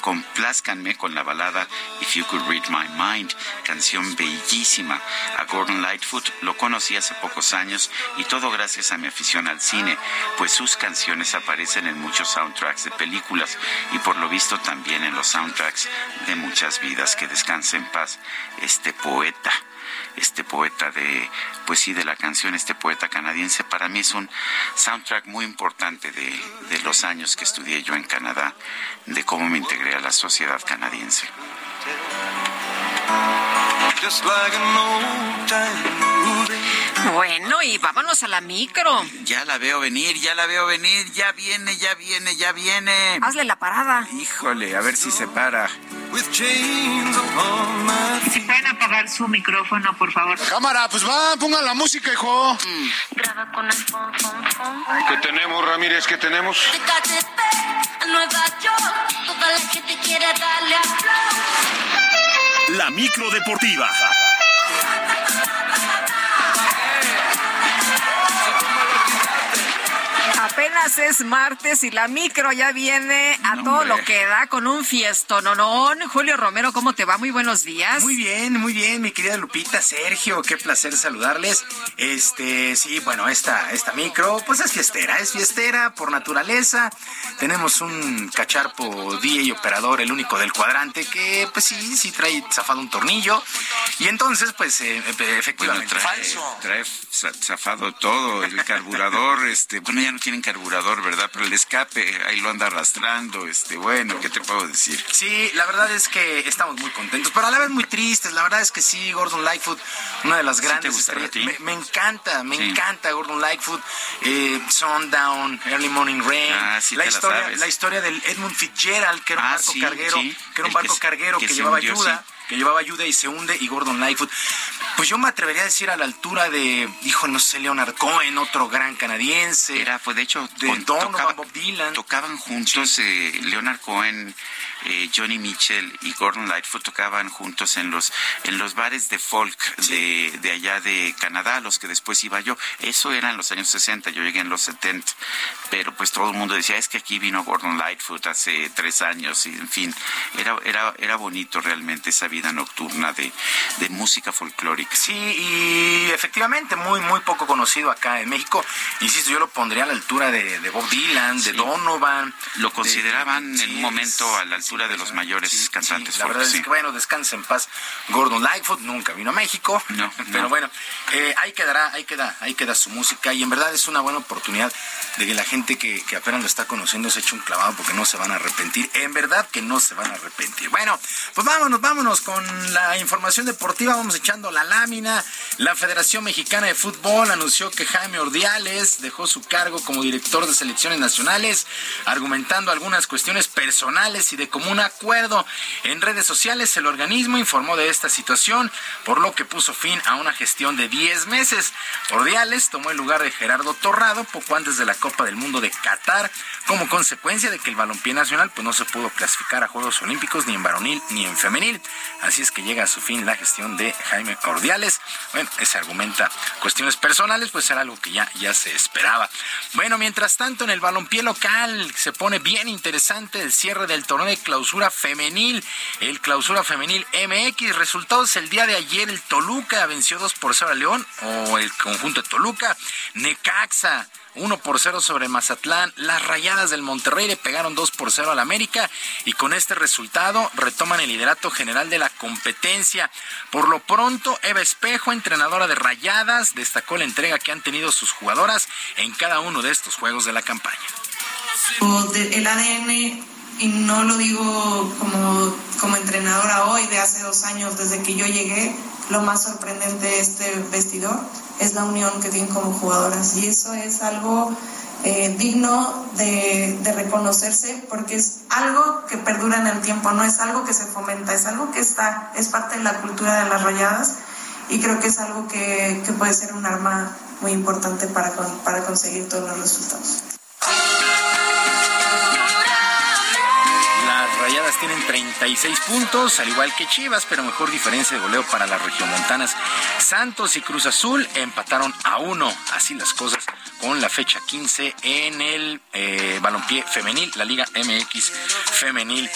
[SPEAKER 1] complázcanme con la balada If You Could Read My Mind, canción bellísima. A Gordon Lightfoot lo conocí hace pocos años y todo gracias a mi afición al cine, pues sus canciones aparecen en muchos soundtracks de películas y por lo visto también en los soundtracks de muchas vidas. Que descanse en paz este poeta este poeta de, pues sí, de la canción, este poeta canadiense, para mí es un soundtrack muy importante de, de los años que estudié yo en Canadá, de cómo me integré a la sociedad canadiense.
[SPEAKER 2] Bueno, y vámonos a la micro.
[SPEAKER 1] Ya la veo venir, ya la veo venir, ya viene, ya viene, ya viene.
[SPEAKER 2] Hazle la parada.
[SPEAKER 1] Híjole, a ver si se para.
[SPEAKER 22] Si pueden apagar su micrófono, por favor.
[SPEAKER 33] Cámara, pues va, pongan la música, hijo.
[SPEAKER 26] Graba con el.
[SPEAKER 33] ¿Qué tenemos, Ramírez? ¿Qué tenemos?
[SPEAKER 26] De KTP a Nueva York, toda la gente quiere darle a flow.
[SPEAKER 15] La micro deportiva.
[SPEAKER 2] Apenas es martes y la micro ya viene a todo lo que da con un fiestononón. Julio Romero, ¿cómo te va? Muy buenos días.
[SPEAKER 34] Muy bien, muy bien, mi querida Lupita, Sergio, qué placer saludarles. Este, sí, bueno, esta, esta micro, pues es fiestera, es fiestera por naturaleza. Tenemos un cacharpo día y operador, el único del cuadrante, que pues sí, sí trae zafado un tornillo. Y entonces, pues eh, efectivamente,
[SPEAKER 1] trae,
[SPEAKER 34] falso.
[SPEAKER 1] trae za- zafado todo, el carburador, este, bueno, ya no tienen carburador, ¿verdad? Pero el escape, ahí lo anda arrastrando, este, bueno, ¿qué te puedo decir?
[SPEAKER 34] Sí, la verdad es que estamos muy contentos, pero a la vez muy tristes. La verdad es que sí, Gordon Lightfoot, una de las
[SPEAKER 1] ¿Sí
[SPEAKER 34] grandes estrellas.
[SPEAKER 1] ti?
[SPEAKER 34] Me, me encanta, me
[SPEAKER 1] Sí.
[SPEAKER 34] encanta Gordon Lightfoot. Eh, Sundown, Early Morning Rain.
[SPEAKER 1] Ah, sí
[SPEAKER 34] la, historia, la historia del Edmund Fitzgerald, que era un
[SPEAKER 1] Ah,
[SPEAKER 34] barco
[SPEAKER 1] sí,
[SPEAKER 34] carguero,
[SPEAKER 1] sí.
[SPEAKER 34] que era un
[SPEAKER 1] El
[SPEAKER 34] barco
[SPEAKER 1] que
[SPEAKER 34] carguero
[SPEAKER 1] que
[SPEAKER 34] llevaba
[SPEAKER 1] hundió,
[SPEAKER 34] ayuda.
[SPEAKER 1] Sí.
[SPEAKER 34] que llevaba ayuda y se hunde, y Gordon Lightfoot. Pues yo me atrevería a decir a la altura de, hijo, no sé, Leonard Cohen, otro gran canadiense.
[SPEAKER 1] Era, pues de hecho,
[SPEAKER 34] de
[SPEAKER 1] con-
[SPEAKER 34] Donovan,
[SPEAKER 1] tocaba-
[SPEAKER 34] Bob Dylan.
[SPEAKER 1] tocaban juntos eh, Leonard Cohen, eh, Johnny Mitchell y Gordon Lightfoot tocaban juntos en los en los bares de folk de, de allá de Canadá, a los que después iba yo. Eso era en los años 60, yo llegué en los 70. Pero pues todo el mundo decía, es que aquí vino Gordon Lightfoot hace tres años y en fin, era, era, era bonito realmente esa vida nocturna de, de música folclórica.
[SPEAKER 34] Sí, y efectivamente, muy, muy poco conocido acá en México. Insisto, yo lo pondría a la altura de, de Bob Dylan, de Donovan.
[SPEAKER 1] Lo
[SPEAKER 34] de-
[SPEAKER 1] consideraban
[SPEAKER 34] sí,
[SPEAKER 1] en un momento a la de los mayores cantantes
[SPEAKER 34] La
[SPEAKER 1] folk,
[SPEAKER 34] verdad
[SPEAKER 1] sí.
[SPEAKER 34] es que, bueno, descansa en paz. Gordon Lightfoot nunca vino a México.
[SPEAKER 1] No,
[SPEAKER 34] Pero
[SPEAKER 1] no.
[SPEAKER 34] bueno, eh, ahí quedará, ahí queda, ahí queda su música. Y en verdad es una buena oportunidad de que la gente que, que apenas lo está conociendo se eche un clavado porque no se van a arrepentir. En verdad que no se van a arrepentir. Bueno, pues vámonos, vámonos con la información deportiva. Vamos echando la lámina. La Federación Mexicana de Fútbol anunció que Jaime Ordiales dejó su cargo como director de selecciones nacionales, argumentando algunas cuestiones personales y de común acuerdo. En redes sociales, el organismo informó de esta situación, por lo que puso fin a una gestión de 10 meses. Ordiales tomó el lugar de Gerardo Torrado poco antes de la Copa del Mundo de Qatar, como consecuencia de que el balompié nacional pues, no se pudo clasificar a Juegos Olímpicos ni en varonil ni en femenil. Así es que llega a su fin la gestión de Jaime Ordiales. Bueno, se argumenta cuestiones personales, pues era algo que ya, ya se esperaba. Bueno, mientras tanto, en el balompié local se pone bien interesante el cierre del torneo de clausura femenil. El clausura femenil MX. Resultados el día de ayer, el Toluca venció 2 por 0 a León, o el conjunto de Toluca. Necaxa 1 por 0 sobre Mazatlán. Las rayadas del Monterrey le pegaron 2 por 0 al América y con este resultado retoman el liderato general de la competencia. Por lo pronto, Eva Espejo, entrenadora de rayadas, destacó la entrega que han tenido sus jugadoras en cada uno de estos juegos de la campaña.
[SPEAKER 35] el ADN, y no lo digo como, como entrenadora hoy, de hace dos años desde que yo llegué, lo más sorprendente de este vestidor es la unión que tienen como jugadoras. Y eso es algo eh, digno de, de reconocerse porque es algo que perdura en el tiempo, no es algo que se fomenta, es algo que está, es parte de la cultura de las rayadas y creo que es algo que, que puede ser un arma muy importante para, para conseguir todos los resultados.
[SPEAKER 34] Tienen 36 puntos, al igual que Chivas, pero mejor diferencia de goleo para las regiomontanas. Santos y Cruz Azul empataron a uno, así las cosas, con la fecha 15 en el eh, balompié femenil, la Liga MX femenil.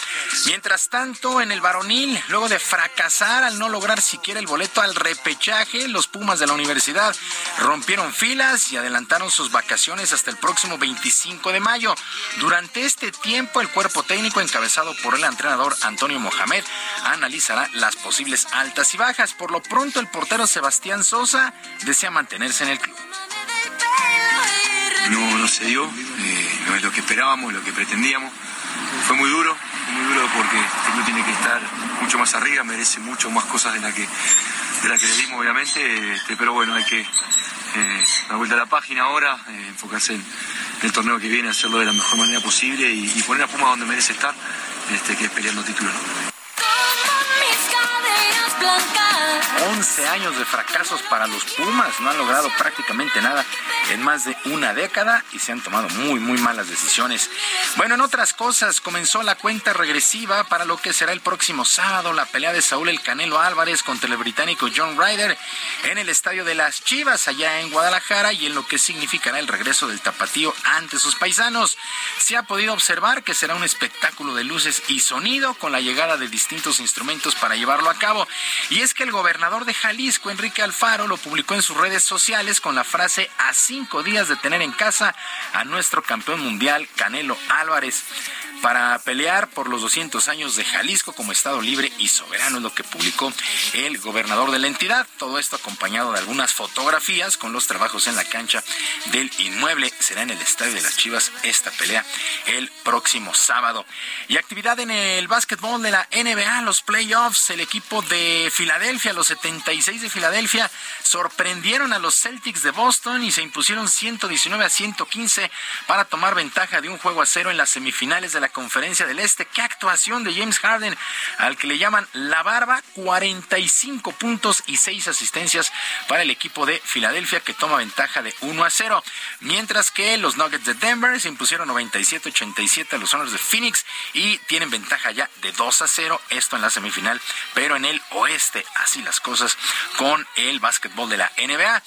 [SPEAKER 34] Mientras tanto, en el varonil, luego de fracasar al no lograr siquiera el boleto al repechaje, los Pumas de la universidad rompieron filas y adelantaron sus vacaciones hasta el próximo 25 de mayo. Durante este tiempo, el cuerpo técnico encabezado por el entrenador Antonio Mohamed analizará las posibles altas y bajas. Por lo pronto, el portero Sebastián Sosa desea mantenerse en el club.
[SPEAKER 36] no, no se dio, eh, no es lo que esperábamos, lo que pretendíamos. Fue muy duro, muy duro porque este club tiene que estar mucho más arriba, merece mucho más cosas de las que la que le dimos, obviamente, este, pero bueno, hay que eh, dar vuelta a la página ahora, eh, enfocarse en el torneo que viene, hacerlo de la mejor manera posible y, poner a Puma donde merece estar, este, que peleando título.
[SPEAKER 34] 11 años de fracasos para los Pumas, no han logrado prácticamente nada en más de una década y se han tomado muy, muy malas decisiones. Bueno, en otras cosas, comenzó la cuenta regresiva para lo que será el próximo sábado, la pelea de Saúl El Canelo Álvarez contra el británico John Ryder en el estadio de las Chivas, allá en Guadalajara, y en lo que significará el regreso del tapatío ante sus paisanos. Se ha podido observar que será un espectáculo de luces y sonido con la llegada de distintos instrumentos para llevarlo a cabo. Y es que el gobernador de Jalisco, Enrique Alfaro, lo publicó en sus redes sociales con la frase así cinco días de tener en casa a nuestro campeón mundial Canelo Álvarez para pelear por los 200 años de Jalisco como Estado libre y soberano, es lo que publicó el gobernador de la entidad. Todo esto acompañado de algunas fotografías con los trabajos en la cancha del inmueble. Será en el Estadio de las Chivas esta pelea el próximo sábado. Y actividad en el básquetbol de la NBA, los playoffs, el equipo de Filadelfia, los 76 de Filadelfia, sorprendieron a los Celtics de Boston y se impusieron 119 a 115 para tomar ventaja de un juego a cero en las semifinales de la Conferencia del Este. Qué actuación de James Harden, al que le llaman la barba, 45 puntos y 6 asistencias para el equipo de Filadelfia que toma ventaja de 1 a 0. Mientras que los Nuggets de Denver se impusieron 97-87 a los Honors de Phoenix y tienen ventaja ya de 2 a 0. Esto en la semifinal, pero en el oeste. Así las cosas con el básquetbol de la NBA.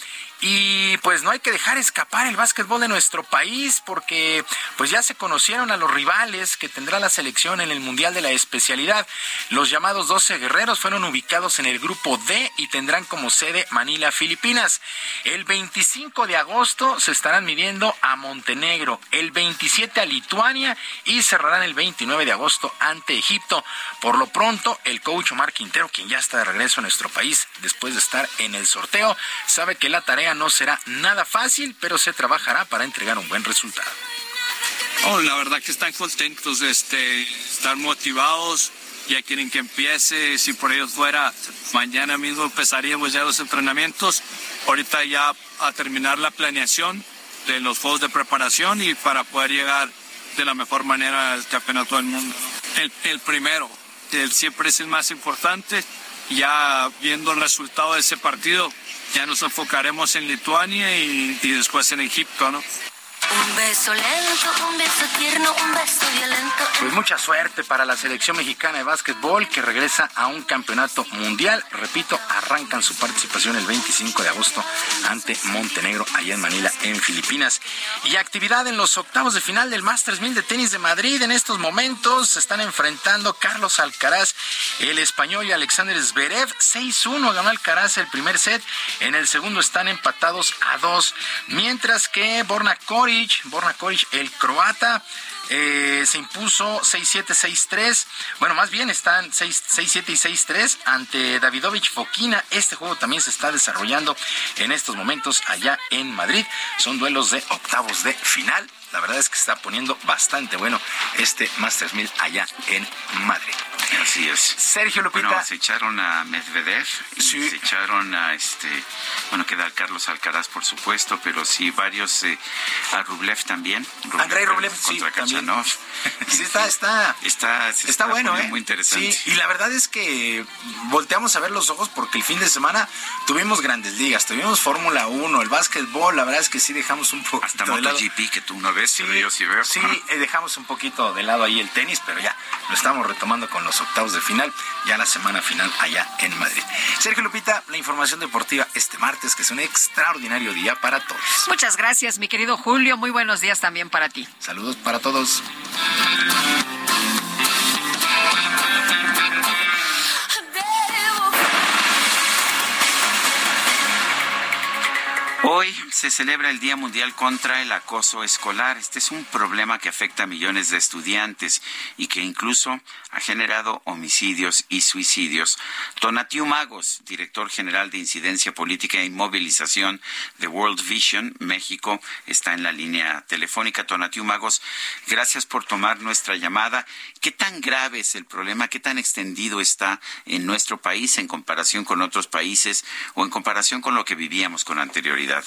[SPEAKER 34] Y pues no hay que dejar escapar el básquetbol de nuestro país porque pues ya se conocieron a los rivales que tendrá la selección en el Mundial de la Especialidad. Los llamados 12 guerreros fueron ubicados en el grupo D y tendrán como sede Manila, Filipinas. El 25 de agosto se estarán midiendo a Montenegro, el 27 a Lituania y cerrarán el 29 de agosto ante Egipto. Por lo pronto, el coach Omar Quintero, quien ya está de regreso a nuestro país después de estar en el sorteo, sabe que la tarea no será nada fácil, pero se trabajará para entregar un buen resultado.
[SPEAKER 37] Oh, la verdad que están contentos, este, están motivados, ya quieren que empiece, si por ellos fuera, mañana mismo empezaríamos ya los entrenamientos, ahorita ya a terminar la planeación de los juegos de preparación y para poder llegar de la mejor manera al campeonato del mundo. El, el primero, el siempre es el más importante, ya viendo el resultado de ese partido, ya nos enfocaremos en Lituania y, después en Egipto, ¿no?
[SPEAKER 34] Un beso lento, un beso tierno, un beso violento. Pues mucha suerte para la selección mexicana de básquetbol que regresa a un campeonato mundial. Repito, arrancan su participación el 25 de agosto ante Montenegro, allá en Manila, en Filipinas. Y actividad en los octavos de final del Masters 1000 de tenis de Madrid. En estos momentos se están enfrentando Carlos Alcaraz, el español y Alexander Zverev. 6-1 ganó Alcaraz el primer set. En el segundo están empatados a dos. Mientras que Borna Cori Borna Koric, el croata, eh, se impuso 6-7, 6-3. Bueno, más bien están 6-7 y 6-3 ante Davidovich Fokina. Este juego también se está desarrollando en estos momentos allá en Madrid. Son duelos de octavos de final. La verdad es que se está poniendo bastante bueno este Masters 1000 allá en Madrid.
[SPEAKER 1] Así es.
[SPEAKER 34] Sergio Lupita.
[SPEAKER 1] Bueno, se echaron a Medvedev, se echaron a este, bueno, queda Carlos Alcaraz, por supuesto, pero sí varios, eh, a Rublev también.
[SPEAKER 34] Andrei Rublev, contra sí, Kachanov. sí, está, está,
[SPEAKER 1] está,
[SPEAKER 34] está, bueno, ¿eh?
[SPEAKER 1] Muy interesante.
[SPEAKER 34] Sí, y la verdad es que volteamos a ver los ojos porque el fin de semana tuvimos grandes ligas, tuvimos Fórmula 1, el básquetbol, la verdad es que sí dejamos un poco.
[SPEAKER 1] Hasta MotoGP que tú una
[SPEAKER 34] sí,
[SPEAKER 1] yo sí.
[SPEAKER 34] Sí, eh, dejamos un poquito de lado ahí el tenis, pero ya lo estamos retomando con los octavos de final, ya la semana final allá en Madrid. Sergio Lupita, la información deportiva este martes, que es un extraordinario día para todos.
[SPEAKER 2] Muchas gracias, mi querido Julio. Muy buenos días también para ti.
[SPEAKER 34] Saludos para todos.
[SPEAKER 1] Se celebra el Día Mundial contra el Acoso Escolar. Este es un problema que afecta a millones de estudiantes y que incluso ha generado homicidios y suicidios. Tonatiu Magos, director general de Incidencia Política e Inmovilización de World Vision México, está en la línea telefónica. Tonatiu Magos, gracias por tomar nuestra llamada. ¿Qué tan grave es el problema? ¿Qué tan extendido está en nuestro país en comparación con otros países o en comparación con lo que vivíamos con anterioridad?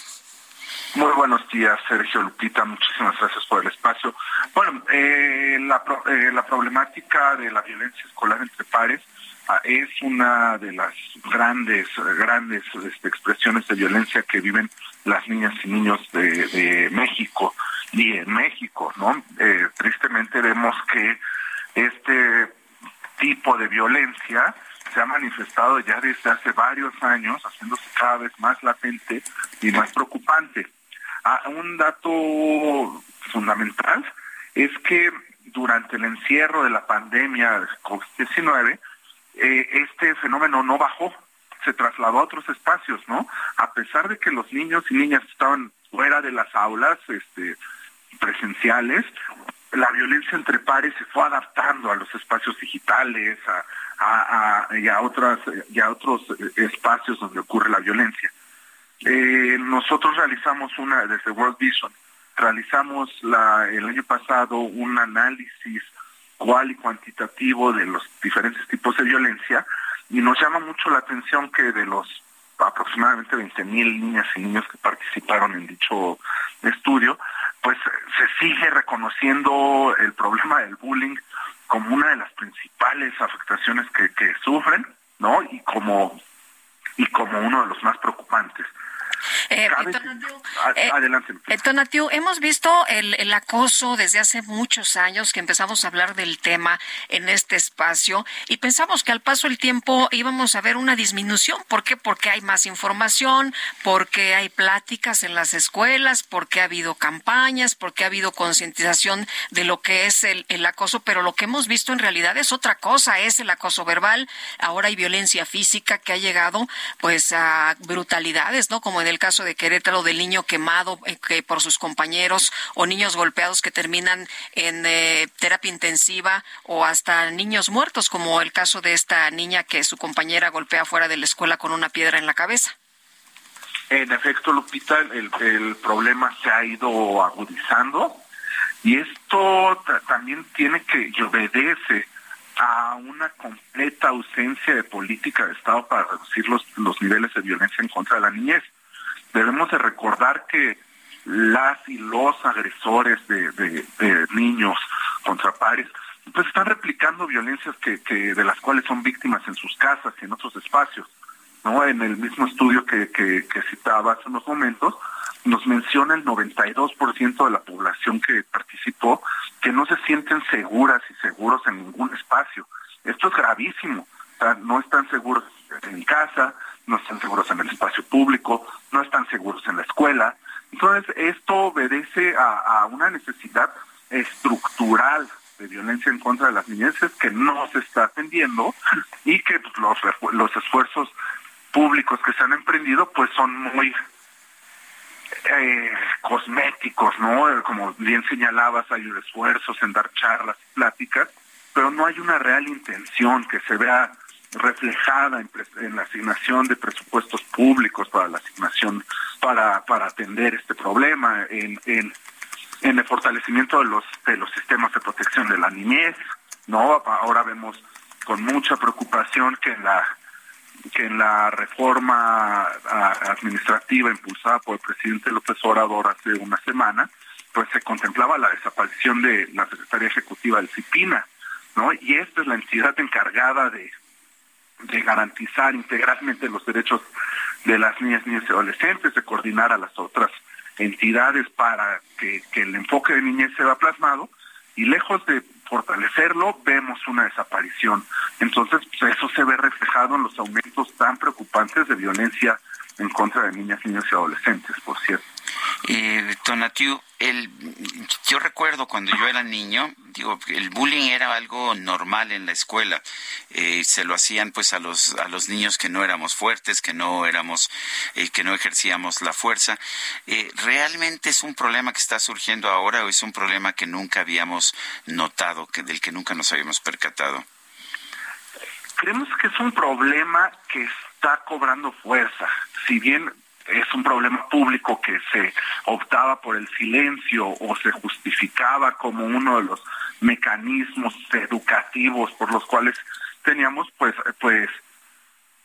[SPEAKER 38] Muy buenos días, Sergio Lupita. Muchísimas gracias por el espacio. Bueno, eh, la, eh, la problemática de la violencia escolar entre pares ah, es una de las grandes, grandes este, expresiones de violencia que viven las niñas y niños de, México y en México, ¿no? Eh, tristemente vemos que este tipo de violencia se ha manifestado ya desde hace varios años, haciéndose cada vez más latente y más preocupante. Ah, un dato fundamental es que durante el encierro de la pandemia de COVID-19, eh, este fenómeno no bajó, se trasladó a otros espacios, ¿no? A pesar de que los niños y niñas estaban fuera de las aulas este, presenciales, la violencia entre pares se fue adaptando a los espacios digitales, y, a otras, y a otros espacios donde ocurre la violencia. Eh, nosotros realizamos una, desde World Vision, realizamos la, el año pasado un análisis cual y cuantitativo de los diferentes tipos de violencia y nos llama mucho la atención que de los aproximadamente 20 mil niñas y niños que participaron en dicho estudio, pues se sigue reconociendo el problema del bullying como una de las principales afectaciones que, que sufren, ¿no? Y como y como uno de los más preocupantes.
[SPEAKER 2] Eh, eh,
[SPEAKER 38] adelante.
[SPEAKER 2] Hemos visto el, acoso desde hace muchos años que empezamos a hablar del tema en este espacio y pensamos que al paso del tiempo íbamos a ver una disminución. ¿Por qué? Porque hay más información, porque hay pláticas en las escuelas, porque ha habido campañas, porque ha habido concientización de lo que es el, el acoso, pero lo que hemos visto en realidad es otra cosa, es el acoso verbal. Ahora hay violencia física que ha llegado pues a brutalidades, ¿no? Como en el caso de Querétaro del niño quemado eh, que por sus compañeros o niños golpeados que terminan en eh, terapia intensiva o hasta niños muertos, como el caso de esta niña que su compañera golpea fuera de la escuela con una piedra en la cabeza.
[SPEAKER 38] En efecto, Lupita, el, el problema se ha ido agudizando y esto también tiene que y obedece a una completa ausencia de política de Estado para reducir los, los niveles de violencia en contra de la niñez debemos de recordar que las y los agresores de, niños contra pares pues están replicando violencias que, de las cuales son víctimas en sus casas y en otros espacios. ¿no? En el mismo estudio que, citaba hace unos momentos, nos menciona el 92% de la población que participó que no se sienten seguras y seguros en ningún espacio. Esto es gravísimo. No están seguros en casa, no están seguros en el espacio público, no están seguros en la escuela. Entonces, esto obedece a, una necesidad estructural de violencia en contra de las niñeces que no se está atendiendo y que pues, los, los esfuerzos públicos que se han emprendido pues son muy eh, cosméticos, ¿no? Como bien señalabas, hay esfuerzos en dar charlas y pláticas, pero no hay una real intención que se vea reflejada en, la asignación de presupuestos públicos para la asignación para, para atender este problema, en, en, en el fortalecimiento de los, de los sistemas de protección de la niñez, ¿no? Ahora vemos con mucha preocupación que en la que en la reforma administrativa impulsada por el presidente López Obrador hace una semana, pues se contemplaba la desaparición de la Secretaría Ejecutiva del CIPINA, ¿no? Y esta es la entidad encargada de, de garantizar integralmente los derechos de las niñas, niñas y adolescentes, de coordinar a las otras entidades para que, el enfoque de niñez se va plasmado y lejos de fortalecerlo vemos una desaparición. Entonces pues, eso se ve reflejado en los aumentos tan preocupantes de violencia en contra de niñas, niños y adolescentes, por cierto.
[SPEAKER 1] Eh, Tonatiu, el, yo recuerdo cuando yo era niño, digo, el bullying era algo normal en la escuela. Eh, se lo hacían pues a los a los niños que no éramos fuertes, que no éramos, eh, que no ejercíamos la fuerza. Eh, ¿Realmente es un problema que está surgiendo ahora o es un problema que nunca habíamos notado, que del que nunca nos habíamos percatado?
[SPEAKER 38] Creemos que es un problema que está cobrando fuerza. Si bien es un problema público que se optaba por el silencio o se justificaba como uno de los mecanismos educativos por los cuales teníamos, pues, pues,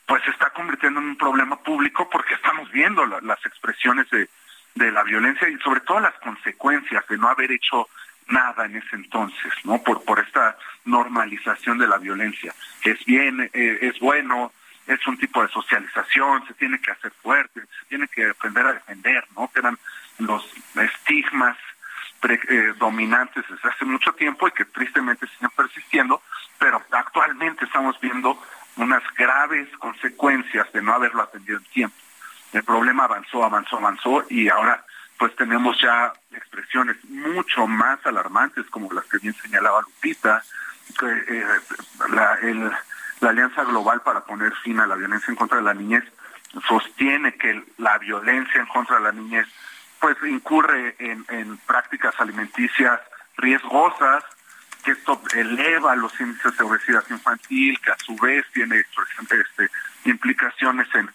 [SPEAKER 38] pues se está convirtiendo en un problema público porque estamos viendo las expresiones de, de la violencia y sobre todo las consecuencias de no haber hecho nada en ese entonces, ¿no? Por, por esta normalización de la violencia. Es bien, eh, es bueno, es un tipo de socialización, se tiene que hacer fuerte, se tiene que aprender a defender, ¿no? Que eran los estigmas eh, dominantes desde hace mucho tiempo y que tristemente siguen persistiendo, pero actualmente estamos viendo unas graves consecuencias de no haberlo atendido en tiempo. El problema avanzó, avanzó, avanzó y ahora pues tenemos ya expresiones mucho más alarmantes como las que bien señalaba Lupita, que, eh, la, el, la Alianza Global para poner fin a la violencia en contra de la niñez sostiene que la violencia en contra de la niñez pues incurre en, en prácticas alimenticias riesgosas, que esto eleva los índices de obesidad infantil, que a su vez tiene este, implicaciones en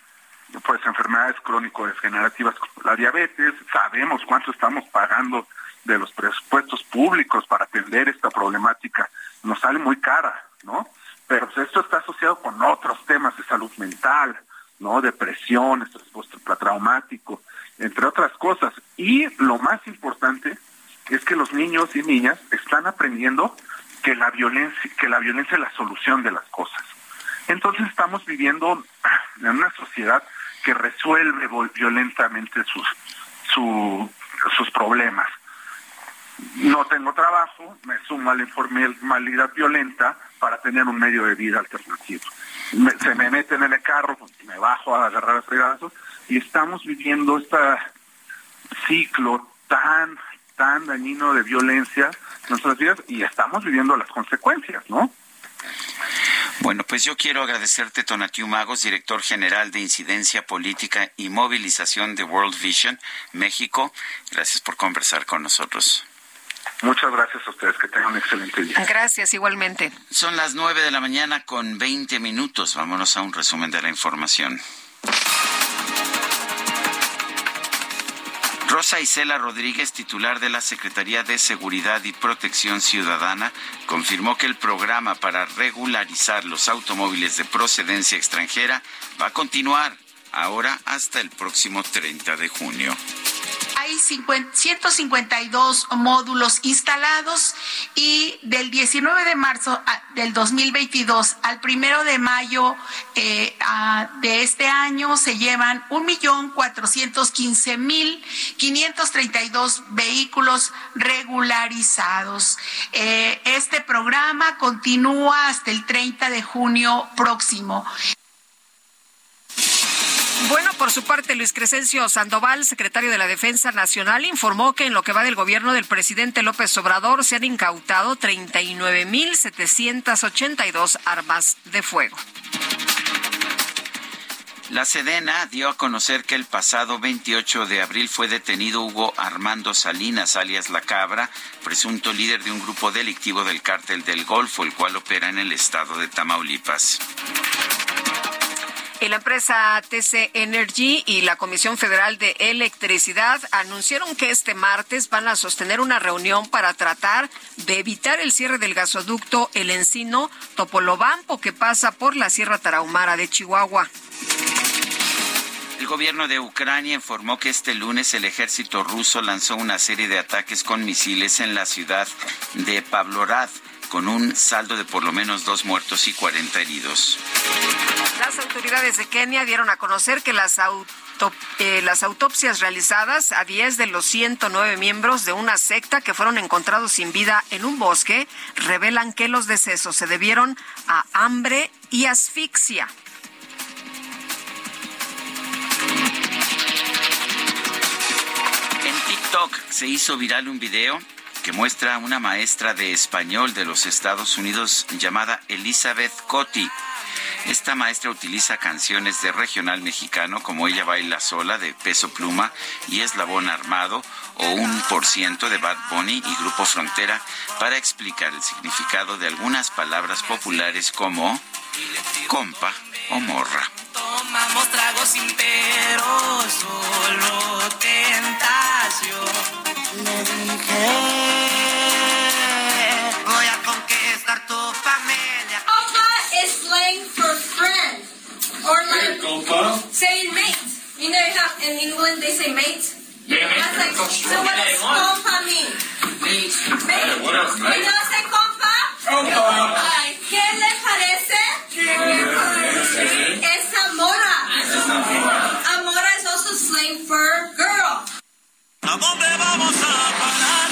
[SPEAKER 38] pues enfermedades crónico-degenerativas como la diabetes, sabemos cuánto estamos pagando de los presupuestos públicos para atender esta problemática, nos sale muy cara, ¿no? Pero pues, esto está asociado con otros temas de salud mental, ¿no? Depresión, estrés traumático, entre otras cosas. Y lo más importante es que los niños y niñas están aprendiendo que la violencia, que la violencia es la solución de las cosas. Entonces estamos viviendo en una sociedad que resuelve violentamente sus, sus problemas. No tengo trabajo, me sumo a la informalidad violenta para tener un medio de vida alternativo. se me meten en el carro, me bajo a agarrar a fregazos y estamos viviendo este ciclo tan, tan dañino de violencia en nuestras vidas y estamos viviendo las consecuencias, ¿no?
[SPEAKER 1] Bueno, pues yo quiero agradecerte, Tonatiu Magos, director general de Incidencia Política y Movilización de World Vision México. Gracias por conversar con nosotros.
[SPEAKER 38] Muchas gracias a ustedes, que tengan un excelente día.
[SPEAKER 2] Gracias, igualmente.
[SPEAKER 1] Son las nueve de la mañana con veinte minutos. Vámonos a un resumen de la información. Rosa Isela Rodríguez, titular de la Secretaría de Seguridad y Protección Ciudadana, confirmó que el programa para regularizar los automóviles de procedencia extranjera va a continuar ahora hasta el próximo 30 de junio
[SPEAKER 39] hay 152 módulos instalados y del 19 de marzo del 2022 al 1 de mayo eh, de este año se llevan 1.415.532 vehículos regularizados. Eh, este programa continúa hasta el 30 de junio próximo.
[SPEAKER 2] Bueno, por su parte, Luis Crescencio Sandoval, secretario de la Defensa Nacional, informó que en lo que va del gobierno del presidente López Obrador se han incautado 39.782 armas de fuego.
[SPEAKER 1] La Sedena dio a conocer que el pasado 28 de abril fue detenido Hugo Armando Salinas, alias La Cabra, presunto líder de un grupo delictivo del cártel del Golfo, el cual opera en el estado de Tamaulipas.
[SPEAKER 2] La empresa TC Energy y la Comisión Federal de Electricidad anunciaron que este martes van a sostener una reunión para tratar de evitar el cierre del gasoducto El Encino Topolobampo que pasa por la Sierra Tarahumara de Chihuahua.
[SPEAKER 1] El gobierno de Ucrania informó que este lunes el ejército ruso lanzó una serie de ataques con misiles en la ciudad de Pavlorad con un saldo de por lo menos dos muertos y 40 heridos.
[SPEAKER 2] Las autoridades de Kenia dieron a conocer que las, eh, las autopsias realizadas a 10 de los 109 miembros de una secta que fueron encontrados sin vida en un bosque revelan que los decesos se debieron a hambre y asfixia.
[SPEAKER 1] En TikTok se hizo viral un video que muestra a una maestra de español de los Estados Unidos llamada Elizabeth Cotti. Esta maestra utiliza canciones de regional mexicano como Ella baila sola de Peso Pluma y Eslabón Armado o un por ciento de Bad Bunny y Grupo Frontera para explicar el significado de algunas palabras populares como compa o morra.
[SPEAKER 40] Tomamos tragos sin pero, solo tentación. Le dije, voy a conquistar tu familia.
[SPEAKER 41] Slang for. Or like saying mate. You know how in England they say mate? That's like, so what does compa mean? Mate. Mate. You know say compa?
[SPEAKER 40] Compa.
[SPEAKER 41] Ay, ¿Qué le parece? Es amora. Amora is also slang for girl.
[SPEAKER 40] ¿A dónde vamos a parar?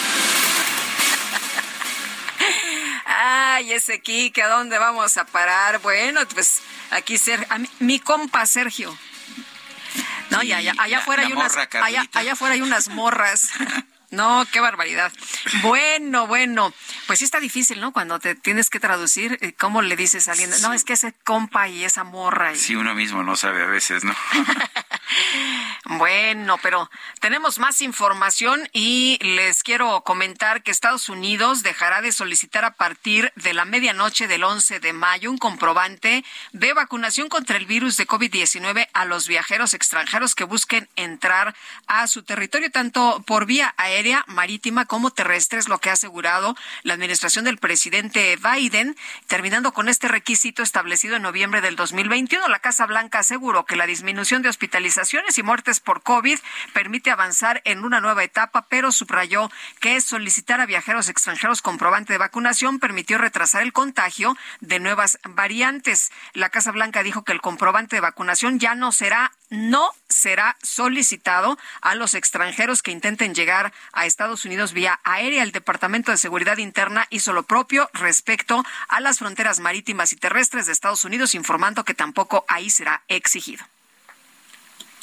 [SPEAKER 2] Ay, ese Kike, ¿a dónde vamos a parar? Bueno, pues aquí Ser- a mi compa Sergio. No, y allá, allá
[SPEAKER 1] la-
[SPEAKER 2] afuera
[SPEAKER 1] la
[SPEAKER 2] hay unas, allá, allá afuera hay unas morras. No, qué barbaridad. Bueno, bueno, pues sí está difícil, ¿no? Cuando te tienes que traducir, eh, ¿cómo le dices a alguien? No, es que ese compa y esa morra. y-
[SPEAKER 1] Si uno mismo no sabe a veces, ¿no?
[SPEAKER 2] Bueno, pero tenemos más información y les quiero comentar que Estados Unidos dejará de solicitar a partir de la medianoche del 11 de mayo un comprobante de vacunación contra el virus de COVID-19 a los viajeros extranjeros que busquen entrar a su territorio, tanto por vía aérea, marítima como terrestre, es lo que ha asegurado la administración del presidente Biden. Terminando con este requisito establecido en noviembre del 2021, la Casa Blanca aseguró que la disminución de hospitalizaciones y muertes por COVID permite avanzar en una nueva etapa, pero subrayó que solicitar a viajeros extranjeros comprobante de vacunación permitió retrasar el contagio de nuevas variantes. La Casa Blanca dijo que el comprobante de vacunación ya no será no será solicitado a los extranjeros que intenten llegar a Estados Unidos vía aérea. El Departamento de Seguridad Interna hizo lo propio respecto a las fronteras marítimas y terrestres de Estados Unidos, informando que tampoco ahí será exigido.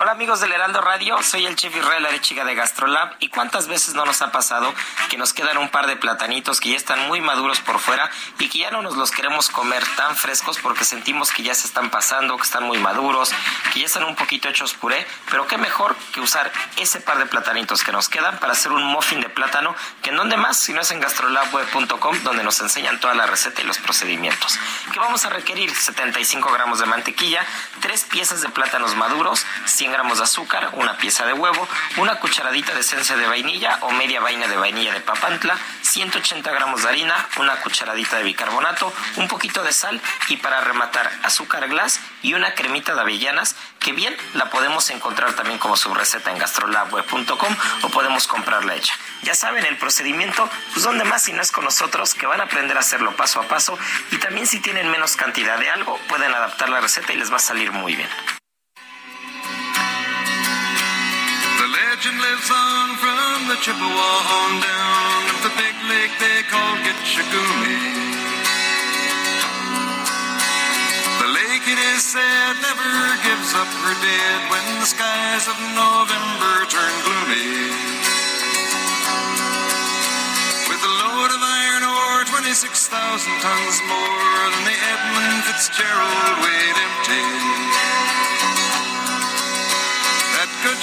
[SPEAKER 42] Hola amigos del Heraldo Radio, soy el chef Israel Arechiga de Gastrolab. Y cuántas veces no nos ha pasado que nos quedan un par de platanitos que ya están muy maduros por fuera y que ya no nos los queremos comer tan frescos porque sentimos que ya se están pasando, que están muy maduros, que ya están un poquito hechos puré, pero qué mejor que usar ese par de platanitos que nos quedan para hacer un muffin de plátano que en donde más si no es en gastrolabweb.com donde nos enseñan toda la receta y los procedimientos. Que vamos a requerir 75 gramos de mantequilla, tres piezas de plátanos maduros, 100 gramos de azúcar, una pieza de huevo, una cucharadita de esencia de vainilla o media vaina de vainilla de papantla, 180 gramos de harina, una cucharadita de bicarbonato, un poquito de sal y para rematar azúcar glass y una cremita de avellanas que bien la podemos encontrar también como subreceta en gastrolabweb.com o podemos comprarla hecha. Ya saben el procedimiento, pues donde más si no es con nosotros que van a aprender a hacerlo paso a paso y también si tienen menos cantidad de algo pueden adaptar la receta y les va a salir muy bien.
[SPEAKER 16] Lives on from the Chippewa on down of the big lake they call Gitchagumi. The lake, it is said, never gives up her dead when the skies of November turn gloomy. With a load of iron ore, 26,000 tons more than the Edmund Fitzgerald weighed empty.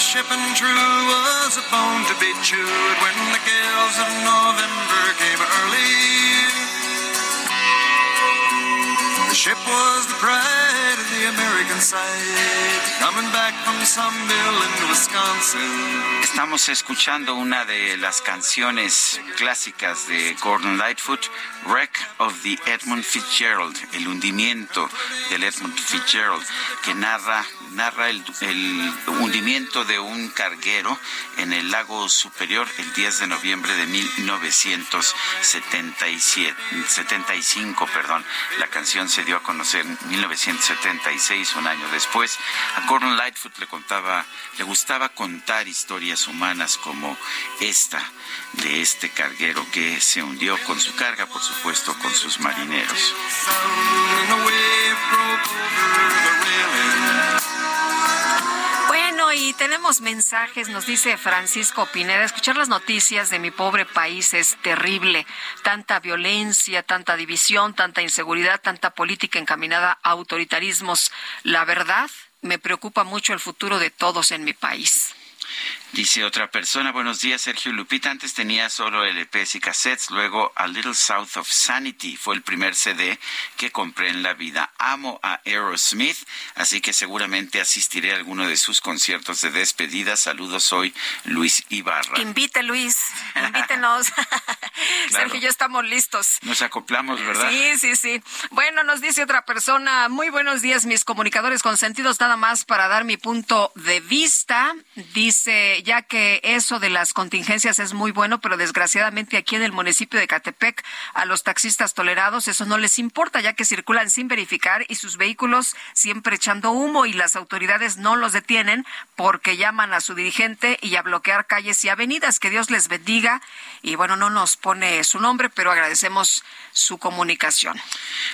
[SPEAKER 16] Ship and true was a bone to be chewed when the gales of November came early. ship was the pride of the American side, coming back from mill in Wisconsin.
[SPEAKER 1] Estamos escuchando una de las canciones clásicas de Gordon Lightfoot, Wreck of the Edmund Fitzgerald, el hundimiento del Edmund Fitzgerald, que narra, narra el, el hundimiento de un carguero en el lago superior el 10 de noviembre de 1975. Perdón. La canción se dio a conocer en 1976, un año después. A Gordon Lightfoot le contaba, le gustaba contar historias humanas como esta de este carguero que se hundió con su carga, por supuesto, con sus marineros.
[SPEAKER 2] Y tenemos mensajes, nos dice Francisco Pineda. Escuchar las noticias de mi pobre país es terrible. Tanta violencia, tanta división, tanta inseguridad, tanta política encaminada a autoritarismos. La verdad, me preocupa mucho el futuro de todos en mi país.
[SPEAKER 1] Dice otra persona, buenos días Sergio Lupita, antes tenía solo LPs y cassettes, luego A Little South of Sanity fue el primer CD que compré en la vida. Amo a Aerosmith, así que seguramente asistiré a alguno de sus conciertos de despedida. Saludos, soy Luis Ibarra.
[SPEAKER 2] Invite Luis, invítenos. Sergio y yo estamos listos.
[SPEAKER 1] Nos acoplamos, ¿verdad?
[SPEAKER 2] Sí, sí, sí. Bueno, nos dice otra persona, muy buenos días mis comunicadores consentidos, nada más para dar mi punto de vista. Dice ya que eso de las contingencias es muy bueno, pero desgraciadamente aquí en el municipio de Catepec a los taxistas tolerados eso no les importa, ya que circulan sin verificar y sus vehículos siempre echando humo y las autoridades no los detienen porque llaman a su dirigente y a bloquear calles y avenidas. Que Dios les bendiga y bueno, no nos pone su nombre, pero agradecemos su comunicación.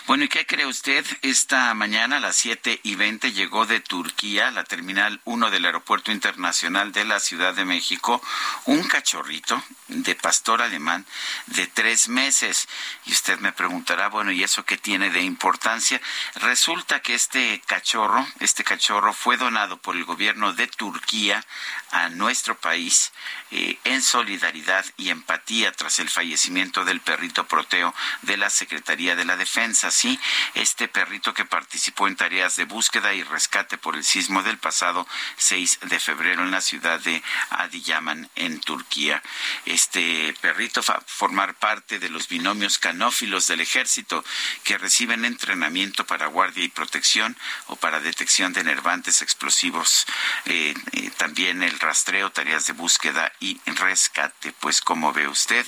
[SPEAKER 1] Bueno, ¿y qué cree usted? Esta mañana a las 7 y 20 llegó de Turquía, la terminal 1 del Aeropuerto Internacional de la Ciudad de México, un cachorrito de pastor alemán de tres meses. Y usted me preguntará, bueno, ¿y eso qué tiene de importancia? Resulta que este cachorro, este cachorro fue donado por el gobierno de Turquía a nuestro país eh, en solidaridad y empatía tras el fallecimiento del perrito proteo de la Secretaría de la Defensa. Sí, este perrito que participó en tareas de búsqueda y rescate por el sismo del pasado 6 de febrero en la ciudad de Adiyaman, en Turquía. Este perrito va a formar parte de los binomios canófilos del ejército que reciben entrenamiento para guardia y protección o para detección de nervantes explosivos. Eh, eh, también el rastreo, tareas de búsqueda y rescate. Pues como ve usted,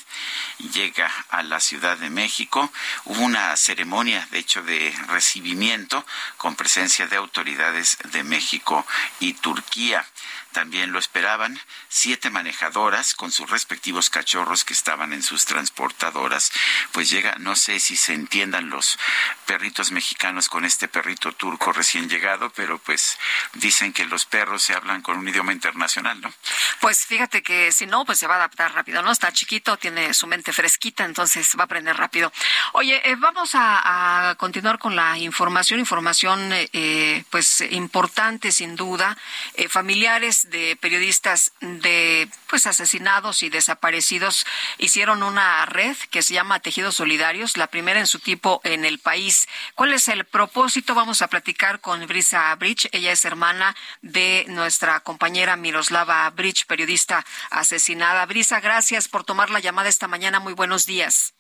[SPEAKER 1] llega a la Ciudad de México. Hubo una ceremonia, de hecho, de recibimiento con presencia de autoridades de México y Turquía. También lo esperaban siete manejadoras con sus respectivos cachorros que estaban en sus transportadoras. Pues llega, no sé si se entiendan los perritos mexicanos con este perrito turco recién llegado, pero pues dicen que los perros se hablan con un idioma internacional, ¿no?
[SPEAKER 2] Pues fíjate que si no, pues se va a adaptar rápido, ¿no? Está chiquito, tiene su mente fresquita, entonces va a aprender rápido. Oye, eh, vamos a, continuar con la información, información eh, pues importante sin duda. Eh, familiares de periodistas de pues asesinados y desaparecidos hicieron una red que se llama Tejidos Solidarios, la primera en su tipo en el país. ¿Cuál es el propósito? Vamos a platicar con Brisa Bridge. Ella es hermana de nuestra compañera Miroslava Bridge, periodista asesinada. Brisa, gracias por tomar la llamada esta mañana. Muy buenos días.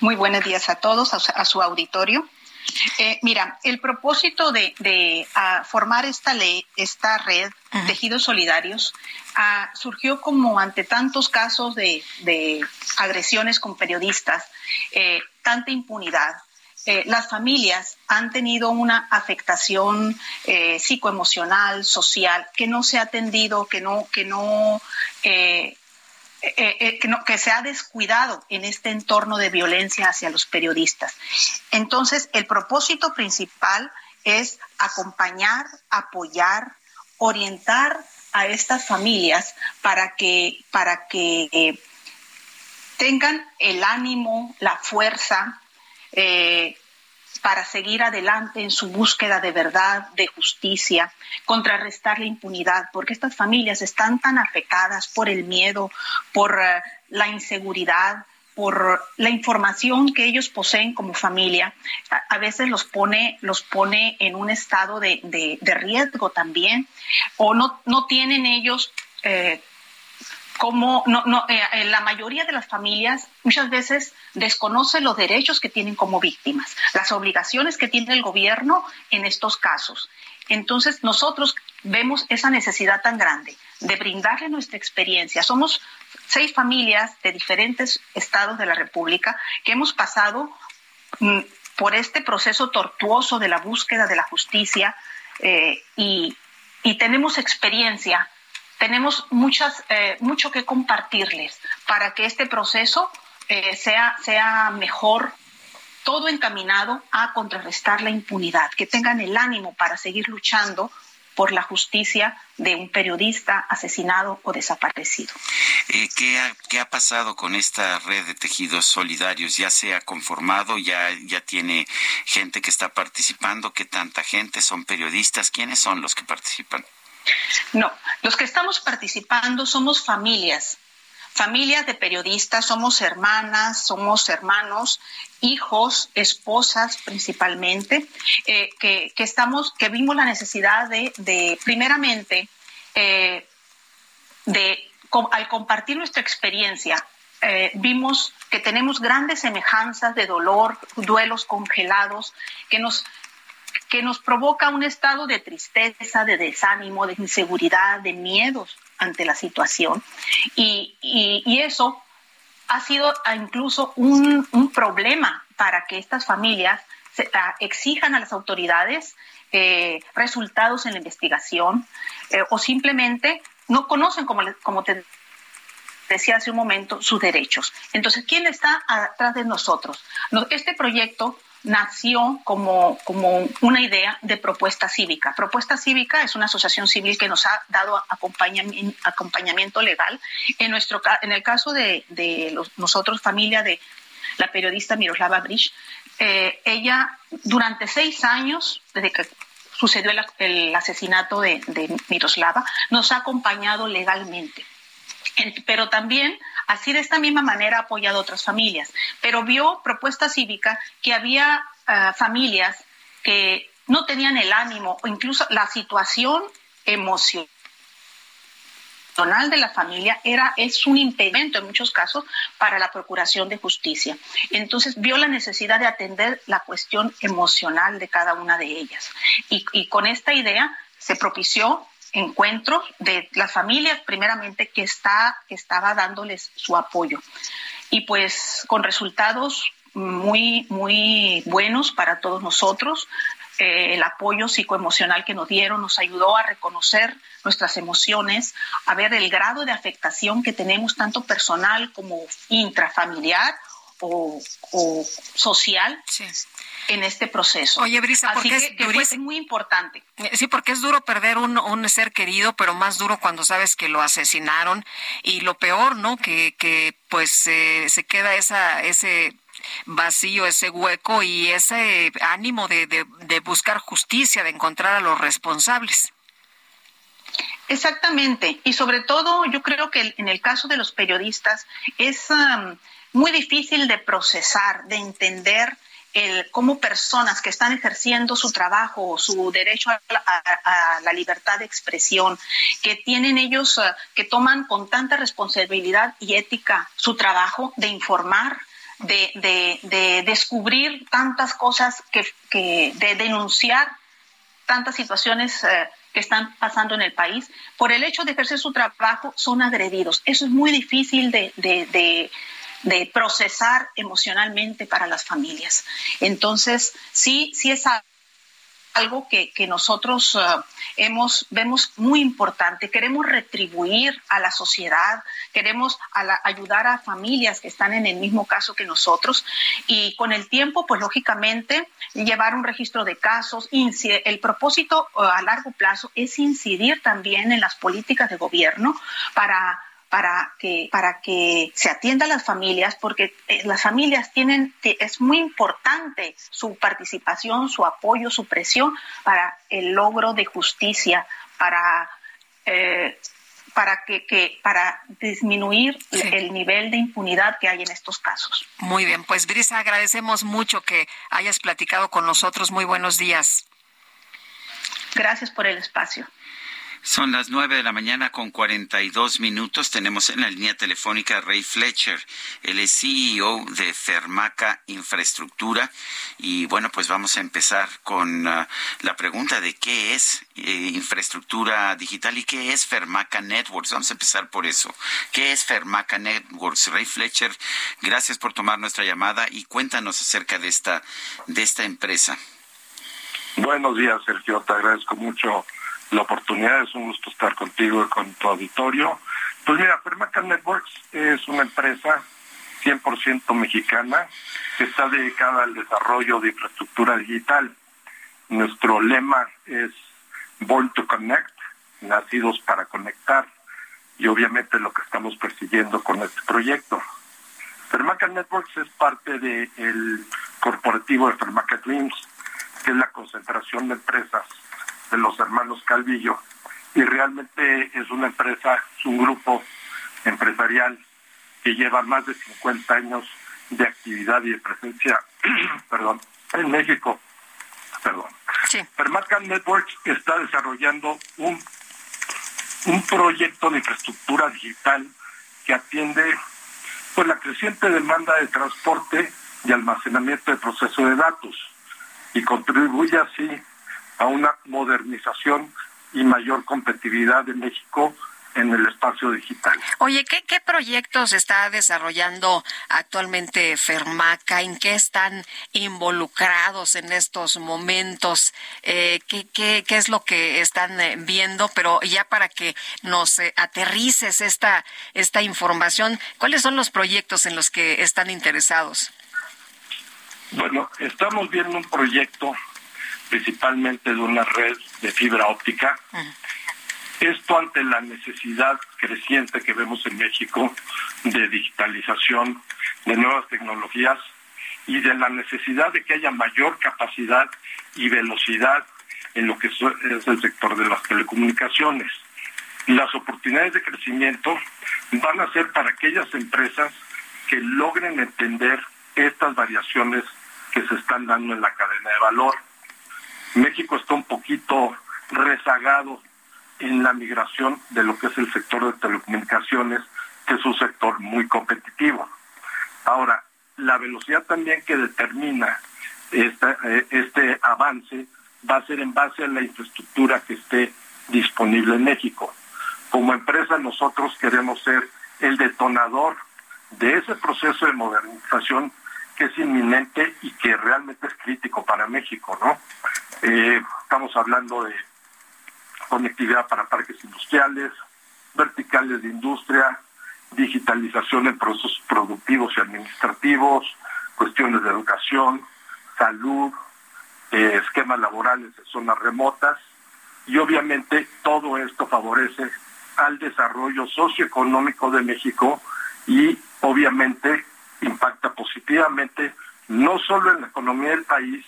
[SPEAKER 43] Muy buenos días a todos, a, a su auditorio. Eh, mira, el propósito de, de uh, formar esta ley, esta red. Tejidos Solidarios, uh, surgió como ante tantos casos de, de agresiones con periodistas, eh, tanta impunidad. Eh, las familias han tenido una afectación eh, psicoemocional, social, que no se ha atendido, que no, que no eh, eh, que, se ha descuidado en este entorno de violencia hacia los periodistas. Entonces, el propósito principal es acompañar, apoyar, orientar a estas familias para que, para que eh, tengan el ánimo, la fuerza, para seguir adelante en su búsqueda de verdad, de justicia, contrarrestar la impunidad, porque estas familias están tan afectadas por el miedo, por uh, la inseguridad, por la información que ellos poseen como familia, a, veces los pone, los pone en un estado de, de, riesgo también, o no, no tienen ellos eh, como no, no, eh, la mayoría de las familias muchas veces desconocen los derechos que tienen como víctimas, las obligaciones que tiene el gobierno en estos casos. Entonces nosotros vemos esa necesidad tan grande de brindarle nuestra experiencia. Somos seis familias de diferentes estados de la República que hemos pasado mm, por este proceso tortuoso de la búsqueda de la justicia eh, y, tenemos experiencia, tenemos muchas, eh, mucho que compartirles para que este proceso eh, sea, sea mejor, todo encaminado a contrarrestar la impunidad, que tengan el ánimo para seguir luchando por la justicia de un periodista asesinado o desaparecido.
[SPEAKER 1] Eh, ¿qué, ha, ¿qué, ha, pasado con esta red de tejidos solidarios? ¿Ya se ha conformado? ¿Ya, ¿Ya tiene gente que está participando? ¿Qué tanta gente? ¿Son periodistas? ¿Quiénes son los que participan?
[SPEAKER 43] No, los que estamos participando somos familias. Familias de periodistas, somos hermanas, somos hermanos, hijos, esposas principalmente, eh, que, estamos, que vimos la necesidad de, primeramente, eh, de al compartir nuestra experiencia, eh, vimos que tenemos grandes semejanzas de dolor, duelos congelados, que nos que nos provoca un estado de tristeza, de desánimo, de inseguridad, de miedos ante la situación. Y, eso ha sido incluso un, problema para que estas familias exijan a las autoridades eh, resultados en la investigación eh, o simplemente no conocen, como, como te decía hace un momento, sus derechos. Entonces, ¿quién está atrás de nosotros? Este proyecto nació como, como una idea de propuesta cívica. Propuesta cívica es una asociación civil que nos ha dado acompañamiento, legal. En, nuestro, en el caso de, de nosotros, familia de la periodista Miroslava Bridge, eh, ella durante seis años, desde que sucedió el, asesinato de Miroslava, nos ha acompañado legalmente pero también así de esta misma manera ha apoyado a otras familias. Pero vio propuesta cívica que había ah, familias que no tenían el ánimo o incluso la situación emocional de la familia era es un impedimento en muchos casos para la procuración de justicia. Entonces vio la necesidad de atender la cuestión emocional de cada una de ellas. Y con esta idea se propició encuentros de las familias, primeramente, que, está, que estaba dándoles su apoyo. Y pues con resultados muy, muy buenos para todos nosotros. Eh, el apoyo psicoemocional que nos dieron nos ayudó a reconocer nuestras emociones, a ver el grado de afectación que tenemos tanto personal como intrafamiliar o, social. Sí en este proceso.
[SPEAKER 2] Oye, Brisa, porque
[SPEAKER 43] es, muy importante.
[SPEAKER 2] Eh, sí, porque es duro perder un, un, ser querido, pero más duro cuando sabes que lo asesinaron y lo peor, ¿no? Que, que pues eh, se queda esa, ese vacío, ese hueco y ese ánimo de, de, buscar justicia, de encontrar a los responsables.
[SPEAKER 43] Exactamente. Y sobre todo, yo creo que en el caso de los periodistas es muy difícil de procesar, de entender el, como personas que están ejerciendo su trabajo, su derecho a la, libertad de expresión, que tienen ellos, eh, que toman con tanta responsabilidad y ética su trabajo de informar, de, descubrir tantas cosas, que, de denunciar tantas situaciones. Eh, que están pasando en el país, por el hecho de ejercer su trabajo, son agredidos. Eso es muy difícil de, de procesar emocionalmente para las familias. Entonces, sí, sí es algo que, nosotros eh, hemos, vemos muy importante. Queremos retribuir a la sociedad, queremos ayudar a familias que están en el mismo caso que nosotros y con el tiempo, pues lógicamente, llevar un registro de casos. El propósito eh, a largo plazo es incidir también en las políticas de gobierno para para que, para que se atienda a las familias, porque eh, las familias tienen, es muy importante su participación, su apoyo, su presión para el logro de justicia, para, eh, para que, que para disminuir el nivel de impunidad que hay en estos casos.
[SPEAKER 2] Muy bien, pues Brisa, agradecemos mucho que hayas platicado con nosotros. Muy buenos días.
[SPEAKER 43] Gracias por el espacio.
[SPEAKER 1] Son las nueve de la mañana con cuarenta y dos minutos. Tenemos en la línea telefónica a Ray Fletcher. Es CEO de Fermaca Infraestructura. Y bueno, pues vamos a empezar con uh, la pregunta de qué es eh, infraestructura digital y qué es Fermaca Networks. Vamos a empezar por eso. ¿Qué es Fermaca Networks? Ray Fletcher, gracias por tomar nuestra llamada y cuéntanos acerca de esta, de esta empresa.
[SPEAKER 44] Buenos días, Sergio. Te agradezco mucho la oportunidad. Es un gusto estar contigo y con tu auditorio. Pues mira, Fermaca Networks es una empresa 100% mexicana que está dedicada al desarrollo de infraestructura digital. Nuestro lema es Born to Connect, nacidos para conectar, y obviamente lo que estamos persiguiendo con este proyecto. Fermaca Networks es parte del corporativo de Fermaca Dreams, que es la concentración de empresas de los hermanos Calvillo. Y realmente es una empresa, es un grupo empresarial que lleva más de 50 años de actividad y de presencia, perdón, en México. Perdón.
[SPEAKER 2] Sí.
[SPEAKER 44] Networks está desarrollando un, un proyecto de infraestructura digital que atiende pues la creciente demanda de transporte y almacenamiento de proceso de datos y contribuye así a una modernización y mayor competitividad de México en el espacio digital.
[SPEAKER 2] Oye, ¿qué, qué proyectos está desarrollando actualmente Fermaca? ¿En qué están involucrados en estos momentos? Eh, ¿qué, qué, qué es lo que están eh, viendo? Pero ya para que nos eh, aterrices esta, esta información, ¿cuáles son los proyectos en los que están interesados?
[SPEAKER 44] Bueno, estamos viendo un proyecto principalmente de una red de fibra óptica. Esto ante la necesidad creciente que vemos en México de digitalización, de nuevas tecnologías y de la necesidad de que haya mayor capacidad y velocidad en lo que es el sector de las telecomunicaciones. Las oportunidades de crecimiento van a ser para aquellas empresas que logren entender estas variaciones que se están dando en la cadena de valor México está un poquito rezagado en la migración de lo que es el sector de telecomunicaciones, que es un sector muy competitivo. Ahora, la velocidad también que determina eh, este avance va a ser en base a la infraestructura que esté disponible en México. Como empresa nosotros queremos ser el detonador de ese proceso de modernización que es inminente y que realmente es crítico para México, ¿no? Eh, estamos hablando de conectividad para parques industriales, verticales de industria, digitalización en procesos productivos y administrativos, cuestiones de educación, salud, eh, esquemas laborales en zonas remotas y obviamente todo esto favorece al desarrollo socioeconómico de México y obviamente impacta positivamente no solo en la economía del país,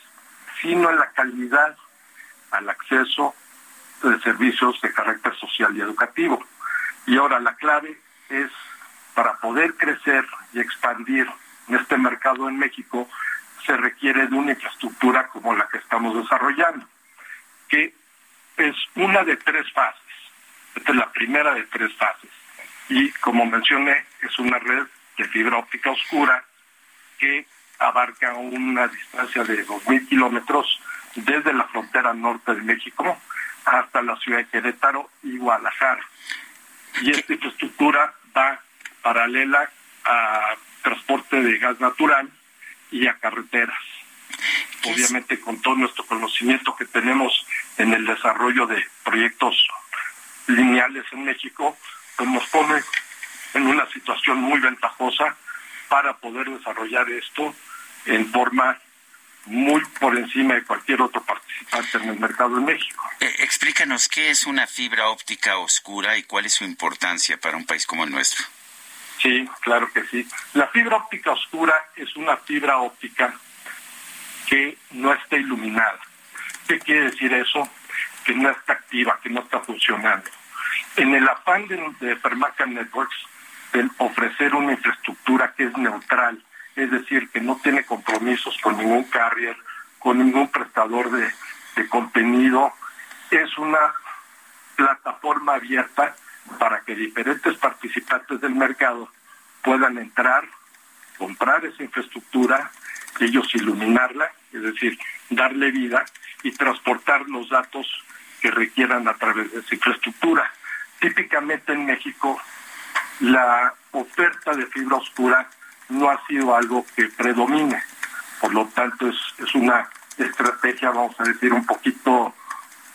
[SPEAKER 44] sino en la calidad al acceso de servicios de carácter social y educativo. Y ahora la clave es para poder crecer y expandir en este mercado en México, se requiere de una infraestructura como la que estamos desarrollando, que es una de tres fases. Esta es la primera de tres fases. Y como mencioné, es una red de fibra óptica oscura que abarca una distancia de 2.000 kilómetros desde la frontera norte de México hasta la ciudad de Querétaro y Guadalajara. Y esta infraestructura va paralela a transporte de gas natural y a carreteras. Obviamente con todo nuestro conocimiento que tenemos en el desarrollo de proyectos lineales en México, pues nos pone en una situación muy ventajosa para poder desarrollar esto en forma muy por encima de cualquier otro participante en el mercado de México.
[SPEAKER 1] Eh, explícanos qué es una fibra óptica oscura y cuál es su importancia para un país como el nuestro.
[SPEAKER 44] Sí, claro que sí. La fibra óptica oscura es una fibra óptica que no está iluminada. ¿Qué quiere decir eso? Que no está activa, que no está funcionando. En el afán de, de Fermaca Networks, de ofrecer una infraestructura que es neutral, es decir, que no tiene compromisos con ningún carrier, con ningún prestador de, de contenido, es una plataforma abierta para que diferentes participantes del mercado puedan entrar, comprar esa infraestructura, ellos iluminarla, es decir, darle vida y transportar los datos que requieran a través de esa infraestructura. Típicamente en México la oferta de fibra oscura no ha sido algo que predomine, por lo tanto es, es una estrategia, vamos a decir, un poquito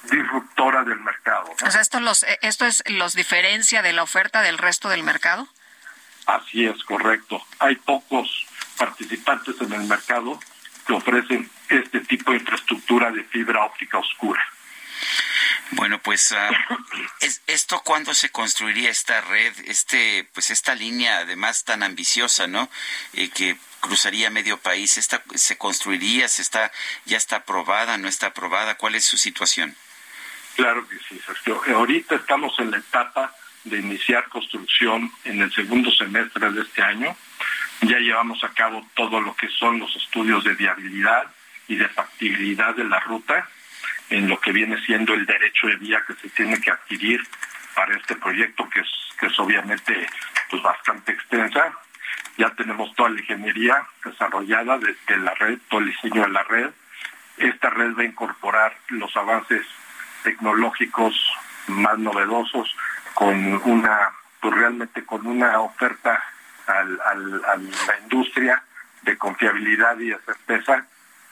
[SPEAKER 44] disruptora del mercado. ¿no?
[SPEAKER 2] O sea, esto los eh, esto es los diferencia de la oferta del resto del mercado.
[SPEAKER 44] Así es, correcto. Hay pocos participantes en el mercado que ofrecen este tipo de infraestructura de fibra óptica oscura.
[SPEAKER 1] Bueno, pues es, esto cuándo se construiría esta red, este, pues esta línea además tan ambiciosa, ¿no? Eh, que cruzaría medio país, esta se construiría, se está, ya está aprobada, no está aprobada, ¿cuál es su situación?
[SPEAKER 44] Claro que sí, Sergio. Ahorita estamos en la etapa de iniciar construcción en el segundo semestre de este año. Ya llevamos a cabo todo lo que son los estudios de viabilidad y de factibilidad de la ruta en lo que viene siendo el derecho de vía que se tiene que adquirir para este proyecto que es obviamente pues bastante extensa. Ya tenemos toda la ingeniería desarrollada desde la red, todo el diseño de la red. Esta red va a incorporar los avances tecnológicos más novedosos con una pues realmente con una oferta al, a la industria de confiabilidad y de certeza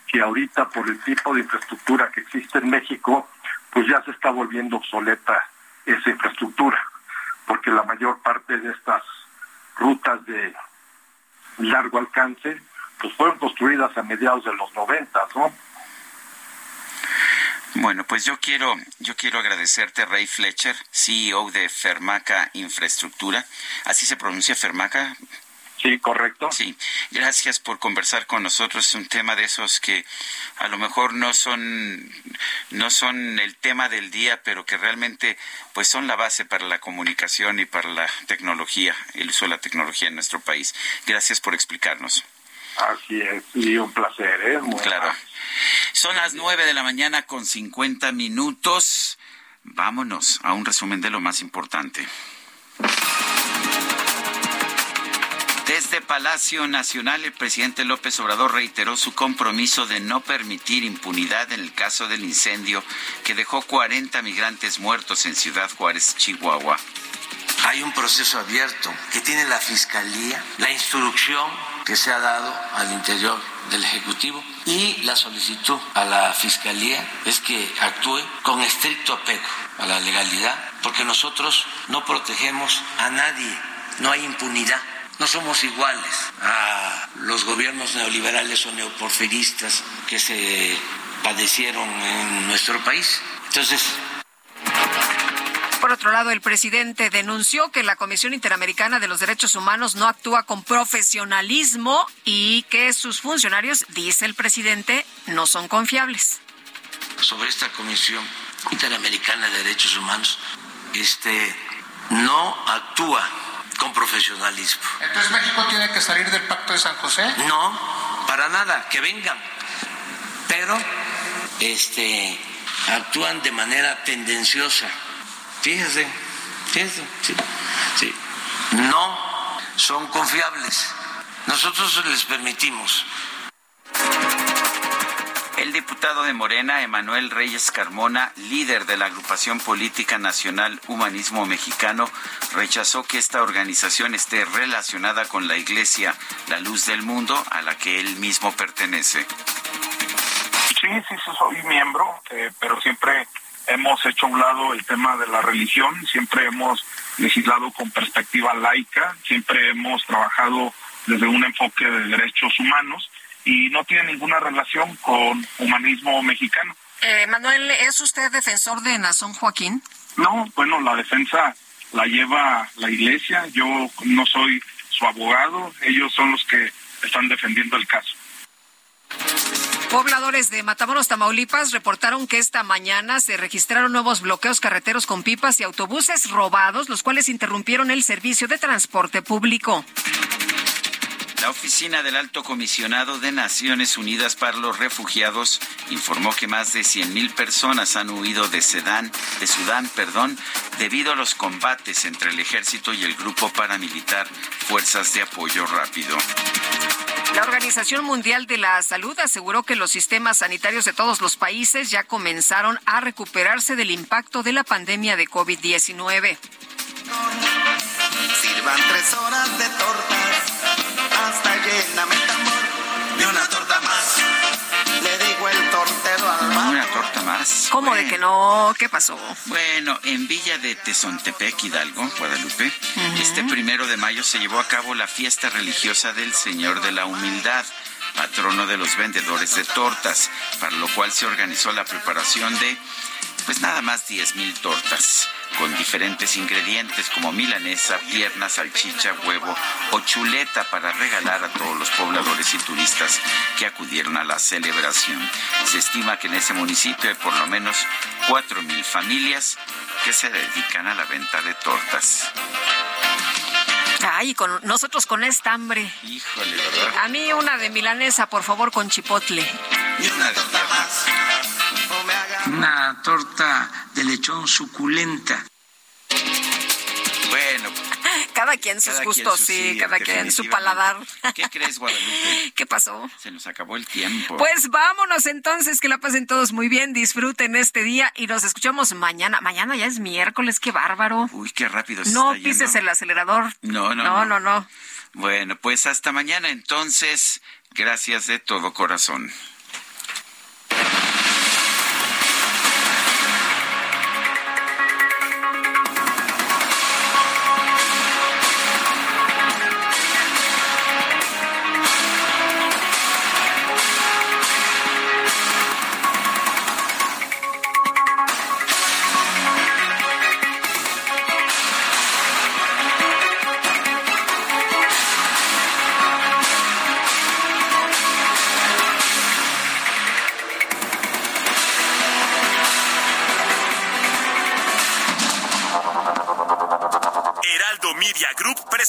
[SPEAKER 44] que ahorita por el tipo de infraestructura que existe en México, pues ya se está volviendo obsoleta esa infraestructura, porque la mayor parte de estas rutas de largo alcance, pues fueron construidas a mediados de los 90, ¿no?
[SPEAKER 1] Bueno, pues yo quiero, yo quiero agradecerte, Ray Fletcher, CEO de Fermaca Infraestructura. ¿Así se pronuncia Fermaca?
[SPEAKER 44] Sí, correcto.
[SPEAKER 1] Sí, gracias por conversar con nosotros. Es un tema de esos que a lo mejor no son, no son el tema del día, pero que realmente pues son la base para la comunicación y para la tecnología, el uso de la tecnología en nuestro país. Gracias por explicarnos.
[SPEAKER 44] Así es, y un placer, ¿eh? Muy
[SPEAKER 1] claro. Son las nueve de la mañana con cincuenta minutos. Vámonos a un resumen de lo más importante. Desde Palacio Nacional, el presidente López Obrador reiteró su compromiso de no permitir impunidad en el caso del incendio que dejó 40 migrantes muertos en Ciudad Juárez, Chihuahua.
[SPEAKER 3] Hay un proceso abierto que tiene la Fiscalía, la instrucción que se ha dado al interior del Ejecutivo y la solicitud a la Fiscalía es que actúe con estricto apego a la legalidad, porque nosotros no protegemos a nadie, no hay impunidad. No somos iguales a los gobiernos neoliberales o neoporfiristas que se padecieron en nuestro país. Entonces,
[SPEAKER 2] por otro lado, el presidente denunció que la Comisión Interamericana de los Derechos Humanos no actúa con profesionalismo y que sus funcionarios, dice el presidente, no son confiables.
[SPEAKER 3] Sobre esta Comisión Interamericana de Derechos Humanos, este no actúa con profesionalismo.
[SPEAKER 45] Entonces México tiene que salir del Pacto de San José.
[SPEAKER 3] No, para nada, que vengan. Pero este actúan de manera tendenciosa. Fíjese, fíjese, sí, sí. No son confiables. Nosotros les permitimos.
[SPEAKER 1] El diputado de Morena, Emanuel Reyes Carmona, líder de la agrupación política nacional Humanismo Mexicano, rechazó que esta organización esté relacionada con la Iglesia La Luz del Mundo, a la que él mismo pertenece.
[SPEAKER 19] Sí, sí, sí soy miembro, eh, pero siempre hemos hecho a un lado el tema de la religión, siempre hemos legislado con perspectiva laica, siempre hemos trabajado desde un enfoque de derechos humanos y no tiene ninguna relación con humanismo mexicano.
[SPEAKER 2] Eh, Manuel, ¿es usted defensor de Nazón Joaquín?
[SPEAKER 19] No, bueno, la defensa la lleva la iglesia, yo no soy su abogado, ellos son los que están defendiendo el caso.
[SPEAKER 2] Pobladores de Matamoros, Tamaulipas, reportaron que esta mañana se registraron nuevos bloqueos carreteros con pipas y autobuses robados, los cuales interrumpieron el servicio de transporte público.
[SPEAKER 1] La oficina del Alto Comisionado de Naciones Unidas para los Refugiados informó que más de 100.000 personas han huido de Sudán, de Sudán, perdón, debido a los combates entre el ejército y el grupo paramilitar Fuerzas de Apoyo Rápido.
[SPEAKER 2] La Organización Mundial de la Salud aseguró que los sistemas sanitarios de todos los países ya comenzaron a recuperarse del impacto de la pandemia de COVID-19.
[SPEAKER 40] Sirvan tres horas de tortas, hasta lléname tambor de una torta más. Le digo el tortero al vato.
[SPEAKER 1] Una torta más.
[SPEAKER 2] ¿Cómo de que no? ¿Qué pasó?
[SPEAKER 1] Bueno, en Villa de Tezontepec, Hidalgo, Guadalupe, este primero de mayo se llevó a cabo la fiesta religiosa del Señor de la Humildad patrono de los vendedores de tortas, para lo cual se organizó la preparación de, pues nada más 10 mil tortas, con diferentes ingredientes como milanesa, pierna, salchicha, huevo o chuleta para regalar a todos los pobladores y turistas que acudieron a la celebración. Se estima que en ese municipio hay por lo menos 4 mil familias que se dedican a la venta de tortas.
[SPEAKER 2] Ay, con nosotros con esta hambre.
[SPEAKER 1] Híjole, ¿verdad?
[SPEAKER 2] A mí una de milanesa, por favor, con chipotle.
[SPEAKER 1] Y una de
[SPEAKER 46] Una torta de lechón suculenta.
[SPEAKER 2] Cada quien sus
[SPEAKER 1] Cada quien
[SPEAKER 2] gustos,
[SPEAKER 1] su-
[SPEAKER 2] sí,
[SPEAKER 1] sí,
[SPEAKER 2] cada quien su paladar.
[SPEAKER 1] ¿qué crees, Guadalupe?
[SPEAKER 2] ¿Qué pasó?
[SPEAKER 1] Se nos acabó el tiempo.
[SPEAKER 2] Pues vámonos entonces, que la pasen todos muy bien, disfruten este día y nos escuchamos mañana. Mañana ya es miércoles, qué bárbaro.
[SPEAKER 1] Uy, qué rápido se
[SPEAKER 2] No
[SPEAKER 1] está yendo.
[SPEAKER 2] pises el acelerador.
[SPEAKER 1] No, no,
[SPEAKER 2] No,
[SPEAKER 1] no.
[SPEAKER 2] no, no.
[SPEAKER 1] Bueno, pues hasta mañana entonces. Gracias de todo corazón.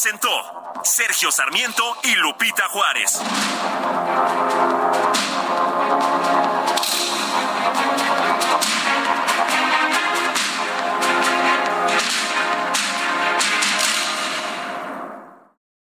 [SPEAKER 15] Presentó Sergio Sarmiento y Lupita Juárez.